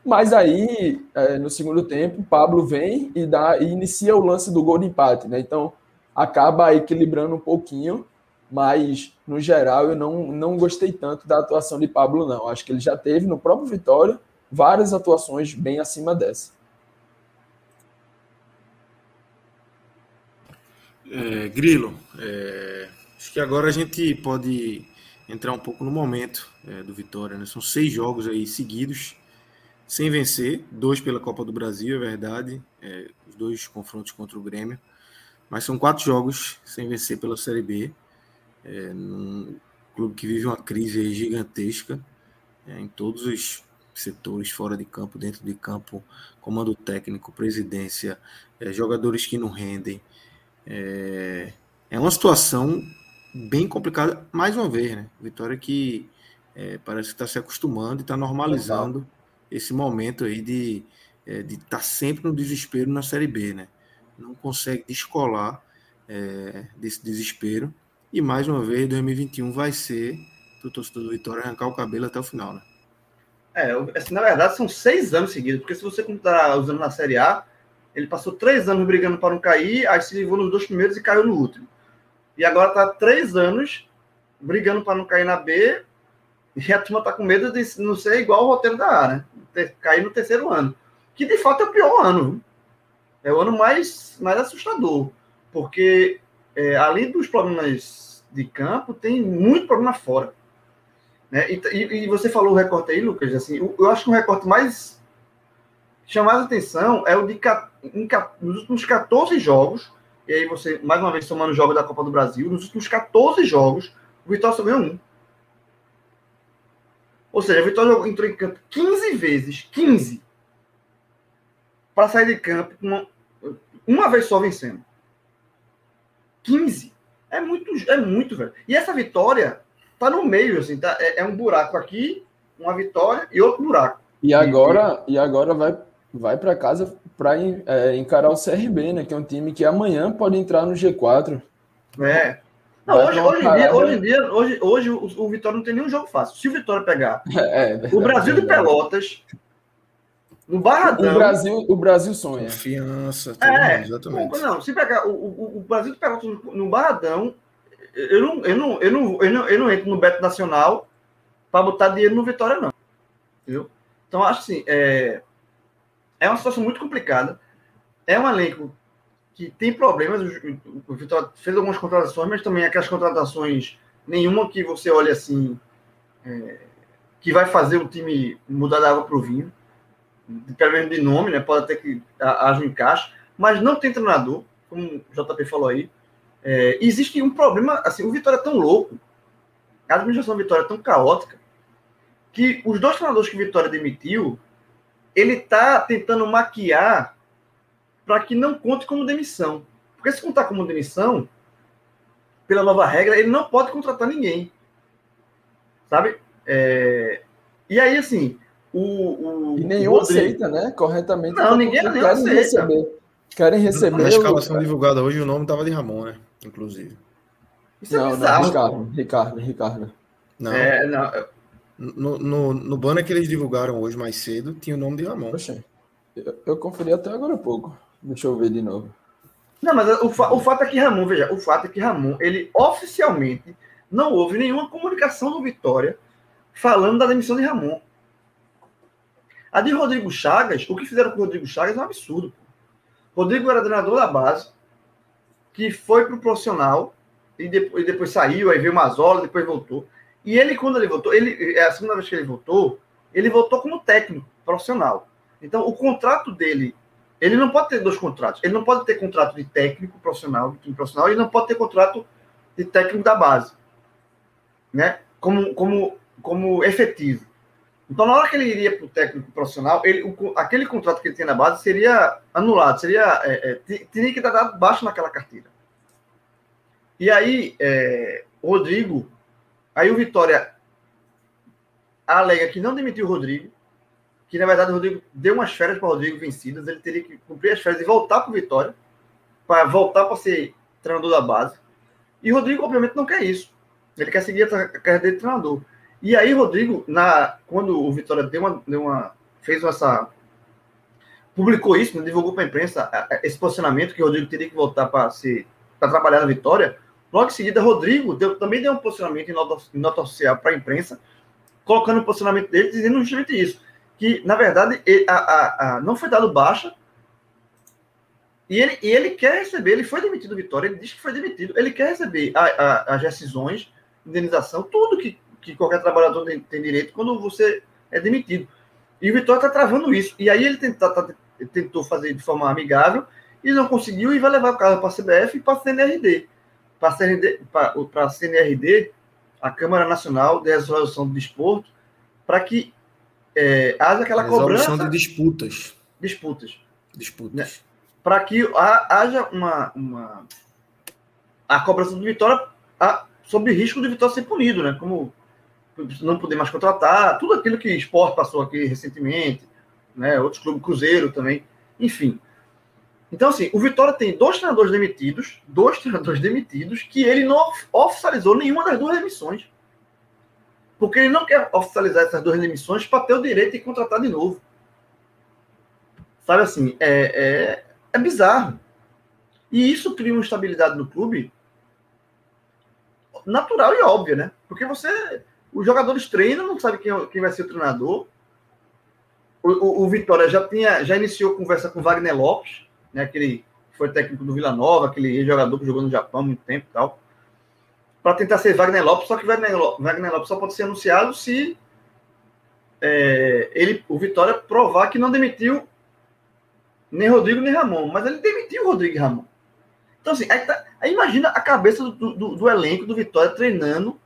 Mas aí, é, no segundo tempo, Pablo vem e, dá, e inicia o lance do gol de empate, né? Então, acaba equilibrando um pouquinho, mas, no geral, eu não, não gostei tanto da atuação de Pablo, não. Acho que ele já teve, no próprio Vitória, várias atuações bem acima dessa. É, Grilo, é, acho que agora a gente pode entrar um pouco no momento é, do Vitória. Né? São seis jogos aí seguidos sem vencer, dois pela Copa do Brasil, é verdade, é, os dois confrontos contra o Grêmio, mas são quatro jogos sem vencer pela Série B, é, num clube que vive uma crise gigantesca é, em todos os setores, fora de campo, dentro de campo, comando técnico, presidência, jogadores que não rendem. É, é uma situação bem complicada, mais uma vez, né? Vitória que é, parece que está se acostumando e está normalizando esse momento aí de é, estar tá sempre no desespero na Série B, né? Não consegue descolar é, desse desespero. E mais uma vez, 2021 vai ser para o torcedor do Vitória arrancar o cabelo até o final, né? É, assim, na verdade são seis anos seguidos, porque se você está usando na Série A, ele passou três anos brigando para não cair, aí se livrou nos dois primeiros e caiu no último. E agora está três anos brigando para não cair na B, e a turma está com medo de não ser igual o roteiro da A, né? ter, cair no terceiro ano. Que de fato é o pior ano. É o ano mais, mais assustador. Porque, é, além dos problemas de campo, tem muito problema fora. Né? E, e, você falou o recorte aí, Lucas, assim, eu, eu acho que o recorte mais chamado a atenção é o de em, nos últimos 14 jogos, e aí você, mais uma vez, somando os jogos da Copa do Brasil, nos últimos 14 jogos, o Vitória só ganhou um. Ou seja, a Vitória entrou em campo 15 vezes, 15, para sair de campo uma, uma vez só vencendo. 15. É muito, é muito, velho. E essa vitória tá no meio, assim, tá? É, é um buraco aqui, uma vitória e outro buraco. E agora, e agora vai, vai para casa para é, encarar o CRB, né? Que é um time que amanhã pode entrar no G4. É. Não, hoje, hoje, em dia, hoje em dia, hoje, hoje o, o, Vitória não tem nenhum jogo fácil. Se o Vitória pegar é, é o Brasil de Pelotas, no Barradão. O Brasil, o Brasil sonha. Confiança, é, exatamente. Não, se pegar o, o, o Brasil de Pelotas no Barradão, eu não, eu não, eu não, eu não, eu não entro no Beto Nacional para botar dinheiro no Vitória, não. Entendeu? Então, acho assim, é, é uma situação muito complicada. É um elenco que tem problemas. O Vitória fez algumas contratações, mas também aquelas contratações, nenhuma que você olhe assim, é, que vai fazer o time mudar da água para o vinho. Pelo menos de nome, né? Pode até que haja um encaixe, mas não tem treinador, como o JP falou aí. É, existe um problema, assim, o Vitória é tão louco, a administração do Vitória é tão caótica, que os dois treinadores que o Vitória demitiu, ele está tentando maquiar para que não conte como demissão. Porque se contar como demissão, pela nova regra, ele não pode contratar ninguém. Sabe? É... E aí, assim, o. o e nenhum o aceita, né? Corretamente. Não, ninguém, querem aceita. Receber. Querem receber. Na escalação o... divulgada hoje, o nome estava de Ramon, né? Inclusive. Isso é não, é não, Ricardo, Ricardo, Ricardo. Não. É, não. No, no, no banner que eles divulgaram hoje mais cedo, tinha o nome de Ramon. Poxa, eu, eu conferi até agora há pouco. Deixa eu ver de novo. Não, mas o, fa o fato é que Ramon, veja, o fato é que Ramon, ele oficialmente não houve nenhuma comunicação do Vitória falando da demissão de Ramon. A de Rodrigo Chagas, o que fizeram com o Rodrigo Chagas é um absurdo. Rodrigo era treinador da base, que foi para o profissional e depois, e depois saiu, aí veio o Mazola, depois voltou. E ele, quando ele voltou, ele, é a segunda vez que ele voltou, ele voltou como técnico profissional. Então, o contrato dele, ele não pode ter dois contratos. Ele não pode ter contrato de técnico profissional, de time profissional, ele não pode ter contrato de técnico da base, né? Como, como, como efetivo. Então, na hora que ele iria para o técnico profissional, ele, o, aquele contrato que ele tinha na base seria anulado, seria é, é, teria que dar baixo naquela carteira. E aí, é, Rodrigo, aí o Vitória alega que não demitiu o Rodrigo, que na verdade o Rodrigo deu umas férias para o Rodrigo vencidas, ele teria que cumprir as férias e voltar para o Vitória, para voltar para ser treinador da base. E o Rodrigo, obviamente, não quer isso. Ele quer seguir a carreira de treinador. E aí, Rodrigo, na, quando o Vitória deu uma, deu uma, fez essa. publicou isso, né, divulgou para a imprensa esse posicionamento que o Rodrigo teria que voltar para trabalhar na Vitória. Logo em seguida, Rodrigo deu, também deu um posicionamento em nota, em nota oficial para a imprensa, colocando o posicionamento dele, dizendo justamente isso. Que, na verdade, ele, a, a, a, não foi dado baixa. E ele, e ele quer receber, ele foi demitido do Vitória, ele diz que foi demitido. Ele quer receber as decisões, indenização, tudo que que qualquer trabalhador tem, tem direito quando você é demitido. E o Vitória está travando isso. E aí ele tenta, tá, tentou fazer de forma amigável e não conseguiu e vai levar o caso para a CBF e para a CNRD. Para a CNRD, a Câmara Nacional de Resolução do Desporto, para que é, haja aquela Resolução cobrança. de disputas. Disputas. Disputas. Né? Para que haja uma, uma. A cobrança do Vitória a, sob risco de Vitória ser punido, né? Como não poder mais contratar, tudo aquilo que o esporte passou aqui recentemente, né? Outros clubes, Cruzeiro também, enfim. Então, assim, o Vitória tem dois treinadores demitidos, dois treinadores demitidos, que ele não oficializou nenhuma das duas demissões. Porque ele não quer oficializar essas duas demissões para ter o direito de contratar de novo. Sabe assim, é, é, é bizarro. E isso cria uma estabilidade no clube natural e óbvia, né? Porque você os jogadores treinam, não sabe quem, quem vai ser o treinador. O, o, o, Vitória já tinha, já iniciou conversa com Wagner Lopes, né, aquele foi técnico do Vila Nova, aquele jogador que jogou no Japão há muito tempo e tal, para tentar ser Wagner Lopes, só que Wagner, Wagner Lopes só pode ser anunciado se é, ele, o Vitória provar que não demitiu nem Rodrigo nem Ramon, mas ele demitiu o Rodrigo e Ramon. Então, assim, aí, tá, aí imagina a cabeça do, do, do, elenco do Vitória treinando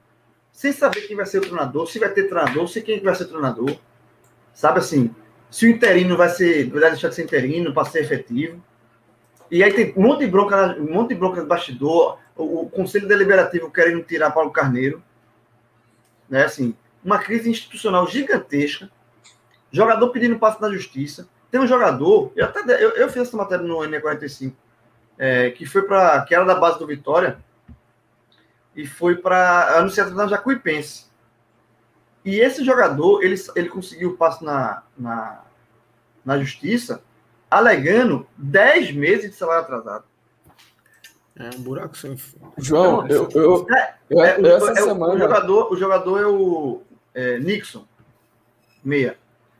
sem saber quem vai ser o treinador, se vai ter treinador, se quem vai ser treinador. Sabe assim, se o interino vai ser, vai deixar de ser interino para ser efetivo. E aí tem um monte de bronca, um monte de bronca no bastidor, o, o Conselho Deliberativo querendo tirar Paulo Carneiro. Né, assim, uma crise institucional gigantesca. Jogador pedindo passo na justiça. Tem um jogador, eu até eu, eu fiz essa matéria no N45, é, que foi para que era da base do Vitória, e foi para anunciado na Jacuipense. E esse jogador, ele, ele conseguiu o passo na, na, na justiça, alegando 10 meses de salário atrasado. É um buraco sem João, eu, eu, é, eu, é, eu, essa é, semana... o, jogador, o jogador é o é, Nixon, meia,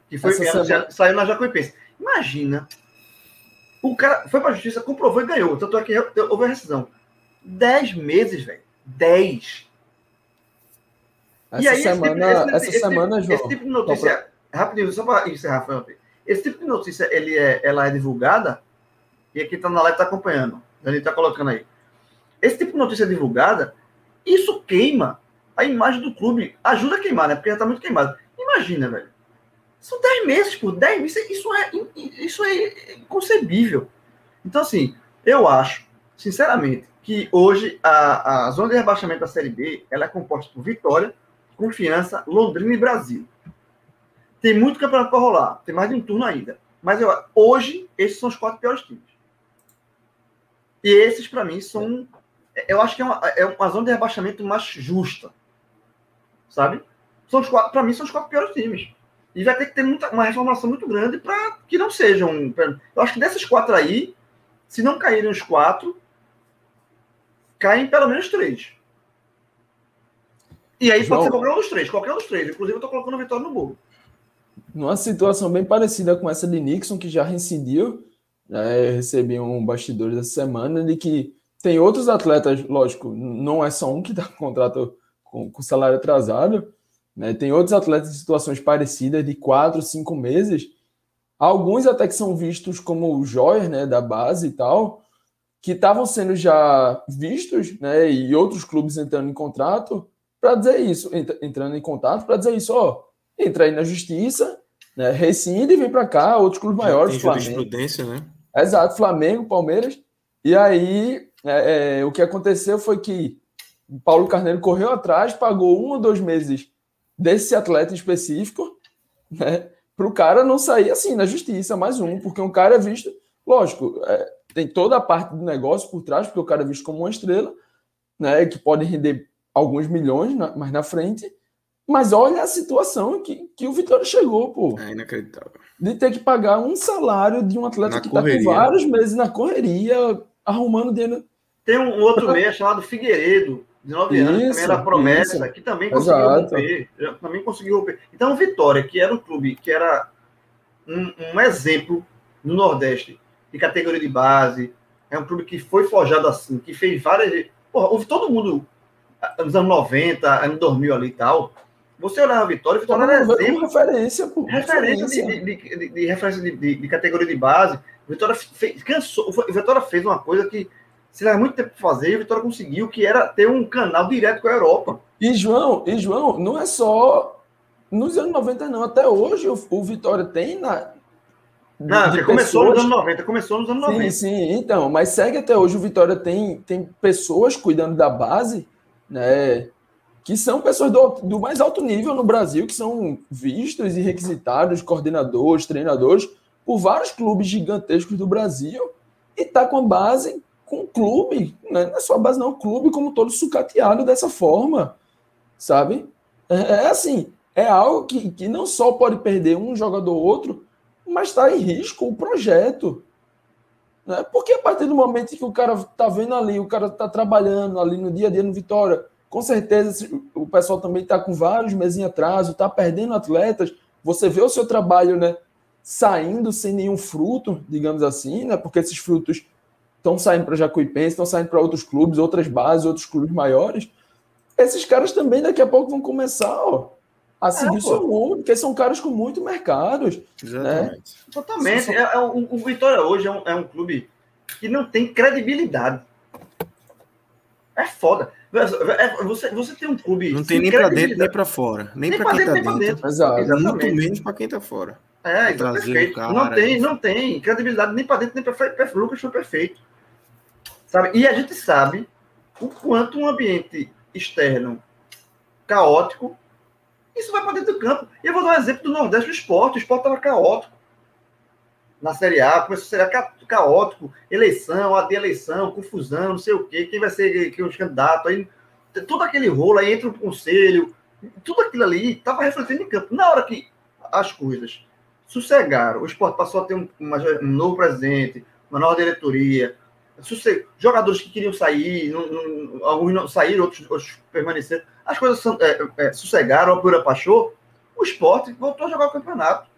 que foi semana... saiu na Jacuipense. Imagina, o cara foi para a justiça, comprovou e ganhou. Tanto é que houve a rescisão. 10 meses, velho. 10. Essa aí, semana, esse tipo, essa esse semana, tipo, João. Esse tipo de notícia, pra... rapidinho, só para encerrar, Felipe. Esse tipo de notícia, ele é, ela é divulgada, e aqui está na live, está acompanhando. A gente está colocando aí. Esse tipo de notícia divulgada, isso queima a imagem do clube. Ajuda a queimar, né? Porque já está muito queimado. Imagina, velho. São 10 meses por 10 meses. Isso é, isso é inconcebível. Então, assim, eu acho, sinceramente, que hoje a, a zona de rebaixamento da Série B ela é composta por Vitória, Confiança, Londrina e Brasil. Tem muito campeonato para rolar, tem mais de um turno ainda. Mas eu, hoje, esses são os quatro piores times. E esses, para mim, são. Eu acho que é uma, é uma zona de rebaixamento mais justa. Sabe? são os quatro, para mim, são os quatro piores times. E vai ter que ter muita, uma reformulação muito grande para que não sejam. Pra, eu acho que desses quatro aí, se não caírem os quatro, caem pelo menos três. E aí João, pode ser qualquer um dos três, qualquer um dos três. Inclusive, eu estou colocando a vitória no bolo. Numa situação bem parecida com essa de Nixon, que já reincidiu, eu recebi um bastidor dessa semana de que tem outros atletas, lógico, não é só um que está com contrato com, com salário atrasado, né, tem outros atletas em situações parecidas de quatro, cinco meses, alguns até que são vistos como o Joyer, né, da base e tal, que estavam sendo já vistos, né, e outros clubes entrando em contrato para dizer isso, entrando em contato para dizer isso, ó, entra aí na justiça, né, rescinde e vem para cá, outros clubes já maiores, tem jurisprudência, né? Exato, Flamengo, Palmeiras, e aí é, é, o que aconteceu foi que Paulo Carneiro correu atrás, pagou um ou dois meses desse atleta específico, né, para o cara não sair assim na justiça, mais um, porque um cara é visto, lógico, é, tem toda a parte do negócio por trás, porque o cara é visto como uma estrela, né, que pode render alguns milhões na, mais na frente. Mas olha a situação que, que o Vitória chegou, pô. É inacreditável. De ter que pagar um salário de um atleta na que está com vários meses na correria, arrumando dinheiro. Tem um outro meia chamado Figueiredo, de 9 anos, também era promessa, isso. que também conseguiu Exato. romper. Também conseguiu romper. Então, o Vitória, que era um clube que era um, um exemplo no Nordeste de categoria de base, é um clube que foi forjado assim, que fez várias. Porra, houve todo mundo nos anos 90, anos 2000 ali e tal. Você olhava a Vitória, a Vitória era exemplo. Referência, pô. Referência, referência. De, de, de, de, referência de, categoria de base. Vitória fez, cansou, Vitória fez uma coisa que se leva muito tempo para fazer e a Vitória conseguiu, que era ter um canal direto com a Europa. E João, e João, não é só nos anos 90, não. Até hoje o, o Vitória tem na, não, de começou pessoas... nos anos 90, começou nos anos sim, 90. Sim, sim, então, mas segue até hoje. O Vitória tem, tem pessoas cuidando da base, né? Que são pessoas do, do mais alto nível no Brasil, que são vistos e requisitados, coordenadores, treinadores, por vários clubes gigantescos do Brasil, e tá com a base, com o clube, né? não é só a base, não, o clube como todo sucateado dessa forma, sabe? É, é assim, é algo que, que não só pode perder um jogador ou outro, mas está em risco o projeto. Né? Porque a partir do momento que o cara está vendo ali, o cara está trabalhando ali no dia a dia no Vitória, com certeza o pessoal também está com vários meses em atraso, está perdendo atletas, você vê o seu trabalho né, saindo sem nenhum fruto, digamos assim, né? porque esses frutos estão saindo para Jacuipense, estão saindo para outros clubes, outras bases, outros clubes maiores. Esses caras também daqui a pouco vão começar ó, a seguir é, seu rumo, porque são caras com muito mercados. Exatamente. Né? Totalmente. É, é, o, o Vitória hoje é um, é um clube que não tem credibilidade. É foda. É, você, você tem um clube. Não tem nem para dentro nem para fora. Nem, nem para quem está dentro. dentro. Exato. Muito menos para quem está fora. É, então, perfeito. Cara, não tem, não tem credibilidade nem para dentro nem para fora. Lucas foi perfeito. Sabe? E a gente sabe o quanto um ambiente externo caótico isso vai para dentro do campo. E eu vou dar um exemplo do Nordeste do esporte. O esporte estava caótico. Na Série A, começou a ser caótico. Eleição, a de eleição, confusão, não sei o quê. Quem vai ser quem, os candidatos. Aí, todo aquele rolo, aí entra o conselho. Tudo aquilo ali estava refletindo em campo. Na hora que as coisas sossegaram, o esporte passou a ter um, uma, um novo presidente, uma nova diretoria, jogadores que queriam sair, não, não, alguns não saíram, outros, outros permaneceram. As coisas é, é, sossegaram, a poeira baixou, o esporte voltou a jogar o campeonato.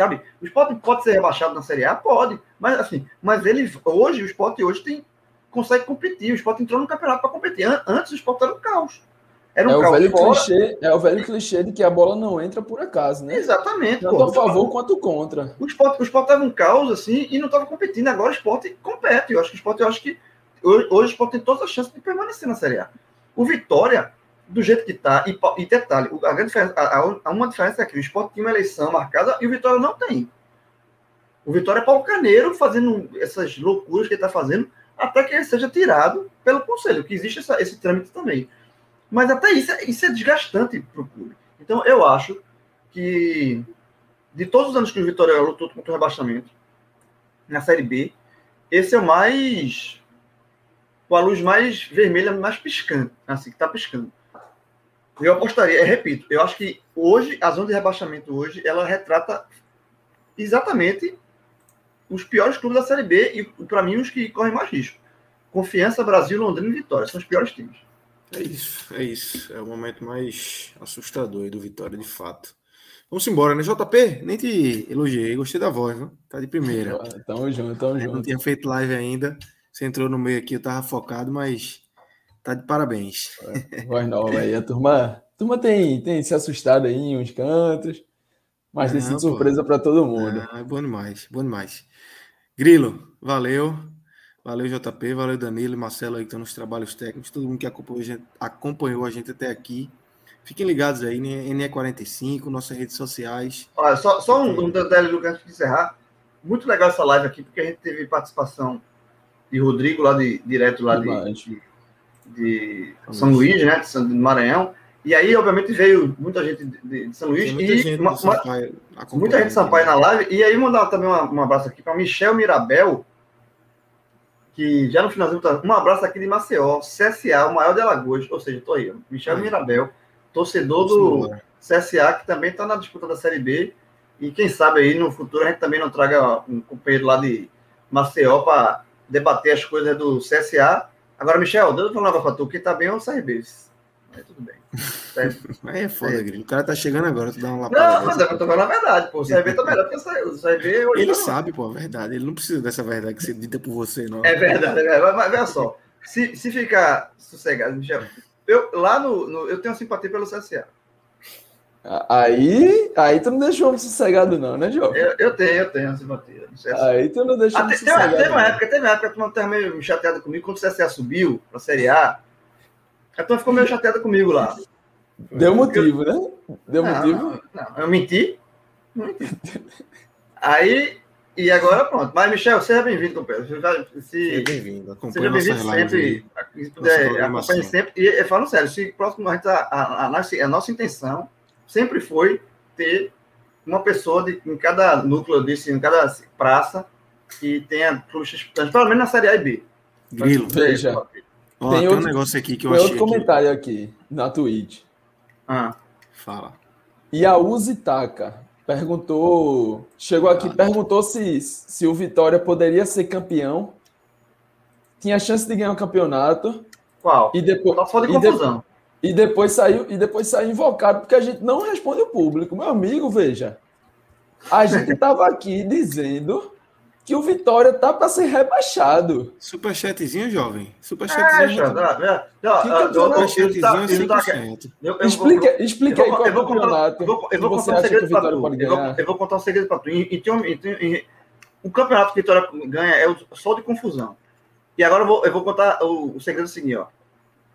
Sabe? O esporte pode ser rebaixado na Série A? Pode. Mas assim, mas ele hoje, o esporte hoje tem, consegue competir. O esporte entrou no campeonato para competir. Antes o esporte era um caos. Era um é, o velho clichê, é o velho clichê de que a bola não entra por acaso, né? Exatamente. Tanto a favor quanto contra. O esporte, o esporte estava um caos assim e não estava competindo. Agora o esporte compete. Eu acho que o esporte, eu acho que hoje, hoje o esporte tem todas as chances de permanecer na Série A. O Vitória, do jeito que está, e, e, detalhe, a grande a, a, uma diferença é que o esporte tinha uma eleição marcada e o Vitória não tem. O Vitória é Paulo Carneiro fazendo essas loucuras que ele está fazendo até que ele seja tirado pelo conselho, que existe essa, esse trâmite também. Mas até isso, é, isso é desgastante para o clube. Então, eu acho que de todos os anos que o Vitória lutou contra o rebaixamento na Série B, esse é o mais. com a luz mais vermelha, mais piscando, assim, que está piscando. Eu apostaria, eu repito, eu acho que hoje, a zona de rebaixamento hoje, ela retrata exatamente os piores clubes da Série B e, para mim, os que correm mais risco. Confiança, Brasil, Londrina e Vitória. São os piores times. É isso, é isso. É o momento mais assustador do Vitória, de fato. Vamos embora, né? JP, nem te elogiei, gostei da voz, né? Tá de primeira. Tamo junto, tamo Eu não junto. tinha feito live ainda. Você entrou no meio aqui, eu tava focado, mas tá de parabéns. Voz nova aí. A turma, a turma tem, tem se assustado aí em uns cantos, mas tem sido surpresa para todo mundo. Ah, é bom demais, bom demais. Grilo, valeu. Valeu, JP, valeu, Danilo e Marcelo aí que estão nos trabalhos técnicos, todo mundo que acompanhou a gente, acompanhou a gente até aqui. Fiquem ligados aí, né? NE45, nossas redes sociais. Olha, só, só um, um detalhe, Lucas, antes de encerrar. Muito legal essa live aqui, porque a gente teve participação de Rodrigo, lá de, direto lá de, Demais. De São Luís, né? De São de Maranhão. E aí, obviamente, veio muita gente de, de São Luís muita e gente, uma- do Sampaio muita gente de Sampaio na live. E aí, mandar também um abraço aqui para Michel Mirabel, que já no finalzinho tá. Um abraço aqui de Maceió, CSA, o maior de Alagoas. Ou seja, tô aí. Michel Aí. Mirabel, torcedor do. CSA, que também está na disputa da Série B. E quem sabe aí no futuro a gente também não traga um companheiro lá de Maceió para debater as coisas do CSA. Agora, Michel, uma coisa pra tu, que tá bem é o CRB. Mas tudo bem. Aí é foda, É. O cara tá chegando agora, tu dá uma Não, lapada. mas é eu tô falando a verdade, pô. O CRB tá melhor que o CRB. Ele tá- sabe, pô, a verdade. Ele não precisa dessa verdade que você dita por você, não. É verdade, é verdade. Mas, mas veja só, se, se ficar sossegado, Michel, eu, lá no, no- Eu tenho simpatia pelo CSA. Aí, aí tu não deixou homem sossegado, não, né, João? Eu, eu tenho, eu tenho simpatia. no CSA. Aí tu não deixou Ah, teve, sossegado. teve uma não. época, teve uma época que a turma estava meio chateada comigo quando o CSA subiu pra Série A. A turma ficou meio chateada comigo lá. Deu motivo, né? Deu Não, motivo. não, não, eu menti. Não menti. Aí, e agora pronto. Mas, Michel, seja bem-vindo, companheiro. Seja Se, bem-vindo. Seja bem-vindo sempre. Se puder, acompanhe sempre. E, e falando sério, se próximo a, gente, a, a, a nossa intenção sempre foi ter uma pessoa de, em cada núcleo desse, em cada praça, que tenha clubes disputantes, pelo menos na Série A e B. Grilo, Veja. ó, Tem tem, um outro- negócio aqui que eu Tem achei. outro aqui. comentário aqui na Twitch. Ah, Fala. E a Taka perguntou, chegou aqui, perguntou se, se o Vitória poderia ser campeão, tinha chance de ganhar o campeonato qual? e depois Só e de- confusão. E depois saiu e depois saiu invocado porque a gente não responde o público, meu amigo, veja, a gente estava aqui dizendo que o Vitória tá para ser rebaixado. Superchatzinho, jovem. É, Superchatzinho. já, já, já, já, Que ah, eu- eu- eu- Superchatzinho eu 100%. eu- eu vou- Explica, aí qual é eu o vou contar- campeonato Eu vou, contar um o segredo pra Vitória tu. Eu vou, contar um segredo pra tu. E, e um- e e- o campeonato que Vitória ganha é o, só de confusão. E agora eu vou, eu vou contar o, o segredo seguinte, ó.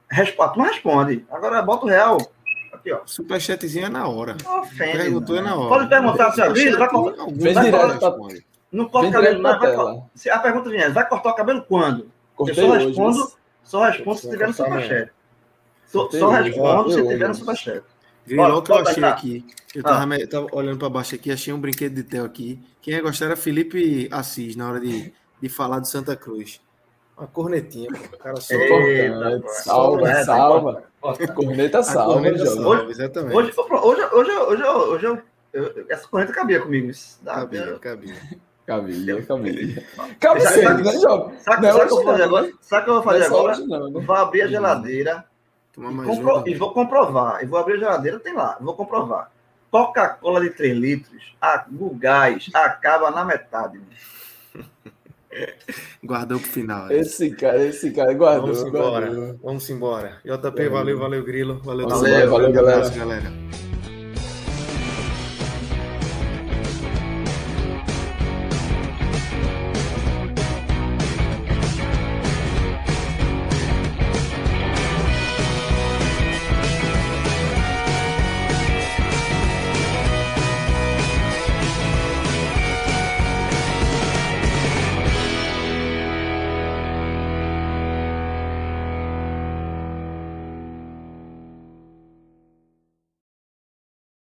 Responde, tu não responde. Agora bota o real. Aqui, ó. Superchatzinho é na hora. Ofende. Perguntou é na hora. Pode perguntar se vai cortar. Alguns Vem vai direto pra- responde. Não corta o cabelo, direto na não. Vai, tela. cortar. se a pergunta vier, vai cortar o cabelo quando? Cortei eu só hoje. respondo, mas- só respondo se tiver no cortar superchat. Só, só respondo se tiver no superchat. Olha o que eu achei cá. aqui. Eu tava, Ah. me- tava olhando para baixo aqui, achei um brinquedo de Theo aqui. Quem ia gostar era Felipe Assis, na hora de, de falar do Santa Cruz. Uma cornetinha, pô. O cara só. Eita. Salva, salva. Bota. Corneta A salva, corneta salva, exatamente. Hoje, hoje, hoje, hoje, hoje, hoje, eu- eu- essa corrente cabia comigo. Isso dá- Cabia, cabia. Cabia, cabia. Cabe Já- sempre, né, jovem? Sabe Não é o que eu vou fazer agora? Sabe o que eu vou fazer é só agora? não, né? Vou abrir a geladeira Tomar e, mais compro- e vou comprovar. E vou abrir a geladeira, tem lá. Vou comprovar. Coca-Cola de 3 litros, a, o gás acaba na metade. Guardou pro final. né? Esse cara, esse cara guardou. Vamos embora. guardou. Vamos embora. JP, Valeu. valeu, valeu, Grilo. Valeu, valeu, Um abraço, galera. galera.